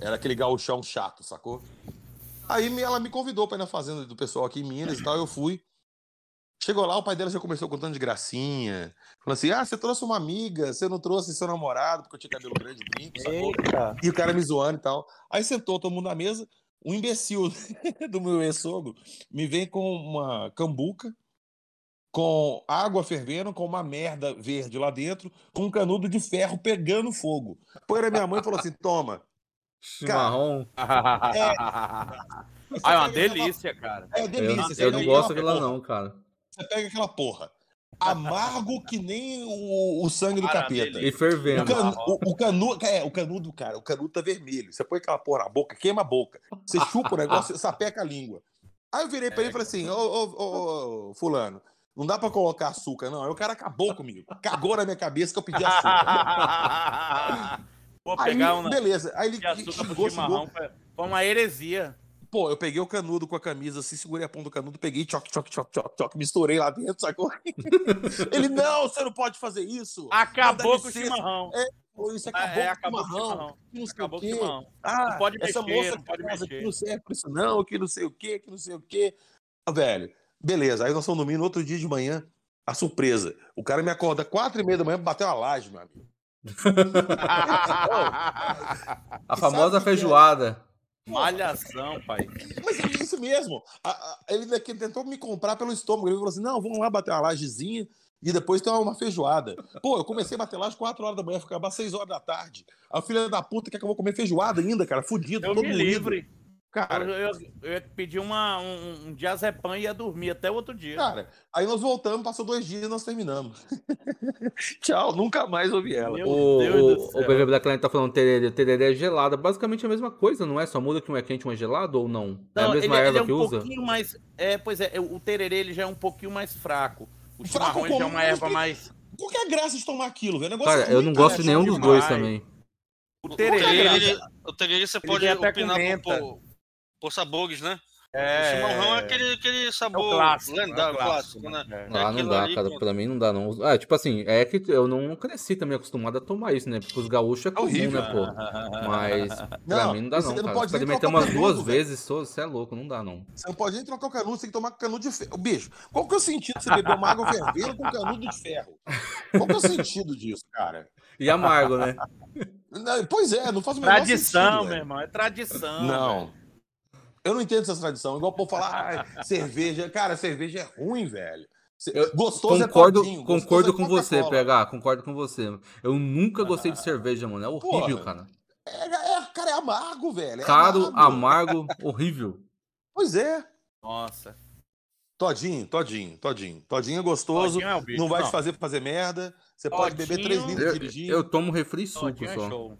Era aquele gauchão chato, sacou? Aí ela me convidou pra ir na fazenda do pessoal aqui em Minas e tal, eu fui. Chegou lá, o pai dela já começou contando de gracinha. Falando assim: ah, você trouxe uma amiga, você não trouxe seu namorado, porque eu tinha cabelo grande, brinco, sacou? Eita. E o cara me zoando e tal. Aí sentou todo mundo na mesa. Um imbecil do meu ex-sogro me vem com uma cambuca, com água fervendo, com uma merda verde lá dentro, com um canudo de ferro pegando fogo. Põe na minha mãe e falou assim: toma. Chimarrão. Ah, é uma delícia, cara. É Eu, delícia. você eu não gosto aquela porra, não, cara. Você pega aquela porra. Amargo que nem o, o sangue do Cara, capeta. E O, fervendo. canu, o, o canudo, é, o canudo, cara, o canudo tá vermelho. Você põe aquela porra na boca, queima a boca. Você chupa o negócio, sapeca a língua. Aí eu virei pra ele e falei assim: ô, ô, ô, Fulano, não dá pra colocar açúcar, não. Aí o cara acabou comigo. Cagou na minha cabeça que eu pedi açúcar. Vou Aí, pegar um beleza. Aí ele xingou, xingou. Foi uma heresia. Pô, eu peguei o canudo com a camisa assim, segurei a ponta do canudo, peguei choque, choque, choque, choque, choque, misturei lá dentro, sacou? Ele, não, você não pode fazer isso. Acabou com o chimarrão. Pô, isso É, acabou, é, acabou o com o chimarrão. chimarrão. que não sei Acabou o quê. Ah, Não pode essa mexer, moça não pode mexer. que não serve pra isso não, que não sei o quê, que não sei o quê. Ah, velho, beleza. Aí nós estamos dormindo, outro dia de manhã, a surpresa. O cara me acorda quatro e meia da manhã pra bater uma laje, meu amigo. A famosa feijoada. Malhação, pai. Mas é isso mesmo. Ele daqui tentou me comprar pelo estômago. Ele falou assim: não, vamos lá bater uma lajezinha e depois tem uma feijoada. Pô, eu comecei a bater laje 4 horas da manhã, ficava às 6 horas da tarde. A filha da puta quer que eu vou comer feijoada ainda, cara, fudido, Eu todo me livre. Cara, eu, eu ia pedir uma, um, um diazepam e ia dormir até o outro dia. cara, aí nós voltamos, passou dois dias e nós terminamos. Tchau, nunca mais ouvi ela. Meu O, Deus do o, o. BBB da Klein tá falando tererê. Tererê é gelada. Basicamente é a mesma coisa, não é? Só muda que um é quente e um é gelado ou não? é a Não, mesma ele, ele erva é um que usa? pouquinho mais. É, pois é, o tererê ele já é um pouquinho mais fraco. O Fraco chimarrão ele já é uma erva mais. Qual que é a graça de tomar aquilo, velho? O negócio Cara, é eu não gosto de é nenhum dos dois também. O O tererê. ele- o tererê você ele pode opinar por, por sabores, né? O É, chimarrão é aquele, aquele é o sabor clássico. lendário, é o clássico, né? É. Ah, não dá, ali, cara. pronto. Pra mim não dá, não. Ah, tipo assim, é que eu não cresci também acostumado a tomar isso, né? Porque os gaúchos é comum, horrível. né, pô? Mas pra Não, mim não dá, você não, não cara. pode Experimentei o umas duas velho. vezes, você é louco, não dá, não. Você não pode nem trocar o canudo, você tem que tomar canudo de ferro. Bicho, qual que é o sentido de você beber uma água fervendo com canudo de ferro? Qual que é o sentido disso, cara? E amargo, né? Não, Pois é, não faz o menor Tradição, sentido, meu velho. irmão. É tradição. Não. velho. Eu não entendo essa tradição. Igual o povo falar, ah, cerveja. Cara, cerveja é ruim, velho. Eu Gostoso concordo é todinho, gostoso concordo é com você. PH, concordo com você. Eu nunca gostei de cerveja, mano. É horrível, Porra. cara. É, é- cara, é amargo, velho. É Caro, amargo. amargo, horrível. Pois é. Nossa. Todinho, todinho, todinho. Todinho é gostoso. Todinho é bicho, não vai não. te fazer fazer merda. Você pode beber Todinho- 3 litros Eu, e dirigir. eu tomo refri suco Todinho é só.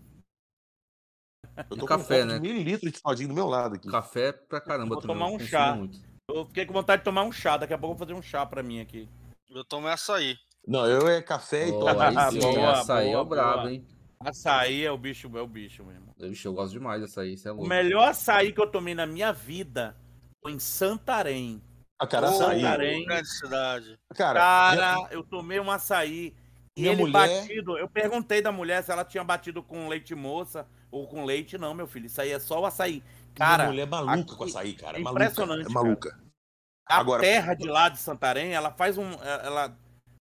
Eu e tô café, com um né? copo de mililitros de todinho do meu lado aqui. Café pra caramba Vou tomar eu um chá. muito. Eu fiquei com vontade de tomar um chá. Daqui a pouco eu vou fazer um chá pra mim aqui. Eu tomo açaí. Não, eu é café e Oh, tomo. aí sim, Boa, açaí é boa, o brabo, boa. hein? Açaí é o bicho, é o bicho mesmo. Ixi, eu gosto demais dessa aí, isso é O louco. melhor açaí que eu tomei na minha vida foi em Santarém. A cara, Ô, açaí. Santarém. Grande cidade. Cara, Cara, eu tomei um açaí. E Minha ele mulher- batido, eu perguntei da mulher se ela tinha batido com leite moça ou com leite. Não, meu filho, isso aí é só o açaí. Cara, minha mulher é maluca aqui- com açaí, cara. é É impressionante, É maluca. a Agora- terra de lá de Santarém, ela faz um. Ela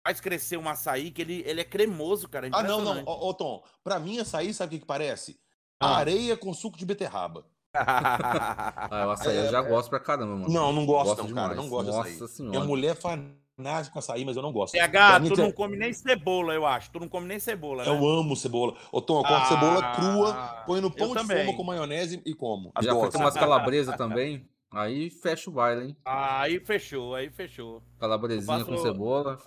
faz crescer um açaí que ele, ele é cremoso, cara. é Ah, não, não. Ô, ô, Tom, pra mim açaí, sabe o que, que parece? Ah. Areia com suco de beterraba. Ah, o açaí eu já gosto pra caramba, mano. Não, não gosto, Gosto não, demais. cara. Não gosto Nossa açaí. senhora. Minha mulher é maionese com açaí, mas eu não gosto. PH, tu não come nem cebola, eu acho. Tu não come nem cebola, né? Eu amo cebola. Ô, Tom, eu corto Ah, cebola crua, ponho no pão de também. forma com maionese e como. Já Adoro. umas calabresa também. Aí fecha o baile, hein? Aí fechou, aí fechou. Calabresinha Eu com faço- cebola.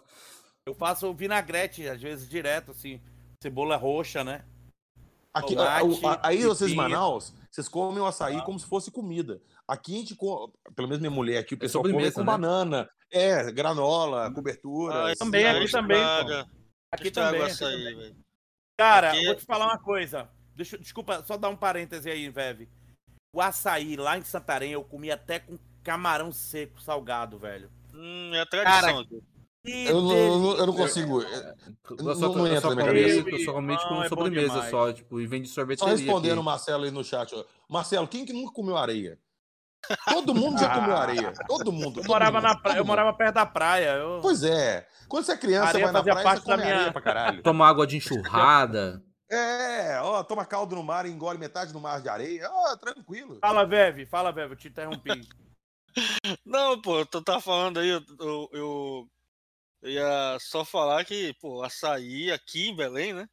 Eu faço vinagrete, às vezes, direto, assim. Cebola roxa, né? Aqui, tomate, a- a- aí vocês em. Manaus, vocês comem o açaí Ah. como se fosse comida. Aqui a gente come, pelo menos minha mulher aqui, o pessoal come sobremesa, com né? banana, é, granola, cobertura. Ah, também, aqui também, Aqui também. o aqui açaí, também. velho. Cara, Aqui- vou te falar uma coisa. Deixa, desculpa, só dar um parêntese aí, Veve. O açaí lá em Santarém eu comi até com camarão seco, salgado, velho. Hum, é a tradição. Que Eu não, eu não- eu consigo. Eu Não- só, não eu só eu só Não, tipo é sobremesa só, tipo, e vem de Só sorveteria respondendo o. Marcelo aí no chat. ó. Marcelo, quem que nunca comeu areia? Todo mundo já comeu areia. Todo mundo. Eu todo morava, mundo, na praia, eu morava perto da praia. Eu... Pois é. Quando você é criança, Areia vai na praia, parte você come da minha- areia pra caralho. Toma água de enxurrada. É, ó, toma caldo no mar e engole metade do mar de areia. Ó, tranquilo. Fala, Veve, fala, Veve, eu te interrompi. Não, pô, tu tá falando aí, eu, eu, eu ia só falar que, pô, açaí aqui em Belém, né?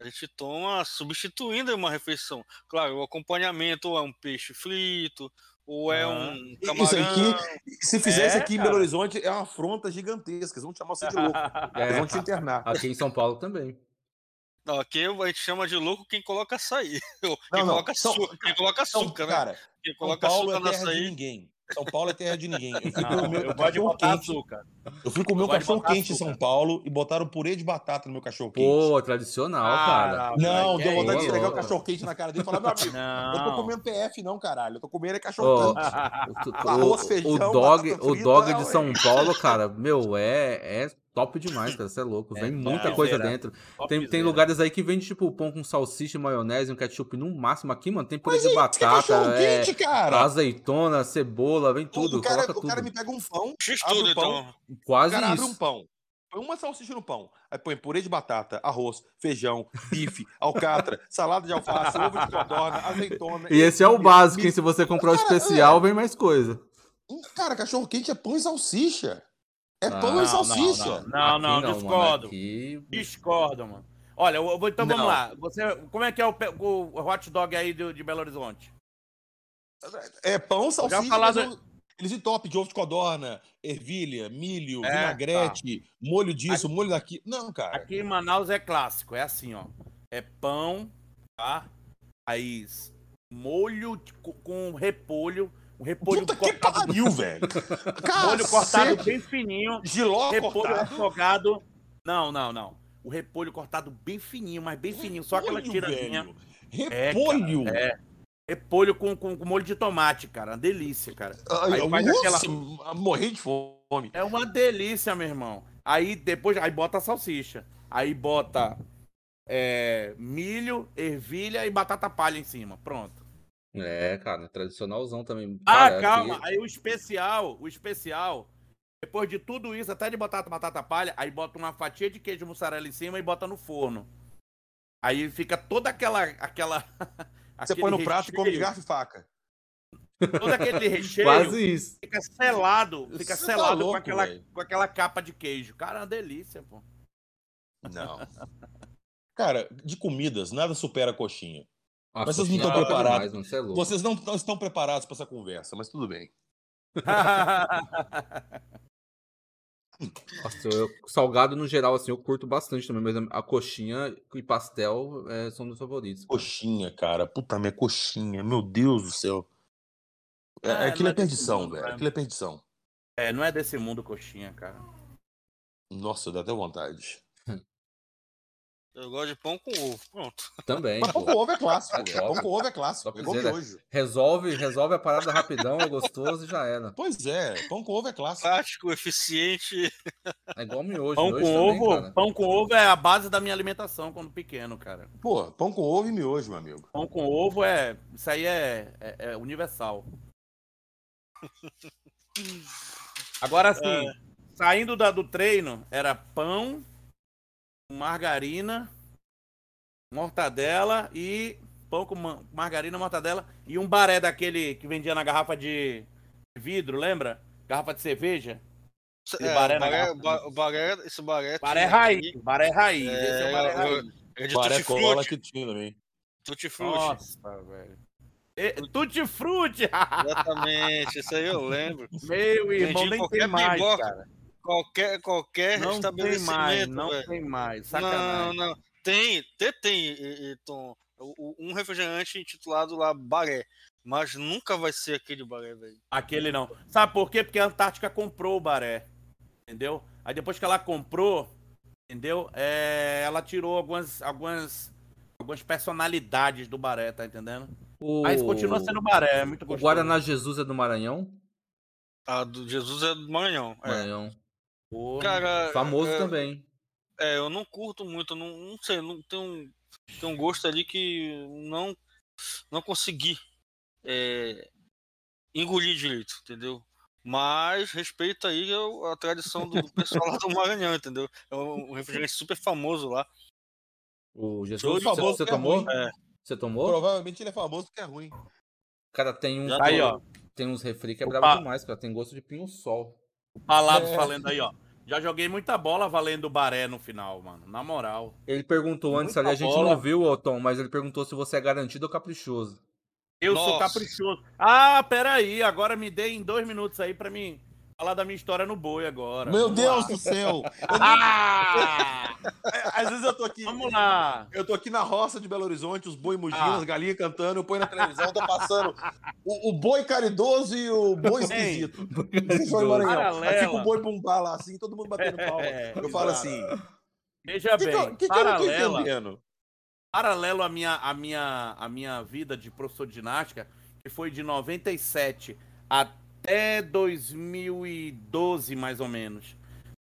A gente toma substituindo uma refeição. Claro, o acompanhamento é um peixe frito, ou é Ah. um camarão. Isso aqui, se fizer isso É, aqui em cara. Belo Horizonte, é uma afronta gigantesca. Eles vão te chamar você de louco. Eles É, vão te internar. aqui em São Paulo também. Não, aqui a gente chama de louco quem coloca açaí. Ou Quem Não, não, coloca São- açúcar, quem coloca São, açúcar, né? cara, Quem São coloca Paulo açúcar é no terra de açaí. ninguém. São Paulo é terra de ninguém. Eu fui Não, comer meu eu gosto de cachorro botar quente. açúcar. Eu fui comer Eu um gosto de cachorro quente em São açúcar. Paulo e botaram purê de batata no meu cachorro quente. Pô, tradicional, cara. Ah, Não, moleque, deu é vontade de isso? esfregar o cachorro quente na cara dele e falar, meu amigo, Não. eu tô comendo PF não, caralho. Eu tô comendo é cachorro quente. O, Arroz, o- feijão, o dog, batata o frita, dog de. São Paulo, cara, meu, é, é top demais, cara. Você é louco. É Vem muita topzera. coisa dentro. Tem, tem lugares aí que vende, tipo, pão com salsicha, maionese, um ketchup no máximo. Aqui, mano, tem purê de isso é batata, cachorro é, quente, cara. azeitona, cebola, vem tudo. o, cara, coloca o cara me pega um pão, X tudo, o pão, então. o Quase cara abre um isso. pão. Põe uma salsicha no pão. Aí põe purê de batata, arroz, feijão, bife, alcatra, salada de alface, ovo de codorna, azeitona. E esse é o básico, hein? Se você comprar o Cara, especial, vem mais coisa. Cara, cachorro quente é pão e salsicha. É Ah, pão não, e salsicha. Não, não, não, Aqui discordo. aqui- Discordo, mano. Olha, eu vou, então vamos Não. lá. Você, como é que é o, o hot dog aí do- de Belo Horizonte? É pão, salsicha. falar mas do- eu- Eles top de ovo de codorna, ervilha, milho, É, vinagrete, molho disso, molho daqui. Não, cara. Aqui em Manaus é clássico, é assim, ó. É pão, tá? Aí molho de- co- com repolho, um repolho Puta que cortado, pariu, velho. molho cortado Cacete. bem fininho, Giló repolho cortado. refogado. Não, não, não. O repolho cortado bem fininho, mas bem fininho, só aquela Repolho, tiradinha. É, Repolho. cara, é. Repolho com, com, com molho de tomate, cara. Uma delícia, cara. Ai, Aí faz nossa, morri de fome. É uma delícia, meu irmão. Aí depois, aí bota a salsicha. Aí bota é, milho, ervilha e batata palha em cima. Pronto. É, cara, tradicionalzão também. Ah, Cara, calma. aqui- Aí o especial, o especial, depois de tudo isso, até de botar batata palha, aí bota uma fatia de queijo mussarela em cima e bota no forno. Aí fica toda aquela. aquela Você põe no prato e come de recheio, garfo e faca. Todo aquele recheio Quase isso. fica selado. Fica Você tá selado com, louco, aquela, velho. com aquela capa de queijo. Cara, é uma delícia, pô. Não. Cara, de comidas, nada supera a coxinha. Nossa, Mas vocês não estão é preparados. demais, é. Vocês não estão preparados para essa conversa, mas tudo bem. Nossa, eu, salgado no geral, assim, eu curto bastante também, mas a coxinha e pastel é, são meus favoritos. Coxinha, cara. Puta minha coxinha. Meu Deus do céu. É, É, aquilo é é perdição, mundo, velho. né? Aquilo é perdição. é, não é desse mundo coxinha, cara. Nossa, dá até vontade. Eu gosto de pão com ovo. Pronto. Também, Mas pão com ovo é clássico. É. Pão com ovo é clássico. É igual miojo. Resolve, resolve a parada rapidão, é gostoso e já era. Pois é, pão com ovo é clássico. Prático, eficiente. É igual miojo. Pão miojo com também, ovo, cara. pão com ovo é a base da minha alimentação quando pequeno, cara. Pô, pão com ovo e miojo, meu amigo. Pão com ovo é, isso aí é, é- é universal. Agora sim, saindo da- do treino, era pão, margarina, mortadela e pão com ma- margarina, mortadela e um baré daquele que vendia na garrafa de vidro, lembra? Garrafa de cerveja. É, baré baré, garrafa. o ba- o baré, esse baré. Baré tinha raiz. aqui, Baré raiz. É, Esse é o baré eu- raiz. É de Baré cola que tinha também. Tutti Frutti. Nossa, velho. E- Tutti Frutti! Exatamente, isso aí eu lembro. Meu irmão, Vendi nem tem mais, cara. Qualquer, qualquer Não tem estabelecimento. mais, não velho. tem mais. Não, Sacanagem. não. Tem, tem, tem, e- e, Tom. O- o- Um refrigerante intitulado lá Baré. Mas nunca vai ser aquele Baré, velho. Aquele não. Sabe por quê? Porque a Antártica comprou o Baré. Entendeu? Aí depois que ela comprou, entendeu? É, ela tirou algumas, algumas, algumas personalidades do Baré, tá entendendo? O... Mas continua sendo Baré, é muito O gostoso. Guaraná Jesus é do Maranhão? A do Jesus é do Maranhão. É. Porra. Cara, Famoso é, também. É, eu não curto muito, não, não sei, não tem um, tem um gosto ali que não não consegui é, engolir direito, entendeu? Mas respeito aí a tradição do, do pessoal lá do Maranhão, entendeu? É um, um refrigerante super famoso lá. O Jesus, Todo você, famoso você que é tomou? É. Você tomou? Provavelmente ele é famoso porque é ruim. Cara, tem, um, Aí, ó. tem uns refri que é brabo demais, cara. Tem gosto de pinho-sol. Palados É. falando aí, ó. Já joguei muita bola valendo Baré no final, mano. Na moral. Ele perguntou antes Muita ali, a gente bola. não viu, ô Tom, mas ele perguntou se você é garantido ou caprichoso. Eu sou Nossa. caprichoso. Ah, peraí. Agora me dê em dois minutos aí pra mim falar da minha história no boi agora. Meu Vamos Deus lá. do céu! Eu Ah! Às vezes eu tô aqui. Vamos lá. Eu tô aqui na roça de Belo Horizonte, os boi mugindo, Ah. as galinhas cantando, eu ponho na televisão, tô passando o, o boi caridoso e o boi esquisito. Em Maranhão. Aí Paralela. fica o boi bumbá lá, assim, todo mundo batendo palma. É, Eu falo exato. assim, Veja que, que, bem, eu- que, que eu não tô paralela, entendendo? paralelo à minha, à, minha, à minha vida de professor de ginástica, que foi de 97 até 2012, mais ou menos.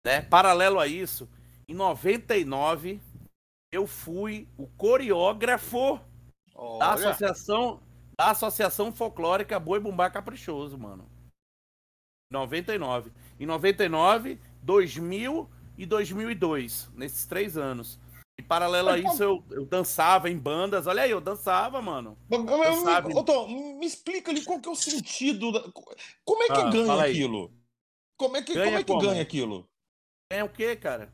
Né? Paralelo a isso, em 99, eu fui o coreógrafo da associação, da associação folclórica Boi Bumbá Caprichoso, mano. 99. Em 99, 2000 e 2002, nesses três anos. E paralelo a isso, eu, eu dançava em bandas. Olha aí, eu dançava, mano. Mas- mas- sabe. Ô, Tom, me explica ali qual que é o sentido. da- Como é que Ah, ganha aquilo? Como é que, Ganha como é que como? ganha aquilo? É o quê, cara?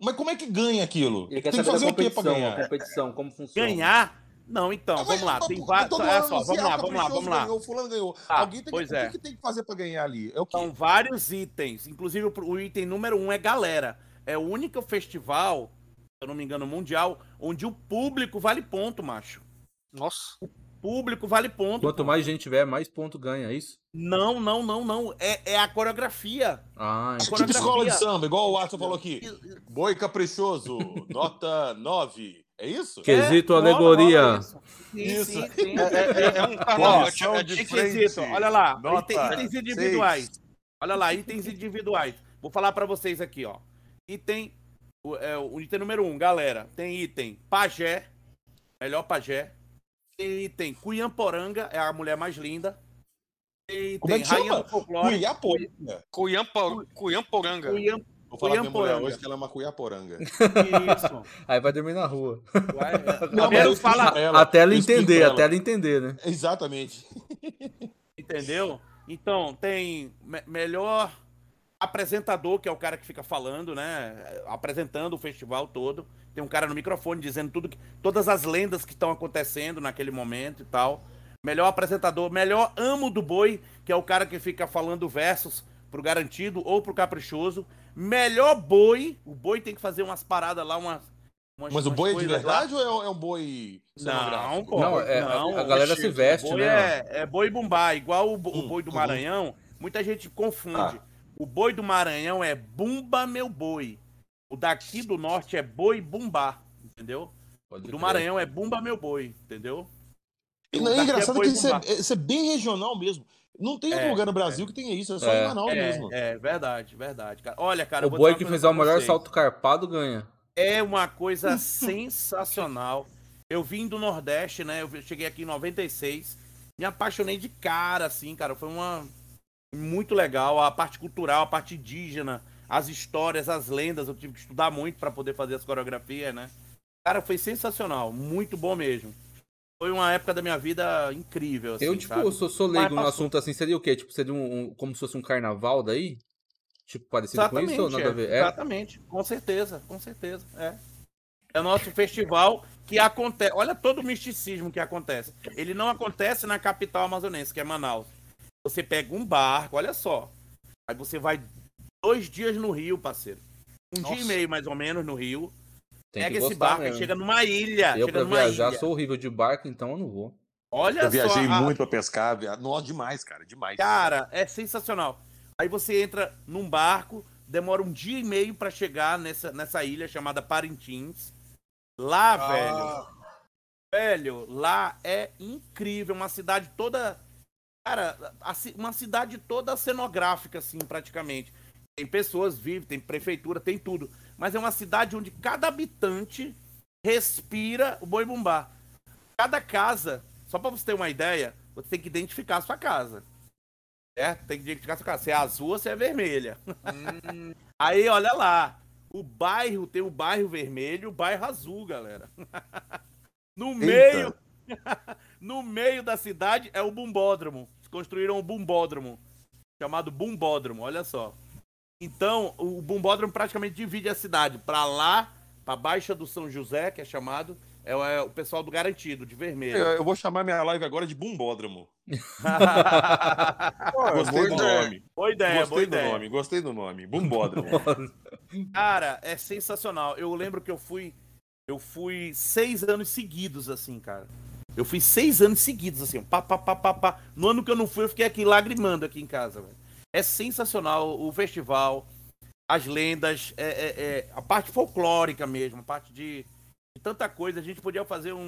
Mas como é que ganha aquilo? Ele quer Tem que fazer o quê pra ganhar? a competição, como funciona. Ganhar? Não, então, Ah, vamos lá. Tem vários. todo Olha ano só, vamos lá, ah, vamos lá, vamos lá. Ganhou, fulano ganhou. Tá, Alguém tem pois que, é. O que, tem que fazer pra ganhar ali? É o quê? São vários itens. Inclusive, o- item número um é galera. É o único festival, eu não me engano, mundial, onde o público vale ponto, macho. nossa. Público vale ponto. Quanto pô. mais gente tiver, mais ponto ganha, é isso? Não, não, não, não. É, é a coreografia. Ah, É então. tipo escola de samba, igual o Watson falou aqui. Boi caprichoso, nota 9. É isso? Quesito É, alegoria. isso. Isso. sim, sim. É, é- é um é- de quesito, olha lá, nota itens seis. individuais. Olha lá, itens individuais. Vou falar pra vocês aqui, ó. Item, o, é, o item número um, galera. Tem item pajé, melhor pajé. Tem item Cunhamporanga, é a mulher mais linda. Tem Como é item que Rainha chama? Cuyamporanga. Cunham- Vou falar minha mulher Cuiamporanga. hoje que ela é uma cuiaporanga. Isso. Aí vai dormir na rua. É. Não, fala, pra ela, até ela entender, até ela entender, né? Exatamente. Entendeu? Então, tem me- melhor apresentador, que é o cara que fica falando, né? Apresentando o festival todo. Tem um cara no microfone dizendo tudo que, todas as lendas que estão acontecendo naquele momento e tal. Melhor apresentador, melhor amo do boi, que é o cara que fica falando versos pro garantido ou pro caprichoso. Melhor boi, o boi tem que fazer umas paradas lá, umas. umas Mas o boi é de coisas lá. verdade ou é um, é um boi Não, pô. Não, é- não, a galera se veste, boi né? É, é boi bumbá, igual o, o Hum, boi do uhum. Maranhão. Muita gente confunde. Ah. O boi do Maranhão é bumba meu boi. O daqui do norte é boi bumbá, entendeu? Pode O do crer. Maranhão é bumba meu boi, entendeu? E não, é daqui engraçado boi que isso é, isso é bem regional mesmo. Não tem outro É, lugar no Brasil que tenha isso, é só É. em Manaus É, mesmo. é verdade, verdade, cara. Olha, cara, eu O vou boi que fizer o melhor vocês. salto carpado ganha. É uma coisa sensacional. Eu vim do Nordeste, né? Eu cheguei aqui em 96. Me apaixonei de cara, assim, cara. Foi uma. Muito legal. A parte cultural, a parte indígena, as histórias, as lendas. Eu tive que estudar muito para poder fazer as coreografias, né? Cara, foi sensacional. Muito bom mesmo. Foi uma época da minha vida incrível, assim, eu, tipo, sabe? sou, sou leigo no assunto assim, seria o quê? Tipo, seria um, um- como se fosse um carnaval daí? Tipo, parecido com isso ou nada é, a ver? É? Exatamente, com certeza, com certeza. É. É o nosso festival que acontece. Olha todo o misticismo que acontece. Ele não acontece na capital amazonense, que é Manaus. Você pega um barco, olha só. Aí você vai dois dias no Rio, parceiro. Um Nossa. dia e meio, mais ou menos, no Rio. Tem pega que esse barco e mesmo. chega numa ilha. Eu chega pra numa viajar ilha. sou horrível de barco, então eu não vou. Olha Eu viajei só. a- muito pra pescar, viado. Nossa, demais, cara, demais. Cara, é sensacional. Aí você entra num barco, demora um dia e meio pra chegar nessa, nessa ilha chamada Parintins. Lá, Ah. velho. Velho, lá é incrível. Uma cidade toda. Cara, uma cidade toda cenográfica, assim, praticamente. Tem pessoas vivas, tem prefeitura, tem tudo. Mas é uma cidade onde cada habitante respira o boi bumbá. Cada casa, só pra você ter uma ideia, você tem que identificar a sua casa. É, tem que identificar a sua casa. Se é azul ou se é vermelha. Hum, Aí, olha lá. O bairro tem o bairro vermelho e o bairro azul, galera. No meio, no meio da cidade é o bumbódromo. Construíram o bumbódromo, chamado bumbódromo, olha só. Então, o bumbódromo praticamente divide a cidade. Pra lá, pra Baixa do São José, que é chamado, é o, é pessoal do garantido, de vermelho. Eu, eu vou chamar minha live agora de Bumbódromo. pô, Gostei boa do ideia. nome. boa ideia, boa Gostei do ideia. nome, gostei do nome. Bumbódromo. Cara, é sensacional. Eu lembro que eu fui. Eu fui seis anos seguidos, assim, cara. Eu fui seis anos seguidos, assim, pá, pá, pá, pá, pá. No ano que eu não fui, eu fiquei aqui lagrimando aqui em casa, velho. É sensacional o festival, as lendas, é, é- é a parte folclórica mesmo, a parte de, de tanta coisa. A gente podia fazer um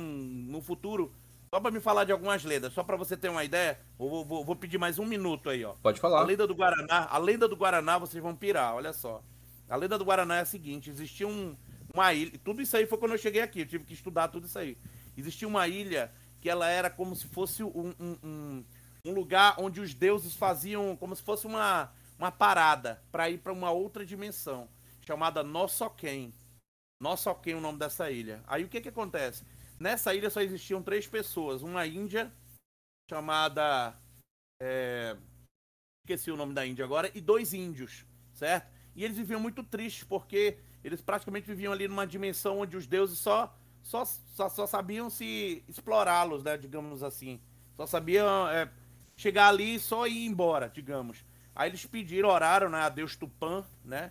no futuro, só pra me falar de algumas lendas, só pra você ter uma ideia. Vou, vou, vou pedir mais um minuto aí, ó. Pode A falar. lenda do Guaraná, a lenda do Guaraná, vocês vão pirar, olha só. A lenda do Guaraná é a seguinte: existia um, uma ilha. Tudo isso aí foi quando eu cheguei aqui, eu tive que estudar tudo isso aí. Existia uma ilha que ela era como se fosse um, um, um- um lugar onde os deuses faziam como se fosse uma, uma parada para ir para uma outra dimensão, chamada Nossoquém. Nossoquém é o nome dessa ilha. Aí o que que acontece? Nessa ilha só existiam três pessoas: uma índia chamada. é, esqueci o nome da Índia agora, e dois índios, certo? E eles viviam muito tristes porque eles praticamente viviam ali numa dimensão onde os deuses só só, só, só sabiam se explorá-los, né, digamos assim. Só sabiam é, chegar ali e só ir embora, digamos. Aí eles pediram, oraram, né, a Deus Tupã, né,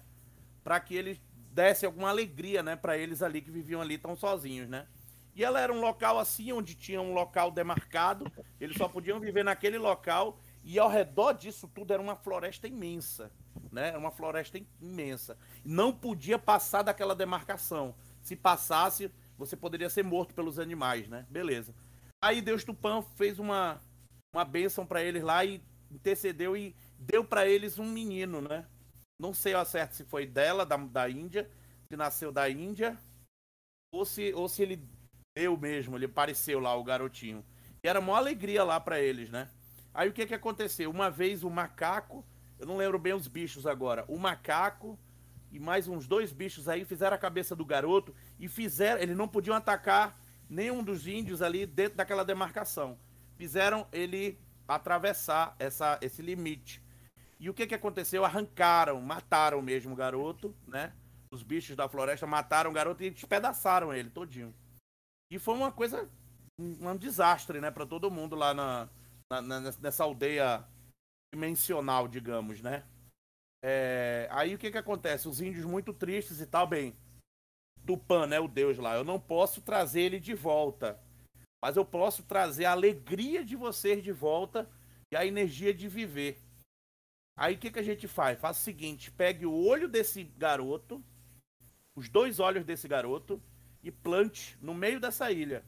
para que ele desse alguma alegria, né, para eles ali que viviam ali tão sozinhos, né? E ela era um local assim, onde tinha um local demarcado, eles só podiam viver naquele local, e ao redor disso tudo era uma floresta imensa, né? Era uma floresta imensa. Não podia passar daquela demarcação. Se passasse, você poderia ser morto pelos animais, né? Beleza. Aí Deus Tupã fez uma, uma bênção para eles lá e intercedeu e deu para eles um menino, né? Não sei ao certo se foi dela, da, da Índia, se nasceu da Índia, ou se, ou se ele deu mesmo, ele apareceu lá, o garotinho. E era uma alegria lá para eles, né? Aí o que que aconteceu? Uma vez o macaco, eu não lembro bem os bichos agora, o macaco e mais uns dois bichos aí fizeram a cabeça do garoto e fizeram, eles não podiam atacar nenhum dos índios ali dentro daquela demarcação. Fizeram ele atravessar essa, esse limite. E o que que aconteceu? Arrancaram, mataram mesmo o garoto, né? Os bichos da floresta mataram o garoto e despedaçaram ele todinho. E foi uma coisa, um, um desastre, né, para todo mundo lá na, na- nessa aldeia dimensional, digamos, né? É, aí o que que acontece? Os índios muito tristes e tal, bem, Tupã, né, o deus lá, eu não posso trazer ele de volta, mas eu posso trazer a alegria de vocês de volta e a energia de viver. Aí o que que a gente faz? Faz o seguinte, pegue o olho desse garoto, os dois olhos desse garoto e plante no meio dessa ilha.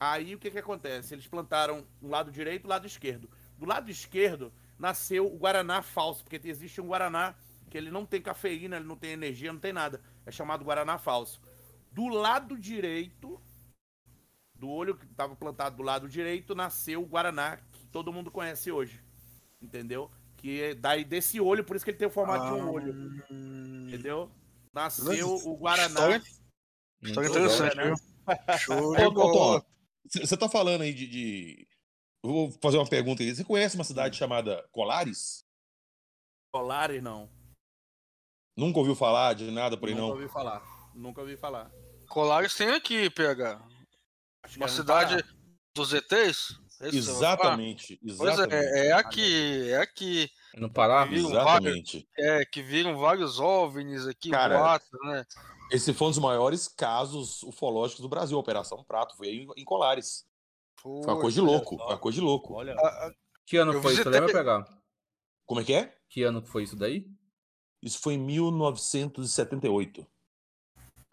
Aí o que que acontece? Eles plantaram um lado direito e um lado esquerdo. Do lado esquerdo nasceu o Guaraná falso, porque existe um Guaraná que ele não tem cafeína, ele não tem energia, não tem nada. É chamado Guaraná falso. Do lado direito, do olho que estava plantado do lado direito, nasceu o Guaraná que todo mundo conhece hoje. Entendeu? Que é daí desse olho, por isso que ele tem o formato de um olho. Entendeu? Nasceu o Guaraná. História, legal. interessante, né? viu? Show de bola. Você tá falando aí de, de- Eu vou fazer uma pergunta aí. Você conhece uma cidade chamada Colares? Colares, não. Nunca ouviu falar de nada por aí, Nunca não? ouvi falar. Nunca ouvi falar. Colares tem aqui, PH. Uma é cidade Pará. dos ETs? É isso? Exatamente, Pois exatamente. é, é aqui, é aqui. É No Pará? Exatamente. É, que viram vários OVNIs aqui, Cara, boatos, né? Esse foi um dos maiores casos ufológicos do Brasil, Operação Prato. Foi aí em Colares. Foi uma coisa de louco. uma coisa de louco. Olha, A- a- Que ano Eu foi isso? visitei- Lembra pegar? Como é que é? Que ano que foi isso daí? Isso foi em 1978.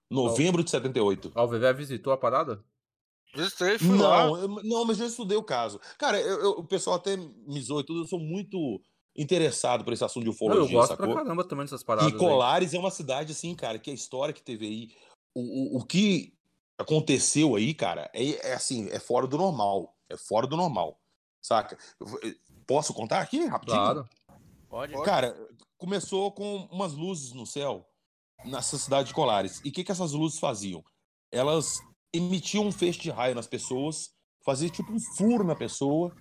Novembro de 78. Ó, o Vevé visitou a parada? Visitei, fui lá. Não, eu- não, mas eu estudei o caso. Cara, eu- eu- o pessoal até me zoa e tudo, eu sou muito interessado por esse assunto de Não, ufologia, eu gosto sacou? pra caramba também dessas paradas. E aí. Colares é uma cidade assim, cara, que a história que teve aí, o, o, o que aconteceu aí, cara, é, é assim, é fora do normal. É fora do normal, saca? Posso contar aqui rapidinho? Claro. pode. Cara, começou com umas luzes no céu nessa cidade de Colares. E o que, que essas luzes faziam? Elas emitiam um feixe de raio nas pessoas, fazia tipo um furo na pessoa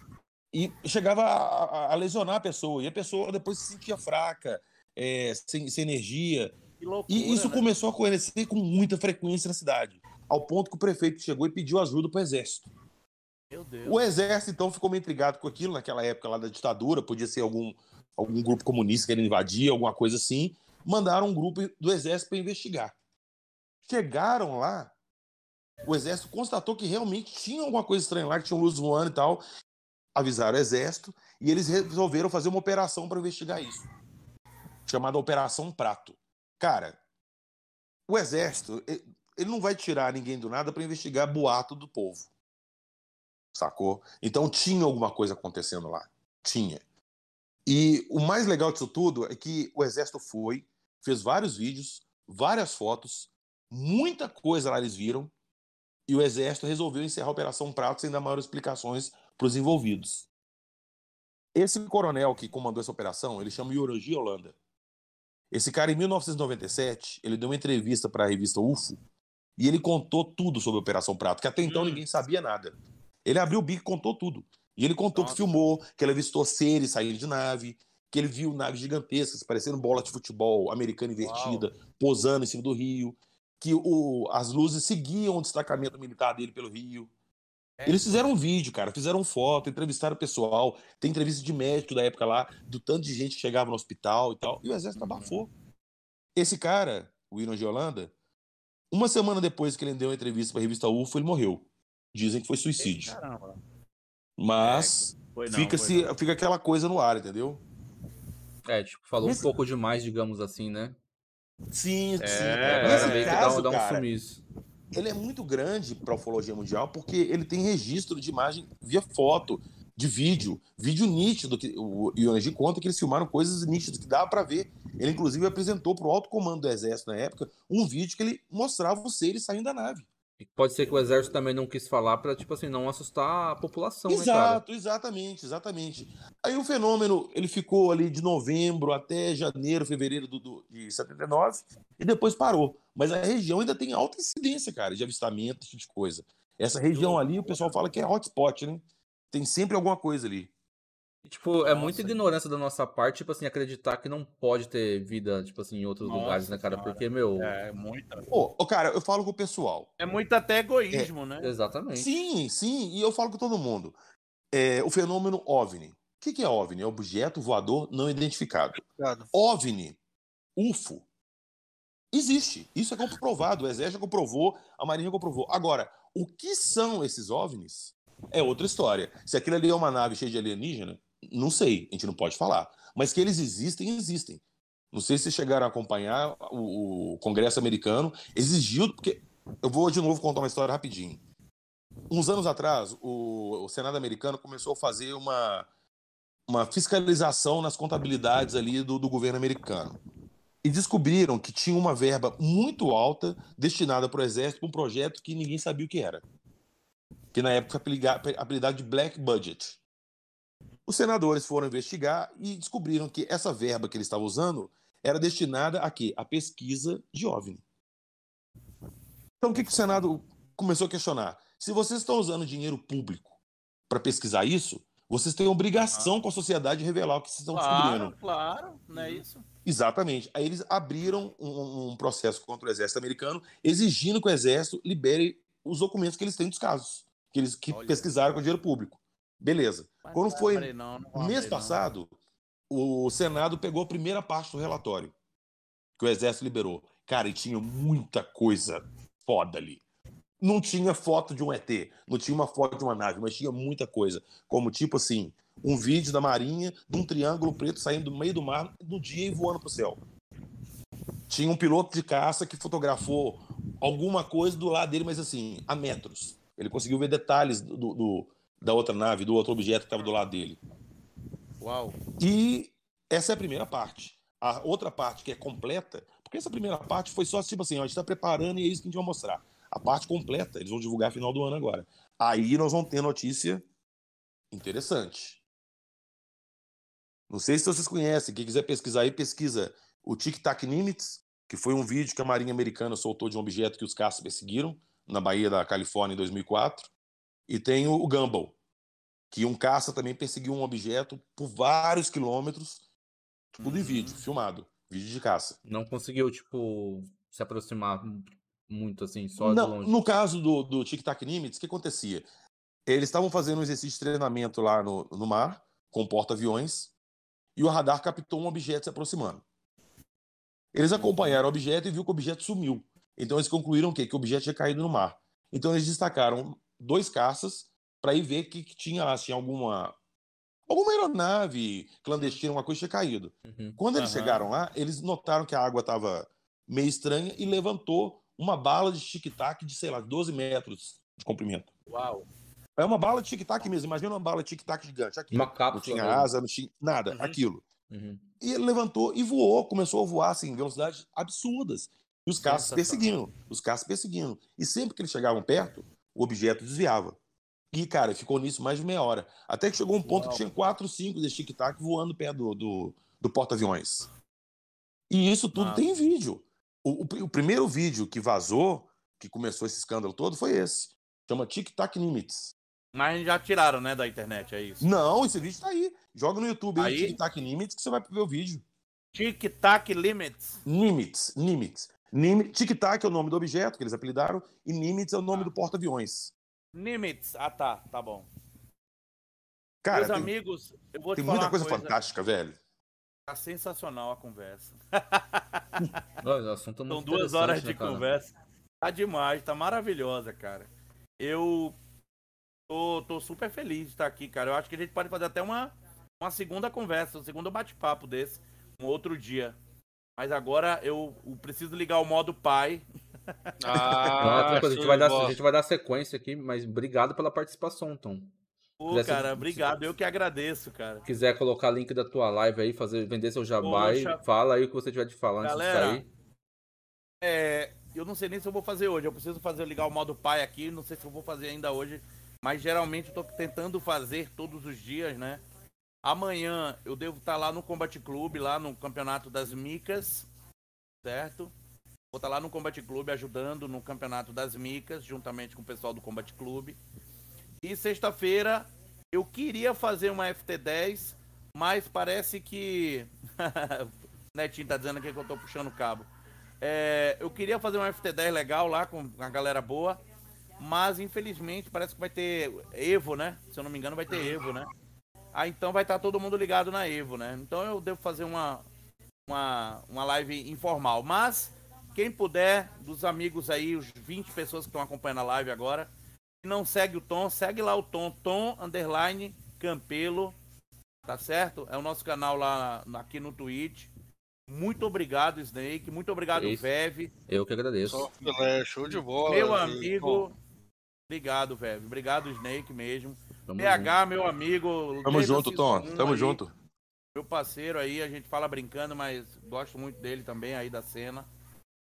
e chegava a, a- a lesionar a pessoa. E a pessoa depois se sentia fraca, é, sem, sem energia. Loucura, E isso né? começou a acontecer com muita frequência na cidade. Ao ponto que o prefeito chegou e pediu ajuda para o exército. O exército, então, ficou meio intrigado com aquilo naquela época lá da ditadura, podia ser algum, algum grupo comunista querendo invadir, alguma coisa assim. Mandaram um grupo do exército para investigar. Chegaram lá, o exército constatou que realmente tinha alguma coisa estranha lá, que tinha luz voando e tal. Avisaram o exército e eles resolveram fazer uma operação para investigar isso, chamada Operação Prato. Cara, o exército, ele não vai tirar ninguém do nada para investigar boato do povo sacou? Então tinha alguma coisa acontecendo lá. Tinha. E o mais legal disso tudo é que o exército foi, fez vários vídeos, várias fotos, muita coisa lá eles viram, e o exército resolveu encerrar a Operação Prato sem dar maiores explicações para os envolvidos. Esse coronel que comandou essa operação, ele chama Yorogi Holanda. Esse cara, em 1997, ele deu uma entrevista para a revista UFO e ele contou tudo sobre a Operação Prato, que até então Hum. ninguém sabia nada. Ele abriu o bico e contou tudo. E ele contou Nossa. que filmou, que ele avistou seres saindo de nave, que ele viu naves gigantescas, parecendo bola de futebol americana invertida, posando em cima do rio, que o, as luzes seguiam o destacamento militar dele pelo rio. É, Eles fizeram um vídeo, cara, fizeram foto, entrevistaram o pessoal, tem entrevista de médico da época lá, do tanto de gente que chegava no hospital e tal, e o exército abafou. Esse cara, o William de Holanda, uma semana depois que ele deu uma entrevista para a revista UFO, ele morreu. Dizem que foi suicídio. Caramba. Mas Foi não, fica, se, não. fica aquela coisa no ar, entendeu? É, tipo, falou Nesse- um pouco demais, digamos assim, né? Sim, É, sim. É, Nesse meio que dá, caso, um- dá um cara, sumiço. ele é muito grande para a ufologia mundial porque ele tem registro de imagem via foto, de vídeo, vídeo nítido que o Ionagi conta que eles filmaram coisas nítidas que dava para ver. Ele inclusive apresentou para o alto comando do exército na época um vídeo que ele mostrava os seres saindo da nave. E pode ser que o exército também não quis falar pra, tipo assim, não assustar a população, né? Exato, exatamente, exatamente. Aí o fenômeno ele ficou ali de novembro até janeiro, fevereiro do, do- de 79 e depois parou. Mas a região ainda tem alta incidência, cara, de avistamento, esse tipo de coisa. Essa região ali, o pessoal fala que é hotspot, né? Tem sempre alguma coisa ali. E, Tipo, é Nossa. muita ignorância da nossa parte, tipo assim, acreditar que não pode ter vida, tipo assim, em outros Nossa lugares, né, cara? senhora. Porque, meu. É, muita. Pô, ô, cara, eu falo com o pessoal. É muito até egoísmo, né? Exatamente. Sim, sim, e eu falo com todo mundo. É, o fenômeno OVNI. O que, que é OVNI? É objeto voador não identificado. Obrigado. OVNI, UFO, existe. Isso é comprovado. O Exército comprovou, a Marinha comprovou. Agora, o que são esses OVNIs é outra história. Se aquilo ali é uma nave cheia de alienígena, não sei, a gente não pode falar. Mas que eles existem, existem. Não sei se chegaram a acompanhar o, o Congresso americano, exigiu, porque eu vou de novo contar uma história rapidinho. Uns anos atrás, o, o Senado americano começou a fazer uma, uma fiscalização nas contabilidades ali do, do governo americano. E descobriram que tinha uma verba muito alta destinada para o Exército para um projeto que ninguém sabia o que era. Que na época apelidado de Black Budget. Os senadores foram investigar e descobriram que essa verba que eles estavam usando era destinada a quê? A pesquisa de OVNI. Então o que, que o Senado começou a questionar? Se vocês estão usando dinheiro público para pesquisar isso, Vocês têm obrigação com a sociedade de revelar o que vocês estão Claro, descobrindo. claro, não é isso? Exatamente. Aí eles abriram um, um processo contra o exército americano, exigindo que o exército libere os documentos que eles têm dos casos, que eles que Olha. pesquisaram com dinheiro público. Beleza. Mas Quando foi não, não mês abrir não. passado, o Senado pegou a primeira parte do relatório que o exército liberou. Cara, e tinha muita coisa foda ali. Não tinha foto de um ET, não tinha uma foto de uma nave, mas tinha muita coisa. Como, tipo assim, um vídeo da Marinha de um triângulo preto saindo do meio do mar no dia e voando pro céu. Tinha um piloto de caça que fotografou alguma coisa do lado dele, mas assim, a metros. Ele conseguiu ver detalhes do, do- da outra nave, do outro objeto que estava do lado dele. Uau. E essa é a primeira parte. A outra parte que é completa, porque essa primeira parte foi só tipo assim, ó, a gente está preparando e é isso que a gente vai mostrar. A parte completa, eles vão divulgar final do ano agora. Aí nós vamos ter notícia interessante. Não sei se vocês conhecem, quem quiser pesquisar aí, pesquisa o Tic Tac Nimitz, que foi um vídeo que a Marinha Americana soltou de um objeto que os caças perseguiram na Baía da Califórnia em 2004. E tem o, Gumball, que um caça também perseguiu um objeto por vários quilômetros, tudo em Uhum. vídeo, filmado, vídeo de caça. Não conseguiu, tipo, se aproximar muito assim, só de Não, longe. no caso do, do Tic Tac Nimitz, o que acontecia? Eles estavam fazendo um exercício de treinamento lá no, no mar, com porta-aviões, e o radar captou um objeto se aproximando. Eles acompanharam o objeto e viu que o objeto sumiu. Então eles concluíram o quê? Que o objeto tinha caído no mar. Então eles destacaram dois caças para ir ver o que, que tinha lá, se tinha alguma alguma aeronave clandestina, alguma coisa tinha caído. Uhum. Quando eles Aham. chegaram lá, eles notaram que a água estava meio estranha e levantou uma bala de tic-tac de, sei lá, 12 metros de comprimento. Uau. É uma bala de tic-tac mesmo. Imagina uma bala de tic-tac gigante. Aqui. Uma Não cápsula. tinha mesmo. asa, não tinha nada. Uhum. Aquilo. Uhum. E ele levantou e voou, começou a voar assim, em velocidades absurdas. E os caças perseguindo, os caças perseguindo. E sempre que eles chegavam perto, o objeto desviava. E, cara, ficou nisso mais de meia hora. Até que chegou um ponto Uau. que tinha quatro, cinco desse tic-tac voando perto do, do, do porta-aviões. E isso tudo tem em vídeo. O, o- o primeiro vídeo que vazou, que começou esse escândalo todo, foi esse. Chama Tic-Tac Nimitz. Mas já tiraram, né, da internet, é isso. Não, esse vídeo tá aí. Joga no YouTube aí, Aí? Tic-Tac Nimitz, que você vai ver o vídeo. Tic-tac limits. Nimitz, Nimitz. Nim- Tic-Tac é o nome do objeto que eles apelidaram e Nimitz é o nome Ah. do porta-aviões. Limits. Ah, tá, tá bom. Cara, Meus tem, amigos, eu vou te tem falar muita uma coisa, fantástica, velho. Tá sensacional a conversa. Olha, o assunto é muito São duas horas né, de cara? conversa. Tá demais, tá maravilhosa, cara. Eu tô, tô super feliz de estar aqui, cara. Eu acho que a gente pode fazer até uma, uma segunda conversa, um segundo bate-papo desse, um outro dia. Mas agora eu, preciso ligar o modo pai. Ah, a, gente vai dar, a gente vai dar sequência aqui, mas obrigado pela participação, Tom. Pô, cara, obrigado. Eu que agradeço, cara. Se quiser colocar link da tua live aí, fazer, vender seu Poxa. fala aí o que você tiver de falar antes Galera, de sair. É, eu não sei nem se eu vou fazer hoje. Eu preciso fazer ligar o modo pai aqui. Não sei se eu vou fazer ainda hoje. Mas geralmente eu tô tentando fazer todos os dias, né? Amanhã eu devo estar lá no Combat Club, lá no Campeonato das Micas, certo? Vou estar lá no Combat Club ajudando no Campeonato das Micas, juntamente com o pessoal do Combat Club. E sexta-feira eu queria fazer uma FT10, mas parece que. Netinho tá dizendo aqui que eu tô puxando o cabo. É, eu queria fazer uma FT10 legal lá com a galera boa, mas infelizmente parece que vai ter Evo, né? Se eu não me engano, vai ter Evo, né? Ah, então vai estar todo mundo ligado na Evo, né? Então eu devo fazer uma, uma, uma live informal. Mas, quem puder, dos amigos aí, os 20 pessoas que estão acompanhando a live agora, se não segue o Tom, segue lá o Tom, Tom Underline Campelo, tá certo? É o nosso canal lá aqui no Twitch. Muito obrigado, Snake. Muito obrigado, Isso. Vev. Eu que agradeço. Só filé, show de bola. Meu E, bom, amigo. Obrigado, Vev. Obrigado, Snake mesmo. Tamo PH, meu amigo. Tamo junto, Tom. 1 Tamo aí, junto. Meu parceiro aí, a gente fala brincando, mas gosto muito dele também aí da cena.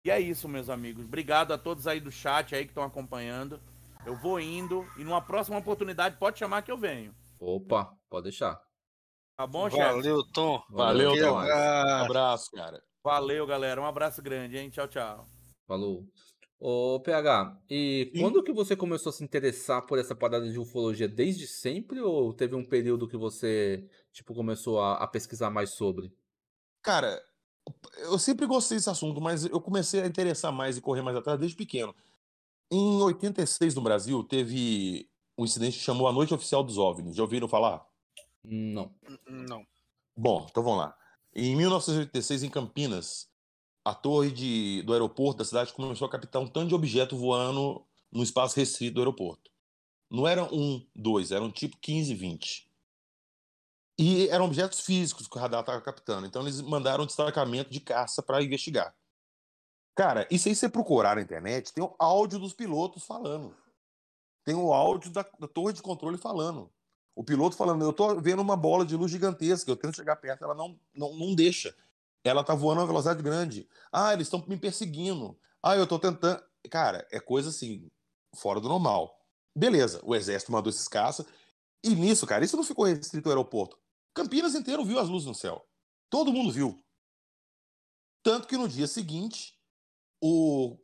E é isso, meus amigos. Obrigado a todos aí do chat aí que estão acompanhando. Eu vou indo e numa próxima oportunidade pode chamar que eu venho. Opa, pode deixar. Tá bom, chefe? Valeu, Tom. Valeu, Aquele Tom. abraço. Abraço, cara. Valeu, galera. Um abraço grande, hein? Tchau, tchau. Falou. Ô, PH, e Sim. quando que você começou a se interessar por essa parada de ufologia? Desde sempre ou teve um período que você, tipo, começou a, a pesquisar mais sobre? Cara, eu sempre gostei desse assunto, mas eu comecei a interessar mais e correr mais atrás desde pequeno. Em 86, no Brasil, teve um incidente que chamou a Noite Oficial dos OVNIs. Já ouviram falar? Não. Não. Bom, então vamos lá. Em 1986, em Campinas, a torre de, do aeroporto da cidade começou a captar um tanto de objeto voando no espaço restrito do aeroporto. Não eram um, dois, eram tipo 15, 20. E eram objetos físicos que o radar estava captando. Então eles mandaram um destacamento de caça para investigar. Cara, isso aí você procurar na internet, tem o áudio dos pilotos falando. Tem o áudio da, da torre de controle falando. O piloto falando, eu tô vendo uma bola de luz gigantesca, eu tento chegar perto, ela não, não, não deixa. Ela tá voando a velocidade grande. Ah, eles estão me perseguindo. Ah, eu tô tentando. Cara, é coisa assim, fora do normal. Beleza, o exército mandou esses caças. E nisso, cara, isso não ficou restrito ao aeroporto. Campinas inteiro viu as luzes no céu. Todo mundo viu. Tanto que no dia seguinte, o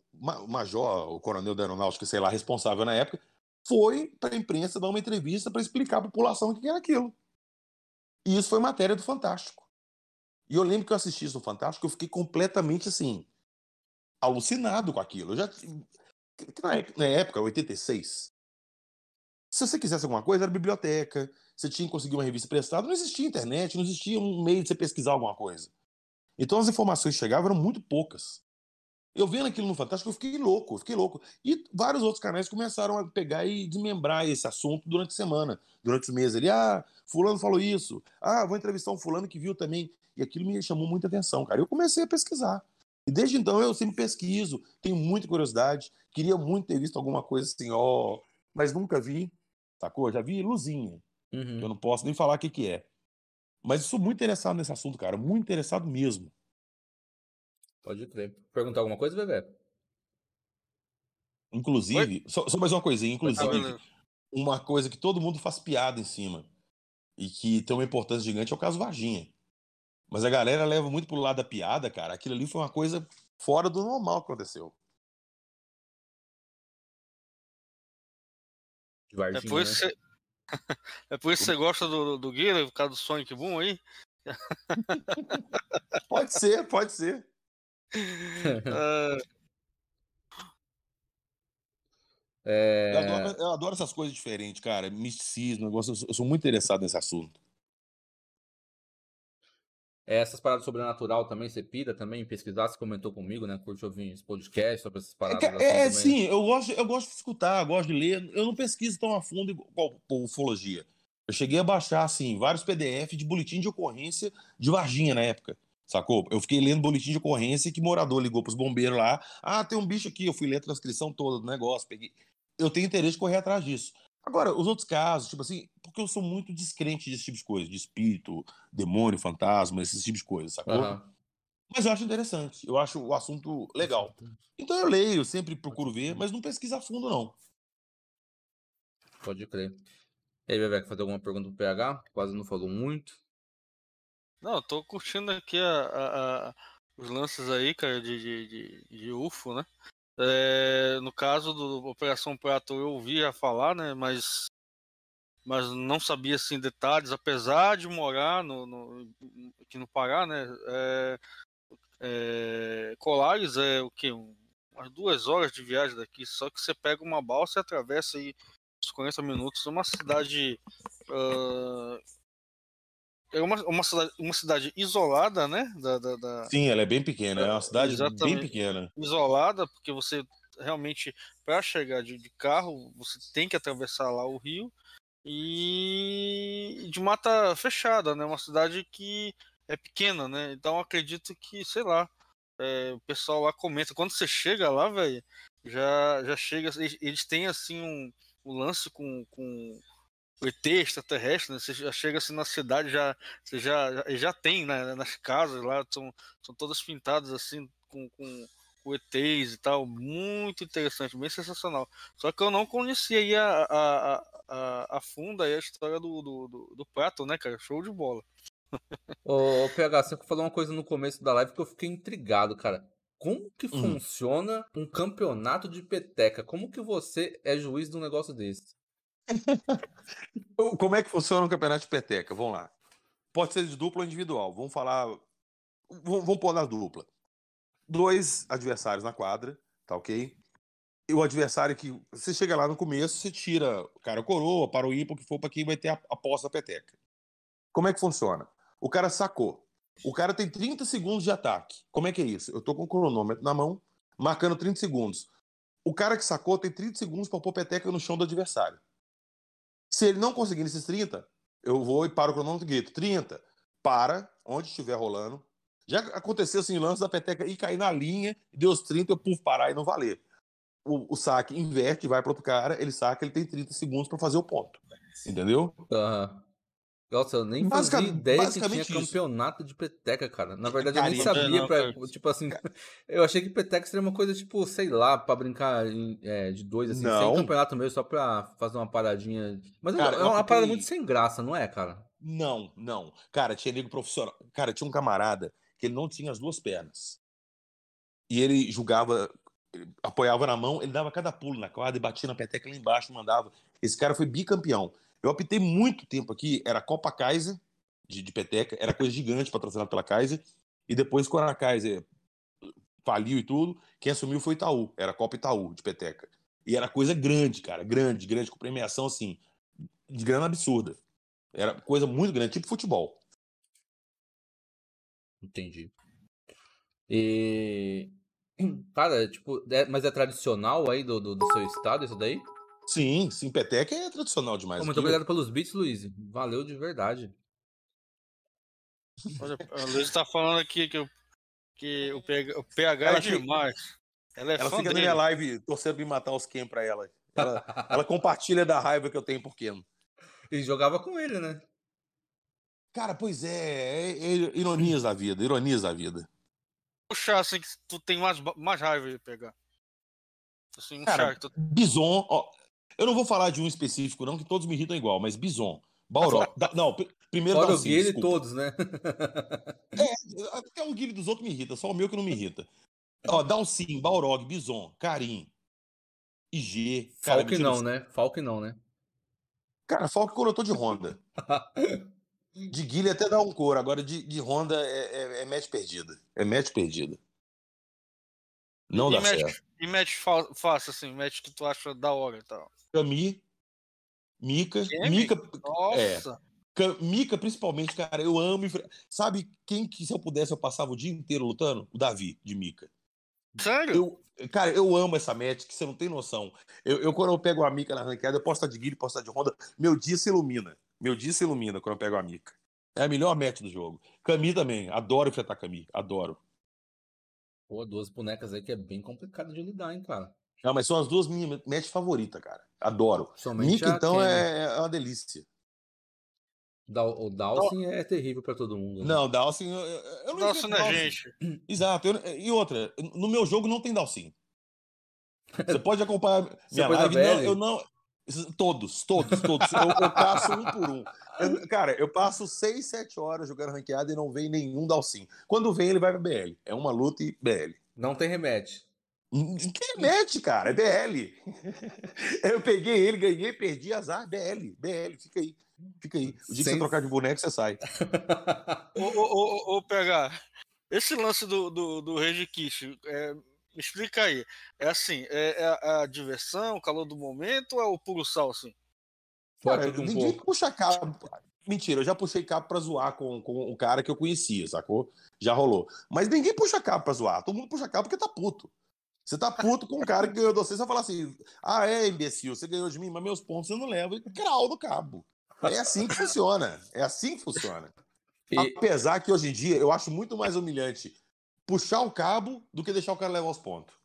major, o coronel da aeronáutica, sei lá, responsável na época, foi para a imprensa dar uma entrevista para explicar à população o que era aquilo. E isso foi matéria do Fantástico. E eu lembro que eu assisti isso no Fantástico, eu fiquei completamente assim, alucinado com aquilo. Eu já na, época, na época, 86, se você quisesse alguma coisa, era biblioteca, você tinha que conseguir uma revista prestada, não existia internet, não existia um meio de você pesquisar alguma coisa. Então as informações que chegavam eram muito poucas. Eu vendo aquilo no Fantástico, eu fiquei louco, eu fiquei louco. E vários outros canais começaram a pegar e desmembrar esse assunto durante a semana, durante os meses. Ali, ah, fulano falou isso. Ah, vou entrevistar um fulano que viu também. E aquilo me chamou muita atenção, cara. Eu comecei a pesquisar. E desde então eu sempre pesquiso, tenho muita curiosidade, queria muito ter visto alguma coisa assim, ó, mas nunca vi, sacou? Já vi luzinha, que eu Uhum. não posso nem falar o que que é. Mas eu sou muito interessado nesse assunto, cara, muito interessado mesmo. Pode crer. Perguntar alguma coisa, Bebê? Inclusive, só, só mais uma coisinha, Ah, inclusive, uma coisa que todo mundo faz piada em cima e que tem uma importância gigante é o caso Varginha. Mas a galera leva muito pro lado da piada, cara. Aquilo ali foi uma coisa fora do normal que aconteceu. É Varginha, por né? isso que você, é por isso que você gosta do, do Guilherme, por causa do Sonic Boom aí? Pode ser, pode ser. Ah, É, Eu, adoro, eu adoro essas coisas diferentes, cara. Misticismo, eu sou muito interessado nesse assunto. É, essas paradas sobrenatural também, você pira também pesquisar, você comentou comigo, né? Curte ouvir esse podcast sobre essas É, paradas é, também. sim, eu gosto, eu gosto de escutar, gosto de ler. Eu não pesquiso tão a fundo igual por ufologia. Eu cheguei a baixar, assim, vários PDF de boletim de ocorrência de Varginha na época. Sacou? Eu fiquei lendo boletim de ocorrência que morador ligou pros bombeiros lá. Ah, tem um bicho aqui. Eu fui ler a transcrição toda do negócio. Peguei. Eu tenho interesse de correr atrás disso. Agora, os outros casos, tipo assim, porque eu sou muito descrente desse tipo de coisa, de espírito, demônio, fantasma, esses tipos de coisa, sacou? Aham. Mas eu acho interessante, eu acho o assunto legal. Então eu leio, sempre procuro ver, mas não pesquiso a fundo, não. Pode crer. E aí, quer fazer alguma pergunta pro PH? Quase não falou muito. não, eu tô curtindo aqui a- a- a- os lances aí, cara, de, de, de, de UFO, né? É, no caso do Operação Prato eu ouvia falar, né? Mas, mas não sabia assim detalhes, apesar de morar no, no, aqui no Pará, né? É, é, Colares é o que? Umas duas horas de viagem daqui, só que você pega uma balsa e atravessa aí uns 40 minutos, uma cidade. ah, é uma, uma, cidade, uma cidade isolada, né? Da, da, da- Sim, ela é bem pequena, é uma cidade Exatamente. bem pequena. isolada, porque você realmente, para chegar de, de carro, você tem que atravessar lá o rio e de mata fechada, né? Uma cidade que é pequena, né? Então acredito que, sei lá, é, o pessoal lá comenta. Quando você chega lá, velho, já, já chega. Eles, eles têm assim um, um lance com, com ET extraterrestre, né? Você já chega assim na cidade, já, você já, já, já tem né, nas casas lá, são, são todas pintadas assim com, com, com ETs e tal. Muito interessante, bem sensacional. Só que eu não conhecia aí a, a, a, a fundo aí a história do, do, do, do prato, né, cara? Show de bola. Ô, PH, você falou uma coisa no começo da live que eu fiquei intrigado, cara. como que Hum. funciona um campeonato de peteca? Como que você é juiz de um negócio desse? Como é que funciona um campeonato de peteca? Vamos lá. Pode ser de dupla ou individual. Vamos falar. Vamos, pôr na dupla. Dois adversários na quadra, tá ok? E o adversário que. Você chega lá no começo, você tira o cara coroa, para o ímpar, o que for, para quem vai ter a aposta da peteca. Como é que funciona? O cara sacou. O cara tem 30 segundos de ataque. Como é que é isso? Eu tô com o cronômetro na mão, marcando 30 segundos. O cara que sacou tem 30 segundos para pôr peteca no chão do adversário. Se ele não conseguir nesses 30, eu vou e paro o cronômetro e grito: 30, para, onde estiver rolando. Já aconteceu assim, lance da peteca e cair na linha, deu os 30, eu puf, parar e não valer. O, o saque inverte, vai para outro cara, ele saca, ele tem 30 segundos para fazer o ponto. Entendeu? Aham. Nossa, eu nem Basica- fazia ideia que tinha isso. campeonato de peteca, cara. Na verdade, eu Cara, nem eu sabia não, pra. cara. Tipo assim, eu achei que peteca seria uma coisa, tipo, sei lá, pra brincar em- é, de dois, assim, sem Não. campeonato mesmo, só pra fazer uma paradinha. Mas Cara, é eu uma fiquei- parada muito sem graça, não é, cara? Não, não. Cara, tinha nego profissional. Cara, tinha um camarada que ele não tinha as duas pernas. E ele julgava, ele apoiava na mão, ele dava cada pulo na quadra e batia na peteca lá embaixo, mandava. Esse cara foi bicampeão. Eu optei muito tempo aqui, era Copa Kaiser de, de peteca, era coisa gigante patrocinada pela Kaiser. E depois, quando a Kaiser faliu e tudo, quem assumiu foi Itaú, era Copa Itaú de peteca. E era coisa grande, cara, grande, grande, com premiação assim, de grana absurda. Era coisa muito grande, tipo futebol. Entendi. E. Cara, tipo, é- mas é tradicional aí do, do, do seu estado isso daí? Sim, sim, peteca é tradicional demais. Pô, muito Aqui, obrigado pelos beats, Luiz. Valeu de verdade. Olha, a Luiz tá falando aqui que, o- que o, PH, o PH Ela é fica- demais. Ela é Ela fica na dele. minha live torcendo pra me matar os Ken pra ela. Ela, ela compartilha da raiva que eu tenho por Ken. E jogava com ele, né? Cara, pois é, é, é ironias da vida, ironias da vida. Puxar assim que tu tem mais, mais raiva de pegar. Assim, um Cara, tu... Bison, ó, eu não vou falar de um específico não, que todos me irritam igual, mas Bison, Bauró, da- não, pr- primeiro Fora o e desculpa. todos, né? Até o Guilherme dos outros me irrita, só o meu que não me irrita. Ó, Dalcin, Balrog, Bison, Karim, IG. Cara, Falk não, né? Falk não, né? Cara, Falk quando eu tô de Honda. De Guilherme até dá um coro, agora de, de Honda é, é, é match perdida. É match perdida. Não e dá match, certo. E match fa- fácil, assim, match que tu acha da hora e tal. Cami, Mika, Kemi? Mika, Nossa! Ca- Mika principalmente, cara, eu amo. Sabe quem que se eu pudesse eu passava o dia inteiro lutando? O Davi, de Mika. Sério? Eu, cara, eu amo essa match, que você não tem noção. Eu, eu, quando eu pego a Mika na ranqueada, eu posso estar de Guilherme, posso estar de Honda, meu dia se ilumina. Meu dia se ilumina quando eu pego a Mika. É a melhor match do jogo. Cami também, adoro enfrentar Cami, adoro. Pô, duas bonecas aí que é bem complicado de lidar, hein, cara. Não, mas são as duas minhas match favoritas, cara. Adoro. Somente a então, é, é uma delícia. Dal- O Dawson é terrível pra todo mundo. né? Não, Dalsin, eu, eu não enfrento né, Dalsin. gente? Exato. eu- e outra, no meu jogo não tem Dalsin. Você pode acompanhar minha da live. Não, eu não. Todos, todos, todos. Eu, eu passo um por um. Eu- cara, eu passo 6, 7 horas jogando ranqueada e não vem nenhum Dalsin. Quando vem, ele vai pra BL. É uma luta e BL. Não tem remédio. Que mete, cara, é BL. Eu peguei ele, ganhei, perdi, azar, BL, BL, fica aí. Fica aí. O dia que Sem- você trocar de boneco, você sai. Ô, ô, ô, ô, PH, esse lance do, do, do Rage Kit, é, me explica aí. É assim, é, é a, a diversão, o calor do momento ou é o puro sal, assim? Cara, tudo um ninguém pouco. puxa cabo. Mentira, eu já puxei cabo pra zoar com, com o cara que eu conhecia, sacou? Já rolou. Mas ninguém puxa cabo pra zoar. Todo mundo puxa cabo porque tá puto. Você tá puto com o cara que ganhou de você, você vai falar assim: ah, é, imbecil, você ganhou de mim, mas meus pontos você não leva. E crau no cabo. É assim que funciona. É assim que funciona. E- Apesar que hoje em dia eu acho muito mais humilhante puxar o cabo do que deixar o cara levar os pontos.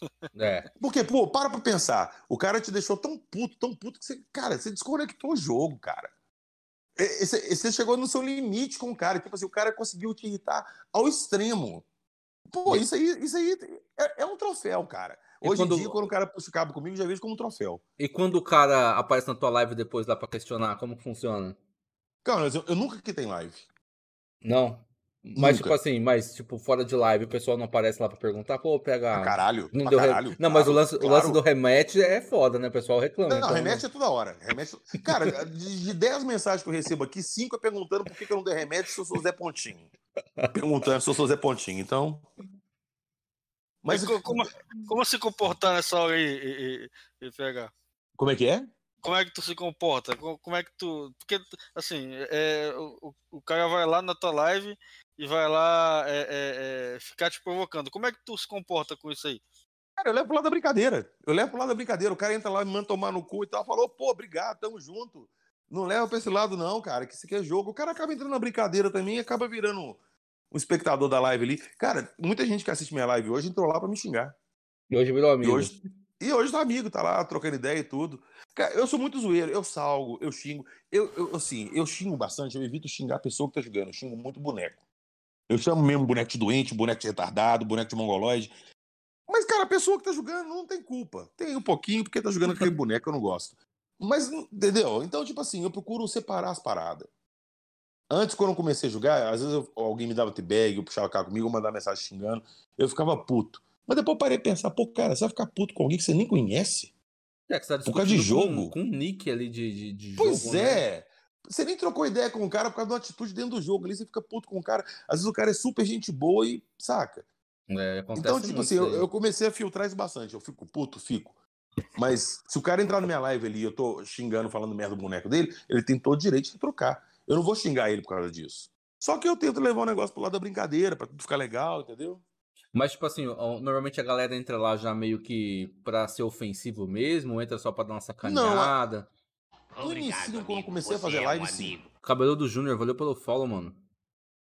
É. Porque, pô, para pra pensar. O cara te deixou tão puto, tão puto que você, cara, você desconectou o jogo, cara. E- e Você chegou no seu limite com o cara. Tipo assim, o cara conseguiu te irritar ao extremo. Pô, isso aí, isso aí é, é um troféu, cara. Hoje quando- em dia, quando o cara puxa o cabo comigo, já vejo como um troféu. E quando o cara aparece na tua live depois lá pra questionar, como que funciona? Cara, eu, eu nunca quitei live. Não. Mas, Nunca. tipo assim, mas, tipo, fora de live, o pessoal não aparece lá pra perguntar, pô, pega. Pra caralho. Não, pra deu re- caralho, não mas o claro, lance, o claro. lance do rematch é foda, né? O pessoal reclama. Não, não, então, remete é toda hora. Remete... Cara, de de 10 mensagens que eu recebo aqui, 5 é perguntando por que que eu não dei remédio se eu sou Zé Pontinho. Perguntando se eu sou Zé Pontinho. Então. Mas Mas co- como, como se comportar nessa hora aí, e, e, e PH? como é que é? Como é que tu se comporta? Co- Como é que tu. Porque, assim, é, o, o- o cara vai lá na tua live e vai lá é, é, é, ficar te provocando. Como é que tu se comporta com isso aí? Cara, eu levo pro lado da brincadeira. Eu levo pro lado da brincadeira. O cara entra lá e me manda tomar no cu e tal. Falou, pô, obrigado, tamo junto. Não leva pra esse lado, não, cara, que isso aqui é jogo. O cara acaba entrando na brincadeira também e acaba virando um espectador da live ali. Cara, muita gente que assiste minha live hoje entrou lá pra me xingar. E hoje virou E amigo. hoje, e hoje tá amigo, tá lá trocando ideia e tudo. Cara, eu sou muito zoeiro, eu salgo, eu xingo. Eu, eu, assim, eu xingo bastante, eu evito xingar a pessoa que tá jogando. Eu xingo muito boneco. Eu chamo mesmo boneco de doente, boneco de retardado, boneco de mongoloide. Mas, cara, a pessoa que tá jogando não tem culpa. Tem um pouquinho, porque tá jogando aquele boneco, eu não gosto. Mas, entendeu? Então, tipo assim, eu procuro separar as paradas. Antes, quando eu comecei a jogar, às vezes eu- alguém me dava t-bag, eu puxava cá comigo, eu mandava mensagem xingando, eu ficava puto. Mas depois eu parei de pensar, pô, cara, você vai ficar puto com alguém que você nem conhece? É que você tá Por causa de jogo. Com, com um nick ali de, de, de Pois jogo, né? Você nem trocou ideia com o cara por causa de uma atitude dentro do jogo ali, você fica puto com o cara. Às vezes o cara é super gente boa e saca. É, Então, tipo assim, eu, eu comecei a filtrar isso bastante. Eu fico puto, fico. Mas se o cara entrar na minha live ali e eu tô xingando, falando merda do boneco dele, ele tem todo o direito de trocar. Eu não vou xingar ele por causa disso. Só que eu tento levar o negócio pro lado da brincadeira, pra tudo ficar legal, entendeu? Mas, tipo assim, normalmente a galera entra lá já meio que pra ser ofensivo mesmo, ou entra só pra dar uma sacaneada. No início, quando eu comecei a fazer live, sim. Cabelo do Júnior, valeu pelo follow, mano.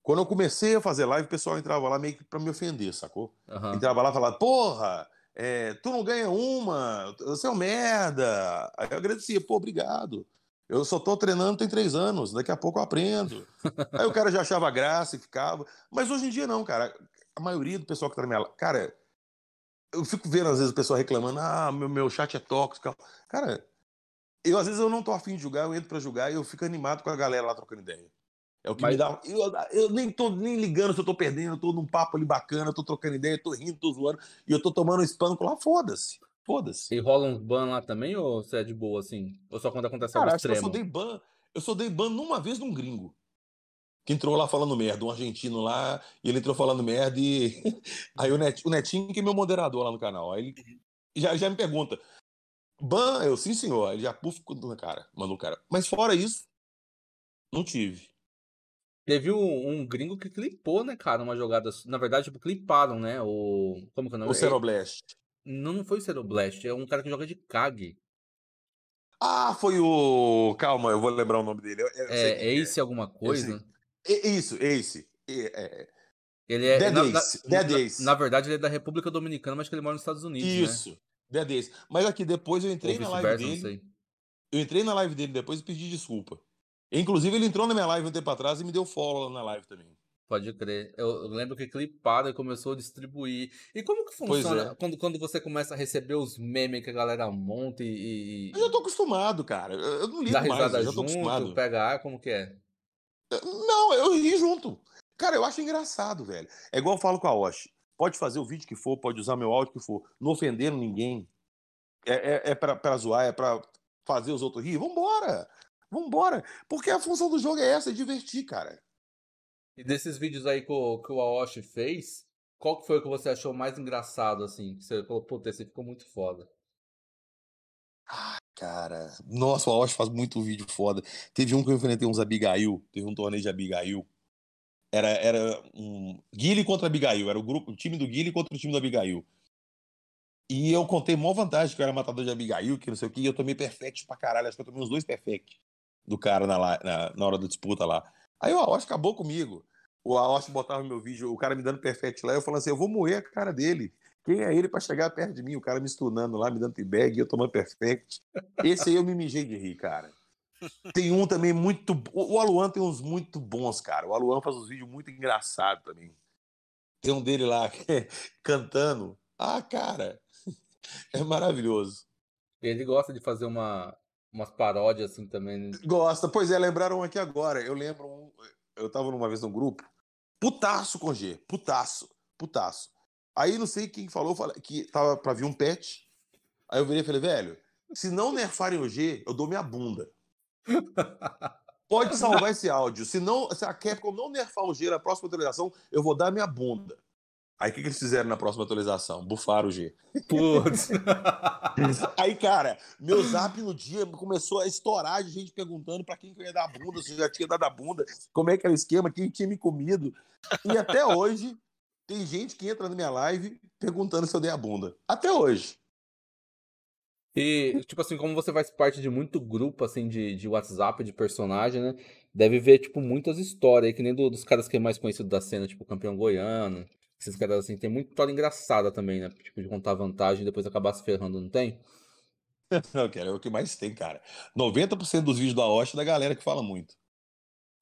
Quando eu comecei a fazer live, o pessoal entrava lá meio que pra me ofender, sacou? Aham. Entrava lá e falava, porra, é, tu não ganha uma, você é um merda. Aí eu agradecia, pô, obrigado. Eu só tô treinando tem três anos, daqui a pouco eu aprendo. Aí o cara já achava graça e ficava. Mas hoje em dia não, cara. A maioria do pessoal que tá na minha live. Cara, eu fico vendo às vezes o pessoal reclamando, ah, meu, meu chat é tóxico. Cara, eu às vezes eu não tô afim de jogar, eu entro pra jogar e eu fico animado com a galera lá trocando ideia. É o que Mas- me dá. Eu, eu nem tô nem ligando se eu tô perdendo, eu tô num papo ali bacana, eu tô trocando ideia, eu tô rindo, tô zoando, e eu tô tomando um espanco lá, foda-se. Foda-se. E rola uns ban lá também, ou você é de boa, assim? Ou só quando acontece Cara, algo que eu só extremo? dei ban. Eu só dei ban numa vez num gringo. Que entrou lá falando merda, um argentino lá, e ele entrou falando merda e. Aí o, Net, o Netinho, que é meu moderador lá no canal, aí ele já, já me pergunta. Ban, eu, sim, senhor. Ele já puf, cara, mandou o cara. Mas fora isso, não tive. Teve um, um gringo que clipou, né, cara, uma jogada. Na verdade, tipo, cliparam, né? O. Como que é o nome? O Ceroblast. Não, não foi o Ceroblast, é um cara que joga de Kag. Ah, foi o. Calma, eu vou lembrar o nome dele. Eu- eu É, quem é Ace alguma coisa? É, isso, Ace. É, é, Ele é. Dead na, Ace, na- Dead na- Ace. na verdade, ele é da República Dominicana, mas que ele mora nos Estados Unidos, né? Dead Ace. Mas aqui, depois eu entrei na live dele. Eu entrei na live dele depois e pedi desculpa. Inclusive, ele entrou na minha live um tempo atrás e me deu follow na live também. Pode crer. Eu, lembro que cliparam e começou a distribuir. E como que Pois funciona é. quando, quando você começa a receber os memes que a galera monta e, e- Eu já tô acostumado, cara. Eu não ligo dá mais, risada eu já tô junto, acostumado. pega ar, como que é? Não, eu ri junto. Cara, eu acho engraçado, velho. É igual eu falo com a Osh. Pode fazer o vídeo que for, pode usar meu áudio que for, não ofendendo ninguém. É, é, é pra, pra zoar, é pra fazer os outros rir. Vambora! Vambora! Porque a função do jogo é essa, é divertir, cara. E desses vídeos aí que o, que o Aoshi fez, qual que foi o que você achou mais engraçado, assim? Que você falou, puta, esse ficou muito foda. Cara, nossa, o Aosh faz muito vídeo foda. Teve um que eu enfrentei uns Abigail, teve um torneio de Abigail. Era, era um Guile contra Abigail, era o grupo, o time do Guile contra o time do Abigail. E eu contei maior vantagem que eu era matador de Abigail, que não sei o que, e eu tomei perfect pra caralho. Acho que eu tomei uns dois perfect do cara na, na, na hora da disputa lá. Aí o Aosh acabou comigo. O Aosh botava meu vídeo, o cara me dando perfect lá, eu falando assim: eu vou moer a cara dele. Quem é ele pra chegar perto de mim? O cara me stunando lá, me dando e eu tomando perfect. Esse aí eu me mijei de rir, cara. Tem um também muito. O Aluan tem uns muito bons, cara. O Aluan faz uns vídeos muito engraçados também. Tem um dele lá cantando. Ah, cara. É maravilhoso. Ele gosta de fazer uma, umas paródias assim também. né? Gosta. Pois é, lembraram aqui agora. Eu lembro. Eu tava numa vez num grupo Putaço com G, putaço, putaço. Aí não sei quem falou que tava pra vir um patch. Aí eu virei e falei, velho, se não nerfarem o G, eu dou minha bunda. Pode salvar esse áudio. Se, não, se a Capcom não nerfar o G na próxima atualização, eu vou dar minha bunda. Aí o que, que, eles fizeram na próxima atualização? Bufaram o G. Putz. Aí, cara, meu zap no dia começou a estourar de gente perguntando para quem que eu ia dar a bunda, se eu já tinha dado a bunda, como é que era o esquema, quem tinha me comido. E até hoje, tem gente que entra na minha live perguntando se eu dei a bunda. Até hoje. E, tipo assim, como você faz parte de muito grupo, assim, de, de WhatsApp, de personagem, né? Deve ver, tipo, muitas histórias que nem do, dos caras que é mais conhecido da cena, tipo, campeão goiano, esses caras assim, tem muita história engraçada também, né? Tipo, de contar vantagem e depois acabar se ferrando, não tem? Não, cara, é o que mais tem, cara. 90% dos vídeos da Osh é da galera que fala muito.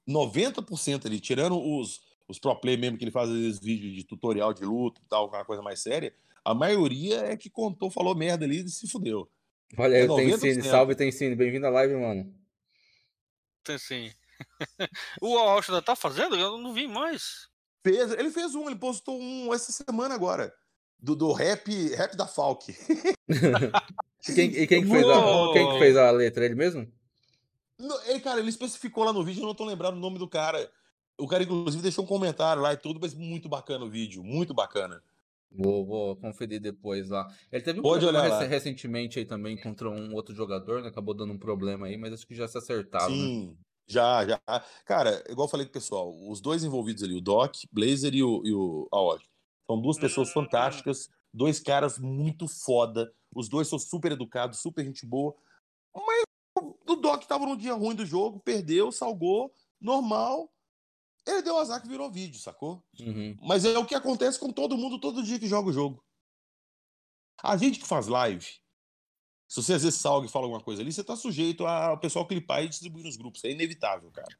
90% ali, tirando os, os pro play mesmo que ele faz esses vídeos de tutorial de luta e tal, aquela coisa mais séria, a maioria é que contou, falou merda ali e se fudeu. Olha aí, é tem sim, salve tem sim, bem-vindo à live, mano. Tem sim. o Osh ainda tá fazendo? Eu não vi mais. Fez, ele fez um, ele postou um essa semana agora. Do, do rap, rap da Falk. quem, e quem que, fez a, quem que fez a letra? Ele mesmo? Não, ele, cara, ele especificou lá no vídeo, eu não tô lembrando o nome do cara. O cara, inclusive, deixou um comentário lá e tudo, mas muito bacana o vídeo, muito bacana. Vou, vou conferir depois lá. Ele teve um Pode problema rec recentemente aí também contra um outro jogador, né? Acabou dando um problema aí, mas acho que já se acertaram. Né? Sim, né? Já, já. Cara, igual eu falei com o pessoal, os dois envolvidos ali, o Doc, Blazer e o, e o Aoki, são duas pessoas hum. fantásticas, dois caras muito foda. Os dois são super educados, super gente boa. Mas o Doc tava num dia ruim do jogo, perdeu, salgou, normal. Ele deu azar que virou vídeo, sacou? Uhum. Mas é o que acontece com todo mundo todo dia que joga o jogo. A gente que faz live, se você às vezes salga e fala alguma coisa ali, você tá sujeito ao pessoal clipar e distribuir nos grupos. É inevitável, cara.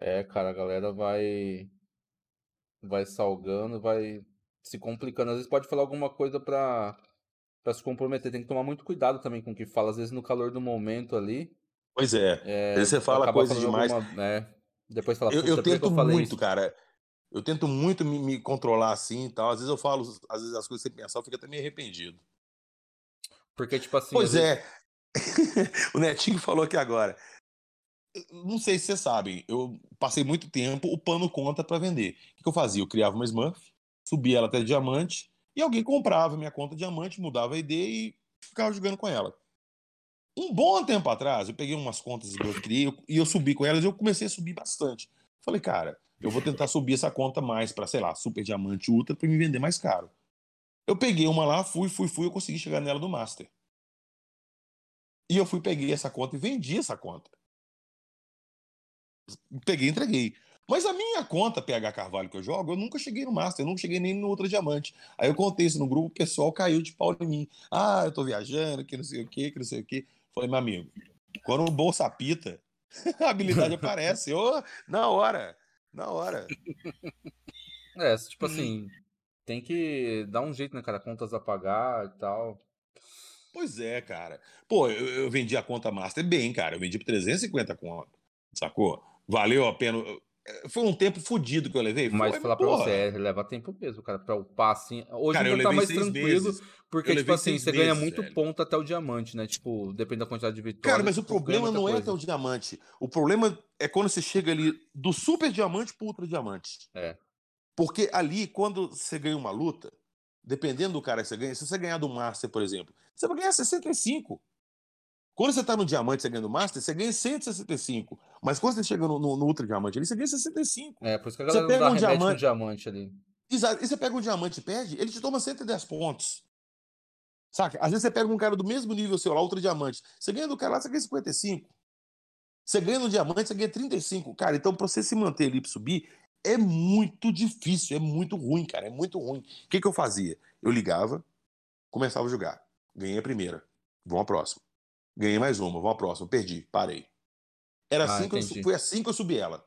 É, cara, a galera vai. Vai salgando, vai se complicando. Às vezes pode falar alguma coisa pra, pra se comprometer. Tem que tomar muito cuidado também com o que fala. Às vezes no calor do momento ali. Pois é. é às vezes você fala coisa demais. Alguma, é, depois fala, eu, eu tento eu muito, isso. cara. Eu tento muito me, me, controlar assim e tal. Às vezes eu falo, às vezes as coisas sem pensar, eu fico até meio arrependido. Porque, tipo assim. Pois é. o Netinho falou aqui agora. Não sei se vocês sabem, eu passei muito tempo upando conta para vender. O que eu fazia? Eu criava uma Smurf, subia ela até diamante, e alguém comprava minha conta diamante, mudava a ID e ficava jogando com ela. Um bom tempo atrás, eu peguei umas contas que eu criei e eu subi com elas e eu comecei a subir bastante. Falei, cara, eu vou tentar subir essa conta mais para, sei lá, super diamante ultra para me vender mais caro. Eu peguei uma lá, fui, fui, fui, eu consegui chegar nela do Master. E eu fui, peguei essa conta e vendi essa conta. Peguei e entreguei. Mas a minha conta PH Carvalho que eu jogo, eu nunca cheguei no Master, eu nunca cheguei nem no Ultra Diamante. Aí eu contei isso no grupo, o pessoal caiu de pau em mim. Ah, eu tô viajando, que não sei o que, que não sei o que. Falei, meu amigo, quando o bolsa apita, a habilidade aparece. Oh, na hora, na hora. É, tipo assim, tem que dar um jeito, né, cara? Contas a pagar e tal. Pois é, cara. Pô, eu, eu vendi a conta Master bem, cara. Eu vendi por 350 conto. Sacou? Valeu a pena. Foi um tempo fodido que eu levei. Mas foi, falar pra você, é, leva tempo mesmo, cara, pra upar assim. Hoje cara, ainda tá mais tranquilo, meses. porque, tipo assim, você meses, ganha muito velho. ponto até o diamante, né? Tipo, depende da quantidade de vitórias. Cara, mas o problema não coisa. é até o diamante. O problema é quando você chega ali do super diamante pro ultra diamante. É. Porque ali, quando você ganha uma luta, dependendo do cara que você ganha, se você ganhar do Master, por exemplo, você vai ganhar 65. Quando você tá no diamante, você ganha do Master, você ganha 165. Mas quando você chega no, no, no Ultra Diamante ali, você ganha 65. É, por isso que a galera você pega um diamante, diamante ali. Exato. E você pega um diamante e perde, ele te toma 110 pontos. Saca? Às vezes você pega um cara do mesmo nível seu lá, Ultra Diamante. Você ganha do cara lá, você ganha 55. Você ganha no diamante, você ganha 35. Cara, então pra você se manter ali pra subir, é muito difícil, é muito ruim, cara, é muito ruim. O que, que eu fazia? Eu ligava, começava a jogar. Ganhei a primeira, vamos à próxima. Ganhei mais uma, vamos à próxima. Perdi, parei. Era ah, assim que eu, foi assim que eu subi ela.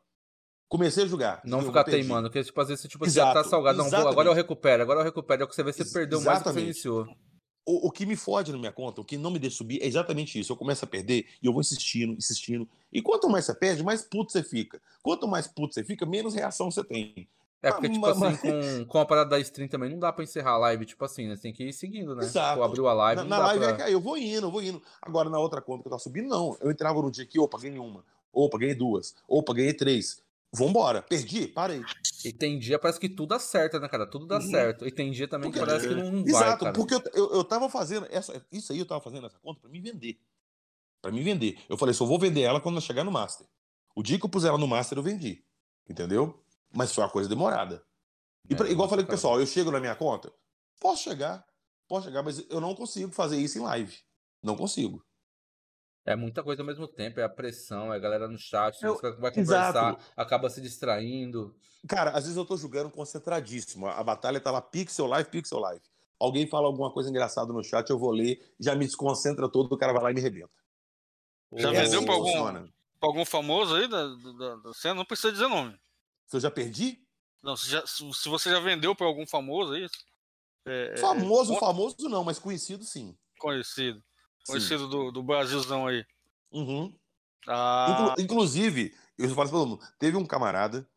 Comecei a jogar. Não ficar teimando, porque tipo, às vezes tipo, Exato, já tá salgado. Não, vou, agora eu recupero, agora eu recupero. É o que você vê, você perdeu mais do que você iniciou. o, o que me fode na minha conta, o que não me deixa subir é exatamente isso. Eu começo a perder e eu vou insistindo, insistindo. E quanto mais você perde, mais puto você fica. Quanto mais puto você fica, menos reação você tem. É porque, tipo Mas- assim, mas- com, com a parada da stream também não dá pra encerrar a live, tipo assim, né? Você tem que ir seguindo, né? Exato. Tipo, abriu a live, Na, na live pra... é que aí eu vou indo, eu vou indo. Agora, na outra conta que eu tava subindo, não. Eu entrava no dia aqui, opa, ganhei uma. Opa, ganhei duas. Opa, ganhei três. Vambora. Perdi? Parei. E tem dia parece que tudo acerta, né, cara? Tudo dá Uhum. certo. E tem dia também que Porque- parece que não, vai, Exato, cara. porque eu, eu, eu tava fazendo. Essa, isso aí eu tava fazendo essa conta pra me vender. Pra me vender. Eu falei, só vou vender ela quando eu chegar no Master. O dia que eu pus ela no Master, eu vendi. Entendeu? Mas foi uma coisa demorada. E pra- É, igual eu falei pro cara. pessoal, eu chego na minha conta, posso chegar, posso chegar, mas eu não consigo fazer isso em live. Não consigo. É muita coisa ao mesmo tempo, é a pressão, é a galera no chat, Eu- vai Exato. conversar, acaba se distraindo. Cara, às vezes eu tô jogando concentradíssimo. A batalha tá lá pixel live, pixel live. Alguém fala alguma coisa engraçada no chat, eu vou ler, já me desconcentra todo, o cara vai lá e me rebenta. Já É vendeu assim pra algum, pra algum famoso aí da, da, da cena? Não precisa dizer nome. Se eu já perdi? Não, se, já- se- você já vendeu pra algum famoso aí, é, é, Famoso, é, famoso não, mas conhecido sim. conhecido. Sim. Conhecido do, do Brasilzão aí. Uhum. Ah, Inclu- inclusive, eu falo todo mundo, teve um camarada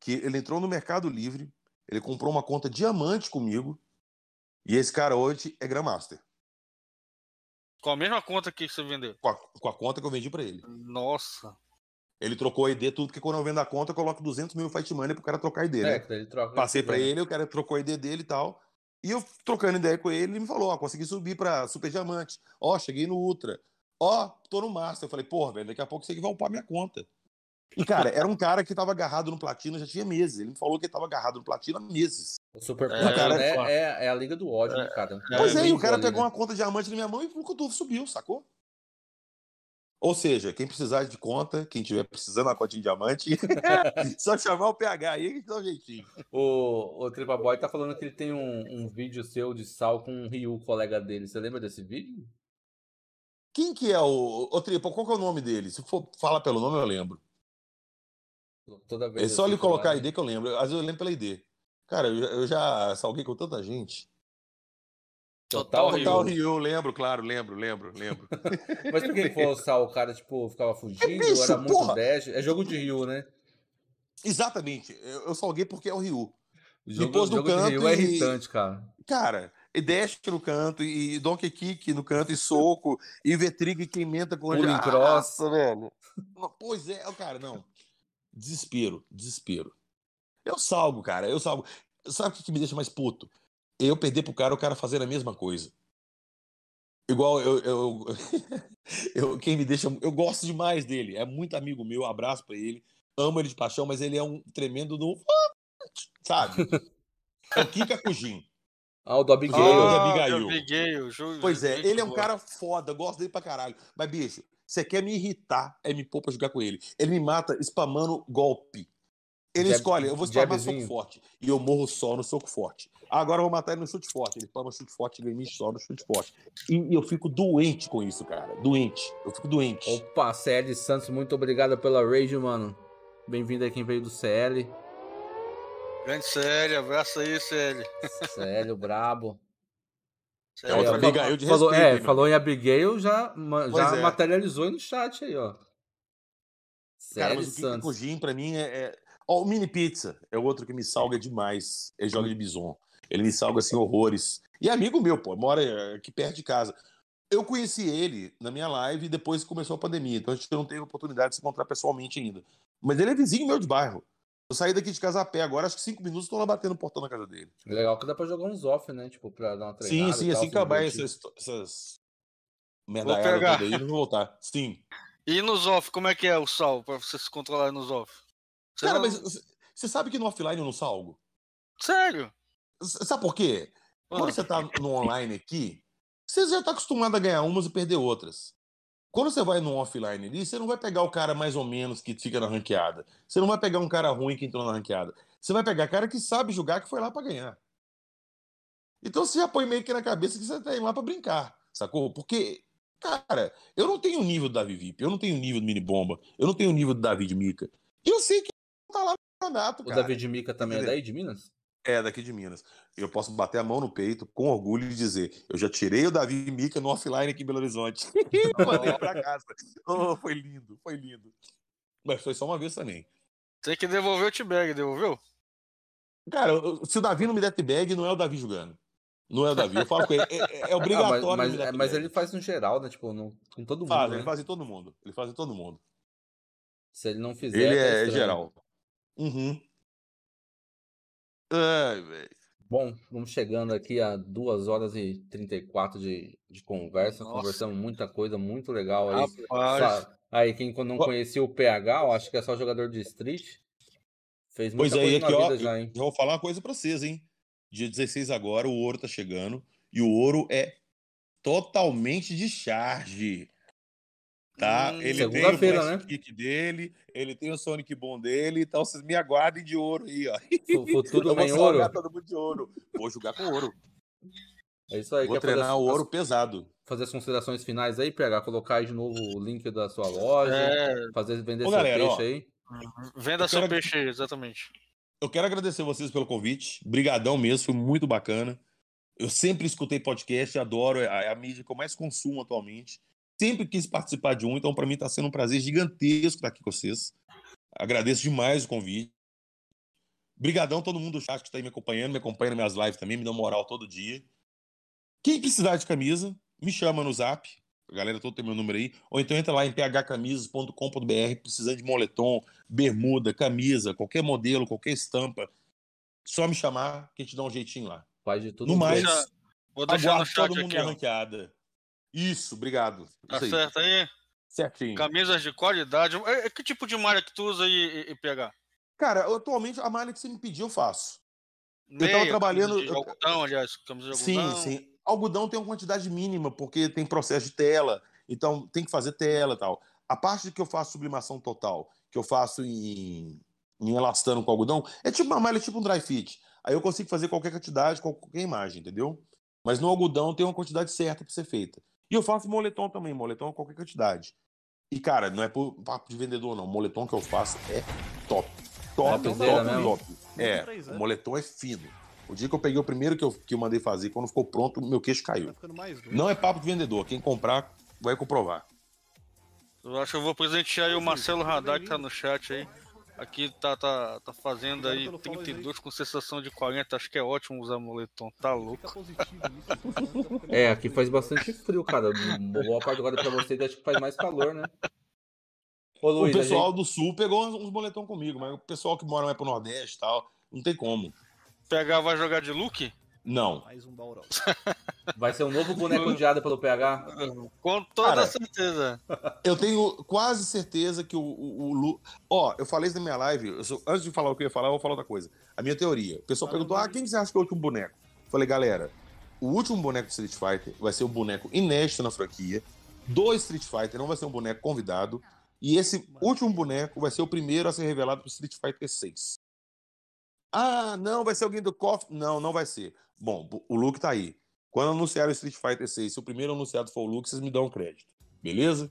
que ele entrou no Mercado Livre, ele comprou uma conta diamante comigo, e esse cara hoje é Grandmaster, com a mesma conta que você vendeu. com a, com a conta que eu vendi pra ele. Nossa. Ele trocou ID, tudo, porque quando eu vendo a conta, eu coloco 200 mil Fight Money pro cara trocar ID, É, né? que daí ele troca. Passei pra né? ele, o cara trocou a ID dele e tal. E eu trocando ideia com ele, ele me falou: Ó, consegui subir pra Super Diamante. Ó, cheguei no Ultra. Ó, tô no Master. Eu falei: Porra, velho, daqui a pouco você que vai upar minha conta. E, cara, era um cara que tava agarrado no Platina já tinha meses. Ele me falou que ele tava agarrado no Platina há meses. O Super É, cara, né, foda. é, é a liga do ódio, né, cara? É, pois é, e o cara ali, pegou né? uma conta diamante na minha mão e o tudo subiu, sacou? Ou seja, quem precisar de conta, quem tiver precisando uma conta de diamante, só chamar o PH aí que dá um jeitinho. O, o Tripa Boy tá falando que ele tem um, um vídeo seu de sal com um Ryu, colega dele. Você lembra desse vídeo? Quem que é o. Ô, Tripa, qual que é o nome dele? Se for falar pelo nome, eu lembro. Toda vez É só ele colocar a? ID que eu lembro. Às vezes eu lembro pela ID. Cara, eu já, eu já salguei com tanta gente. Total Total. Total Rio, lembro, claro, lembro, lembro, lembro. Mas por que foi o? O cara, tipo, ficava fugindo? bicho, era muito porra! dash? É jogo de Ryu, né? Exatamente. Eu, eu salguei porque é o Ryu. O jogo, pôs no jogo de canto Ryu é e- irritante, cara. Cara, e dash no canto, e donkey kick no canto, e soco, e V-Trigger que emenda com Pulo em cross. Velho. Pois é, cara, não. Desespero, desespero. Eu salgo, cara, eu salgo. Sabe o que me deixa mais puto? Eu perder pro cara, o cara fazer a mesma coisa. Igual eu, eu, eu- quem me deixa, eu gosto demais dele, é muito amigo meu, abraço pra ele, amo ele de paixão, mas ele é um tremendo do, sabe? É o Kika Kujin. Ah, o do Abigail. Ah, Abigail. do Abigail, jogo- Pois é, ele é um cara foda, eu gosto dele pra caralho. Mas, bicho, você quer me irritar, é me pôr pra jogar com ele. Ele me mata spamando golpe. Ele Jab- escolhe, eu vou spamar jabzinho. soco forte. E eu morro só no soco forte. Agora eu vou matar ele no chute forte. Ele spama chute forte, ele me só no chute forte. E, e eu fico doente com isso, cara. Doente. Eu fico doente. Opa, CL Santos, muito obrigado pela raid, mano. Bem-vindo aí quem veio do CL. Grande CL, abraço aí, CL. CL, o brabo. É outra Aí, ó, Abigail de falou, respeito, É, falou em Abigail, já, já é. materializou aí no chat aí, ó. Cara, mas o Santos. Kujin, pra mim, é. É... Ó, o Mini Pizza é o outro que me salga demais. Ele joga de bison. Ele me salga assim horrores. E é amigo meu, pô, mora aqui perto de casa. Eu conheci ele na minha live e depois começou a pandemia. Então a gente não teve oportunidade de se encontrar pessoalmente ainda. Mas ele é vizinho meu de bairro. Eu saí daqui de casa a pé agora, acho que cinco minutos estou lá batendo no portão na casa dele. Legal que dá pra jogar uns off, né? Tipo, pra dar uma treinada. sim, sim, e tal, assim que acabar essas, essas medalhadas aí, eu vou voltar. Sim. E nos off, como é que é o sal pra você se controlar nos off? Você Cara, não- mas você- sabe que no offline eu não salgo? Sério? Sabe por quê? Quando Ah. você tá no online aqui, você já tá acostumado a ganhar umas e perder outras. Quando você vai no offline ali, você não vai pegar o cara mais ou menos que fica na ranqueada. Você não vai pegar um cara ruim que entrou na ranqueada. Você vai pegar cara que sabe jogar, que foi lá pra ganhar. Então você já põe meio que na cabeça que você tá indo lá pra brincar, sacou? Porque, cara, eu não tenho o nível do Davi VIP, eu não tenho o nível do Mini Bomba, eu não tenho o nível do David Mica. E eu sei que tá lá no campeonato, O cara. David Mika também é daí de Minas? É, daqui de Minas. Eu posso bater a mão no peito com orgulho e dizer: eu já tirei o Davi Mica no offline aqui em Belo Horizonte. Mandei pra casa. Oh, foi lindo, foi lindo. Mas foi só uma vez também. Tem que devolver o T-Bag, devolveu? Cara, se o Davi não me der bag, não é o Davi jogando. Não é o Davi. Eu falo com ele. É, é- é obrigatório Ah, mas, me mas, dar é, mas ele faz no geral, né? Tipo, no- com todo mundo. faz, né? ele faz em todo mundo. Ele faz em todo mundo. Se ele não fizer. Ele é estranho. geral. Uhum. Ai, velho. Bom, vamos chegando aqui a 2 horas e 34 de, de conversa. Nossa. Conversamos muita coisa muito legal aí. Rapaz. Sa- Aí, quem não conhecia o PH, eu acho que é só jogador de street. Fez Pois muita aí, coisa aqui, na ó. já, hein? Eu vou falar uma coisa pra vocês, hein? Dia 16 agora, o ouro tá chegando. E o ouro é totalmente de charge. Tá? Hum, ele tem o flash né? kick dele, ele tem o Sonic Bom dele, então vocês me aguardem de ouro aí, ó. Fu- Futuro Eu vou ouro. todo mundo de ouro. Vou jogar com ouro. É isso aí. Vou treinar as- o ouro pesado. fazer as considerações finais aí, PH? Colocar aí de novo o link da sua loja. É, Fazer vender Ô, seu galera, peixe ó. aí. venda Eu seu quero- peixe aí, exatamente. Eu quero agradecer vocês pelo convite. Brigadão mesmo, foi muito bacana. Eu sempre escutei podcast, adoro, é a, é a mídia que eu mais consumo atualmente. Sempre quis participar de um, então para mim está sendo um prazer gigantesco estar aqui com vocês. Agradeço demais o convite. Brigadão todo mundo do chat que está aí me acompanhando, me acompanha nas minhas lives também, me dá moral todo dia. Quem precisar de camisa, me chama no zap. A galera toda tem meu número aí. Ou então entra lá em phcamisas.com.br, precisando de moletom, bermuda, camisa, qualquer modelo, qualquer estampa. Só me chamar que a gente dá um jeitinho lá. Faz de tudo. No mais. Deixa- Vou deixar no chat todo mundo aqui, na ó. ranqueada. Isso, obrigado. Tá Isso aí. certo aí? Certinho. Camisas de qualidade. É, é que tipo de malha que tu usa aí, e, e PH? Cara, eu, atualmente a malha que você me pediu eu faço. tava Meia, trabalhando- camisa De algodão, aliás, camisa de Sim, algodão. sim. Algodão tem uma quantidade mínima, porque tem processo de tela, então tem que fazer tela e tal. A parte que eu faço sublimação total, que eu faço em, em elastano com algodão, é tipo uma malha, tipo um dry fit. Aí eu consigo fazer qualquer quantidade, qualquer imagem, entendeu? Mas no algodão tem uma quantidade certa para ser feita. E eu faço moletom também, moletom qualquer quantidade. E, cara, não é por papo de vendedor, não. O moletom que eu faço é top. Top, Topzera top, mesmo. top. É, o moletom é fino. O dia que eu peguei o primeiro que eu, que eu mandei fazer, quando ficou pronto, meu queixo caiu. Tá. Não é papo de vendedor. Quem comprar vai comprovar. Eu acho que eu vou presentear aí o Marcelo Radar que tá no chat aí. Aqui tá, tá, tá fazendo aí Obrigado pelo follow aí. 32 com sensação de 40. Acho que é ótimo usar moletom. Tá louco. Ficando É, aqui faz bastante frio, cara. Boa parte agora pra vocês acho que faz mais calor, né? Ô, Luiz, o pessoal gente- do Sul pegou uns, uns moletom comigo, mas o pessoal que mora mais pro Nordeste e tal, não tem como. PH vai jogar de look? Não. mais um baurão. vai ser um novo boneco odiado pelo PH. Com toda Cara, certeza. Eu tenho quase certeza que o, o, o Lu. Ó, eu falei isso na minha live. eu sou- Antes de falar o que eu ia falar, eu vou falar outra coisa. A minha teoria. O pessoal perguntou: ah, quem que você acha que é o último boneco? Eu falei, galera, o último boneco do Street Fighter vai ser o boneco inédito na franquia. Do Street Fighter não vai ser um boneco convidado. E esse último boneco vai ser o primeiro a ser revelado pro Street Fighter 6. Ah, não, vai ser alguém do KOF? Não, não vai ser. Bom, o Luke tá aí. Quando anunciaram o Street Fighter 6, se o primeiro anunciado for o Luke, vocês me dão um crédito. Beleza?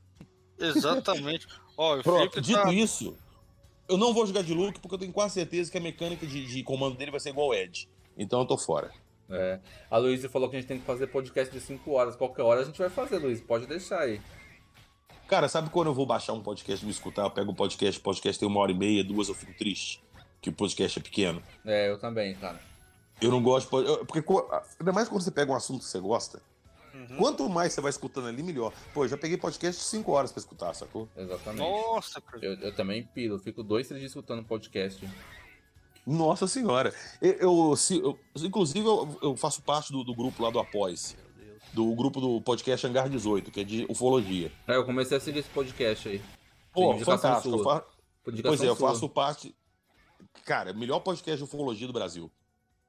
Exatamente. Ó, o Pronto, dito tá. isso, eu não vou jogar de Luke porque eu tenho quase certeza que a mecânica de, de comando dele vai ser igual ao Ed. Então eu tô fora. É. A Luísa falou que a gente tem que fazer podcast de 5 horas. Qualquer hora a gente vai fazer, Luiz. Pode deixar aí. Cara, sabe quando eu vou baixar um podcast e me escutar? Eu pego um podcast, o podcast tem uma hora e meia, duas, eu fico triste. Que o podcast é pequeno. É, eu também, cara. Eu não gosto eu- Porque, ainda mais quando você pega um assunto que você gosta, Uhum. quanto mais você vai escutando ali, melhor. Pô, eu já peguei podcast de 5 horas pra escutar, sacou? Exatamente. Nossa, cara. Eu, eu também piro. Eu fico dois, três dias escutando podcast. Nossa senhora. Eu, eu- se- eu- inclusive, eu, eu faço parte do, do grupo lá do Apoia-se. Do grupo do podcast Hangar 18, que é de ufologia. É, eu comecei a seguir esse podcast aí. Pô, fantástico. Eu sua. fa- Pois é, eu sua. faço parte. Cara, melhor podcast de ufologia do Brasil.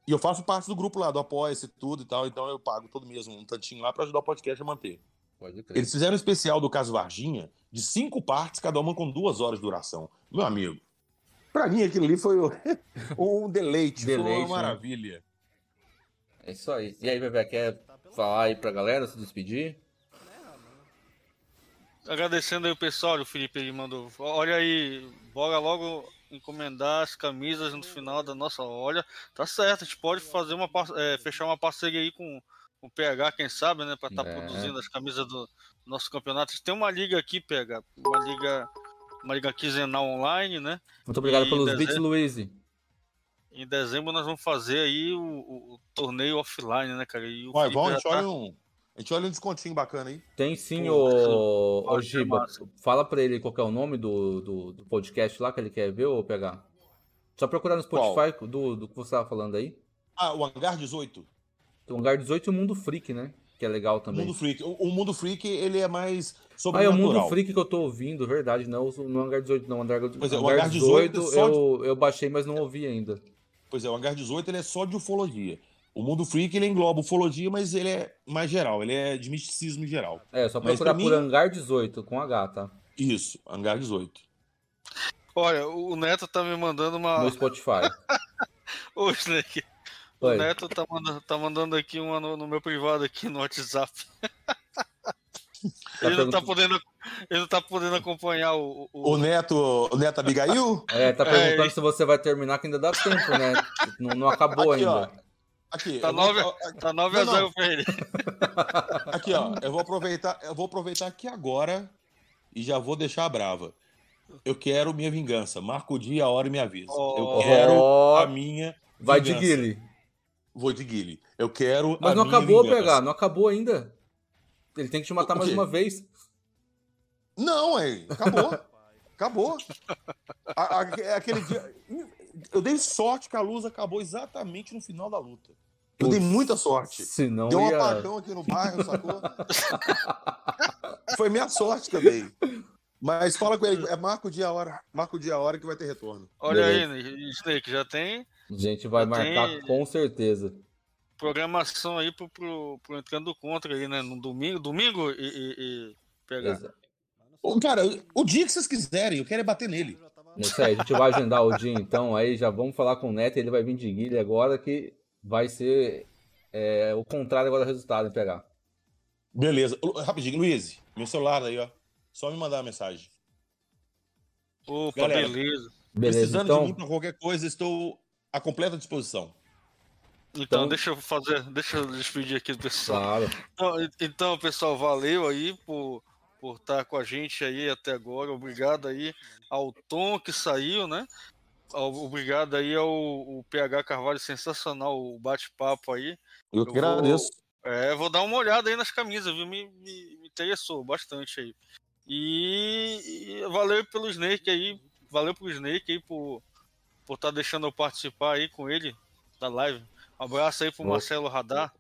E eu faço parte do grupo lá, do Apoia-se e tudo e tal, então eu pago todo mês um tantinho lá pra ajudar o podcast a manter. Pode crer. Eles fizeram um especial do caso Varginha, de cinco partes, cada uma com duas horas de duração. Meu amigo, pra mim aquilo ali foi um deleite, foi Deleite, uma né? maravilha. É isso aí. E aí, Bebê, quer falar aí pra galera, se despedir? Agradecendo aí o pessoal, o Felipe ele mandou. Olha aí, bora logo encomendar as camisas no final da nossa. Olha, tá certo, a gente pode fazer uma é, fechar uma parceria aí com, com o PH, quem sabe, né? Pra estar É. produzindo as camisas do nosso campeonato. Tem uma liga aqui, PH, uma liga, uma liga quinzenal online, né? Muito obrigado E pelos desenho. bits, Luiz. Em dezembro nós vamos fazer aí o, o- o torneio offline, né, cara? E o Vai, Felipe bom, a gente tá- olha um. A gente olha um descontinho bacana aí. Tem sim, pode ser Giba. Fala pra ele qual que é o nome do, do, do podcast lá que ele quer ver ou pegar. Só procurar no Spotify do, do que você tava falando aí. Ah, o Hangar 18. Tem o Lugar 18 e o Mundo Freak, né? Que é legal O também. Mundo Freak. O, o Mundo Freak, ele é mais Ah, é o. Mundo Freak que eu tô ouvindo, verdade. Não, o- não é o Hangar 18, não. O Hangar, Pois é, o Hangar Hangar 18 é só eu, eu baixei, mas não ouvi ainda. Pois é, o Hangar 18 ele é só de ufologia. O Mundo Freak ele engloba ufologia, mas ele é mais geral, ele é de misticismo em geral. É, só procurar pra por mim- Hangar 18 com H, tá? Isso, Hangar 18. Olha, o Neto tá me mandando uma. No Spotify. Ô, Snake. O Oi. Neto tá mandando, tá mandando aqui uma no, no meu privado aqui no WhatsApp. Tá ele, não tá podendo, ele não tá podendo acompanhar o. o- O Neto, o Neto Abigail? É, tá É, perguntando ele- se você vai terminar, que ainda dá tempo, né? Não, não acabou Aqui, ó. Aqui, Tá eu vou- nove- Tá 9 a Não, 0 não. pra ele. aqui, ó. Eu vou aproveitar, eu vou aproveitar aqui agora e já vou deixar brava. Eu quero minha vingança. Marca o dia, a hora e me avisa. Oh. Eu quero a minha Vai de vingança. Guile. Vou de Guile. Eu quero Mas a não minha acabou, vingança. pegar, não acabou ainda. Ele tem que te matar mais uma vez. Não, é, acabou. acabou. A- a- é aquele dia. Eu dei sorte que a luz acabou exatamente no final da luta. Eu dei muita sorte. Se não Deu um ia... apagão aqui no bairro, sacou? Foi minha sorte que eu dei. Mas fala com ele, é marca o dia a hora, marca o dia a hora que vai ter retorno. Olha Beleza. aí, Snake, já tem A gente vai marcar com certeza. programação aí pro, pro, pro Entrando Contra aí, né? No domingo, domingo e, e- e pegar. Cara, o dia que vocês quiserem, eu quero é bater nele. Isso aí, a gente vai agendar o dia então, aí já vamos falar com o Neto, ele vai vir de Guilherme agora que vai ser é, o contrário agora do resultado em pegar. Beleza. Rapidinho, Luiz, meu celular aí, ó. Só me mandar uma mensagem. Opa, Galera. beleza. Beleza, Precisando de então, mim pra qualquer coisa, estou à completa disposição. Então, Então- deixa eu fazer, deixa eu despedir aqui do pessoal. claro. Então, então, pessoal, valeu aí por por estar com a gente aí até agora. Obrigado aí ao Tom que saiu, né? Obrigado aí ao, PH Carvalho, sensacional o bate-papo aí. Eu que agradeço. É, vou dar uma olhada aí nas camisas, viu? Me, me- me interessou bastante aí. E, e valeu pelo Snake aí, valeu pro Snake aí por por estar deixando eu participar aí com ele da live. Um abraço aí pro Opa. Marcelo Radar.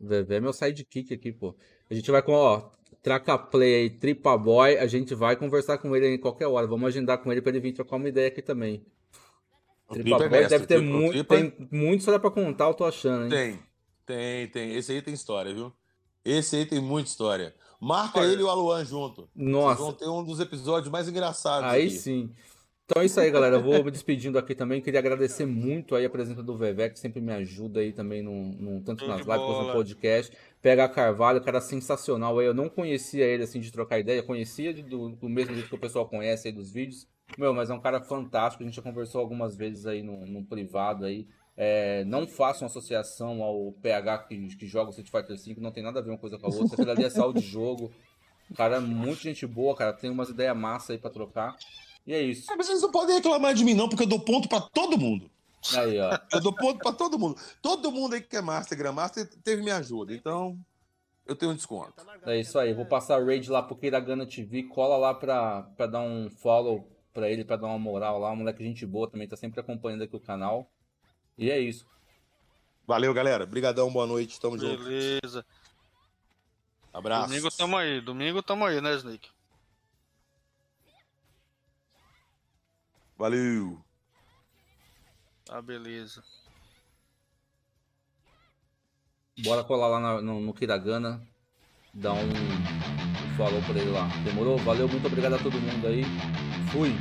Vevé é meu sidekick aqui, pô. A gente vai com, ó, Traca Play aí, Tripa Boy, a gente vai conversar com ele em qualquer hora. Vamos agendar com ele pra ele vir trocar uma ideia aqui também. O Tripa Tripa é deve ter muito, Tripa- tem muito história pra contar, eu tô achando, hein? Tem, tem, tem. Esse aí tem história, viu? Esse aí tem muita história. Marca Olha. ele e o Aluan junto. Vocês Nossa, vão ter um dos episódios mais engraçados Aí aqui. sim. Então é isso aí, galera. Eu vou me despedindo aqui também. Queria agradecer muito aí a presença do Vevé, que sempre me ajuda aí também, no, no- tanto nas lives quanto no podcast. PH Carvalho, cara sensacional. Eu não conhecia ele assim de trocar ideia, conhecia do, do mesmo jeito que o pessoal conhece aí dos vídeos. Meu, mas é um cara fantástico. A gente já conversou algumas vezes aí no, no privado aí. É, não façam associação ao PH que, que joga o Street Fighter V, não tem nada a ver uma coisa com a outra. Aquilo ali é saúde de jogo. Cara, muito gente boa, cara. Tem umas ideias massa aí pra trocar. E é isso. É, mas vocês não podem reclamar de mim, não, porque eu dou ponto pra todo mundo. Aí, ó. Eu dou ponto pra todo mundo. Todo mundo aí que é Master, Grandmaster, teve minha ajuda. Então, eu tenho um desconto. É isso aí. Vou passar raid lá pro Keiragana TV. Cola lá pra, pra dar um follow pra ele, pra dar uma moral lá. Um moleque gente boa também, tá sempre acompanhando aqui o canal. E é isso. Valeu, galera. Obrigadão, boa noite. Tamo junto. Beleza. Abraço. Domingo tamo aí, domingo tamo aí, né, Snake? Valeu. Ah, beleza. Bora colar lá no, no Keiragana. Dar um, um follow pra ele lá. Demorou? Valeu, muito obrigado a todo mundo aí. Fui.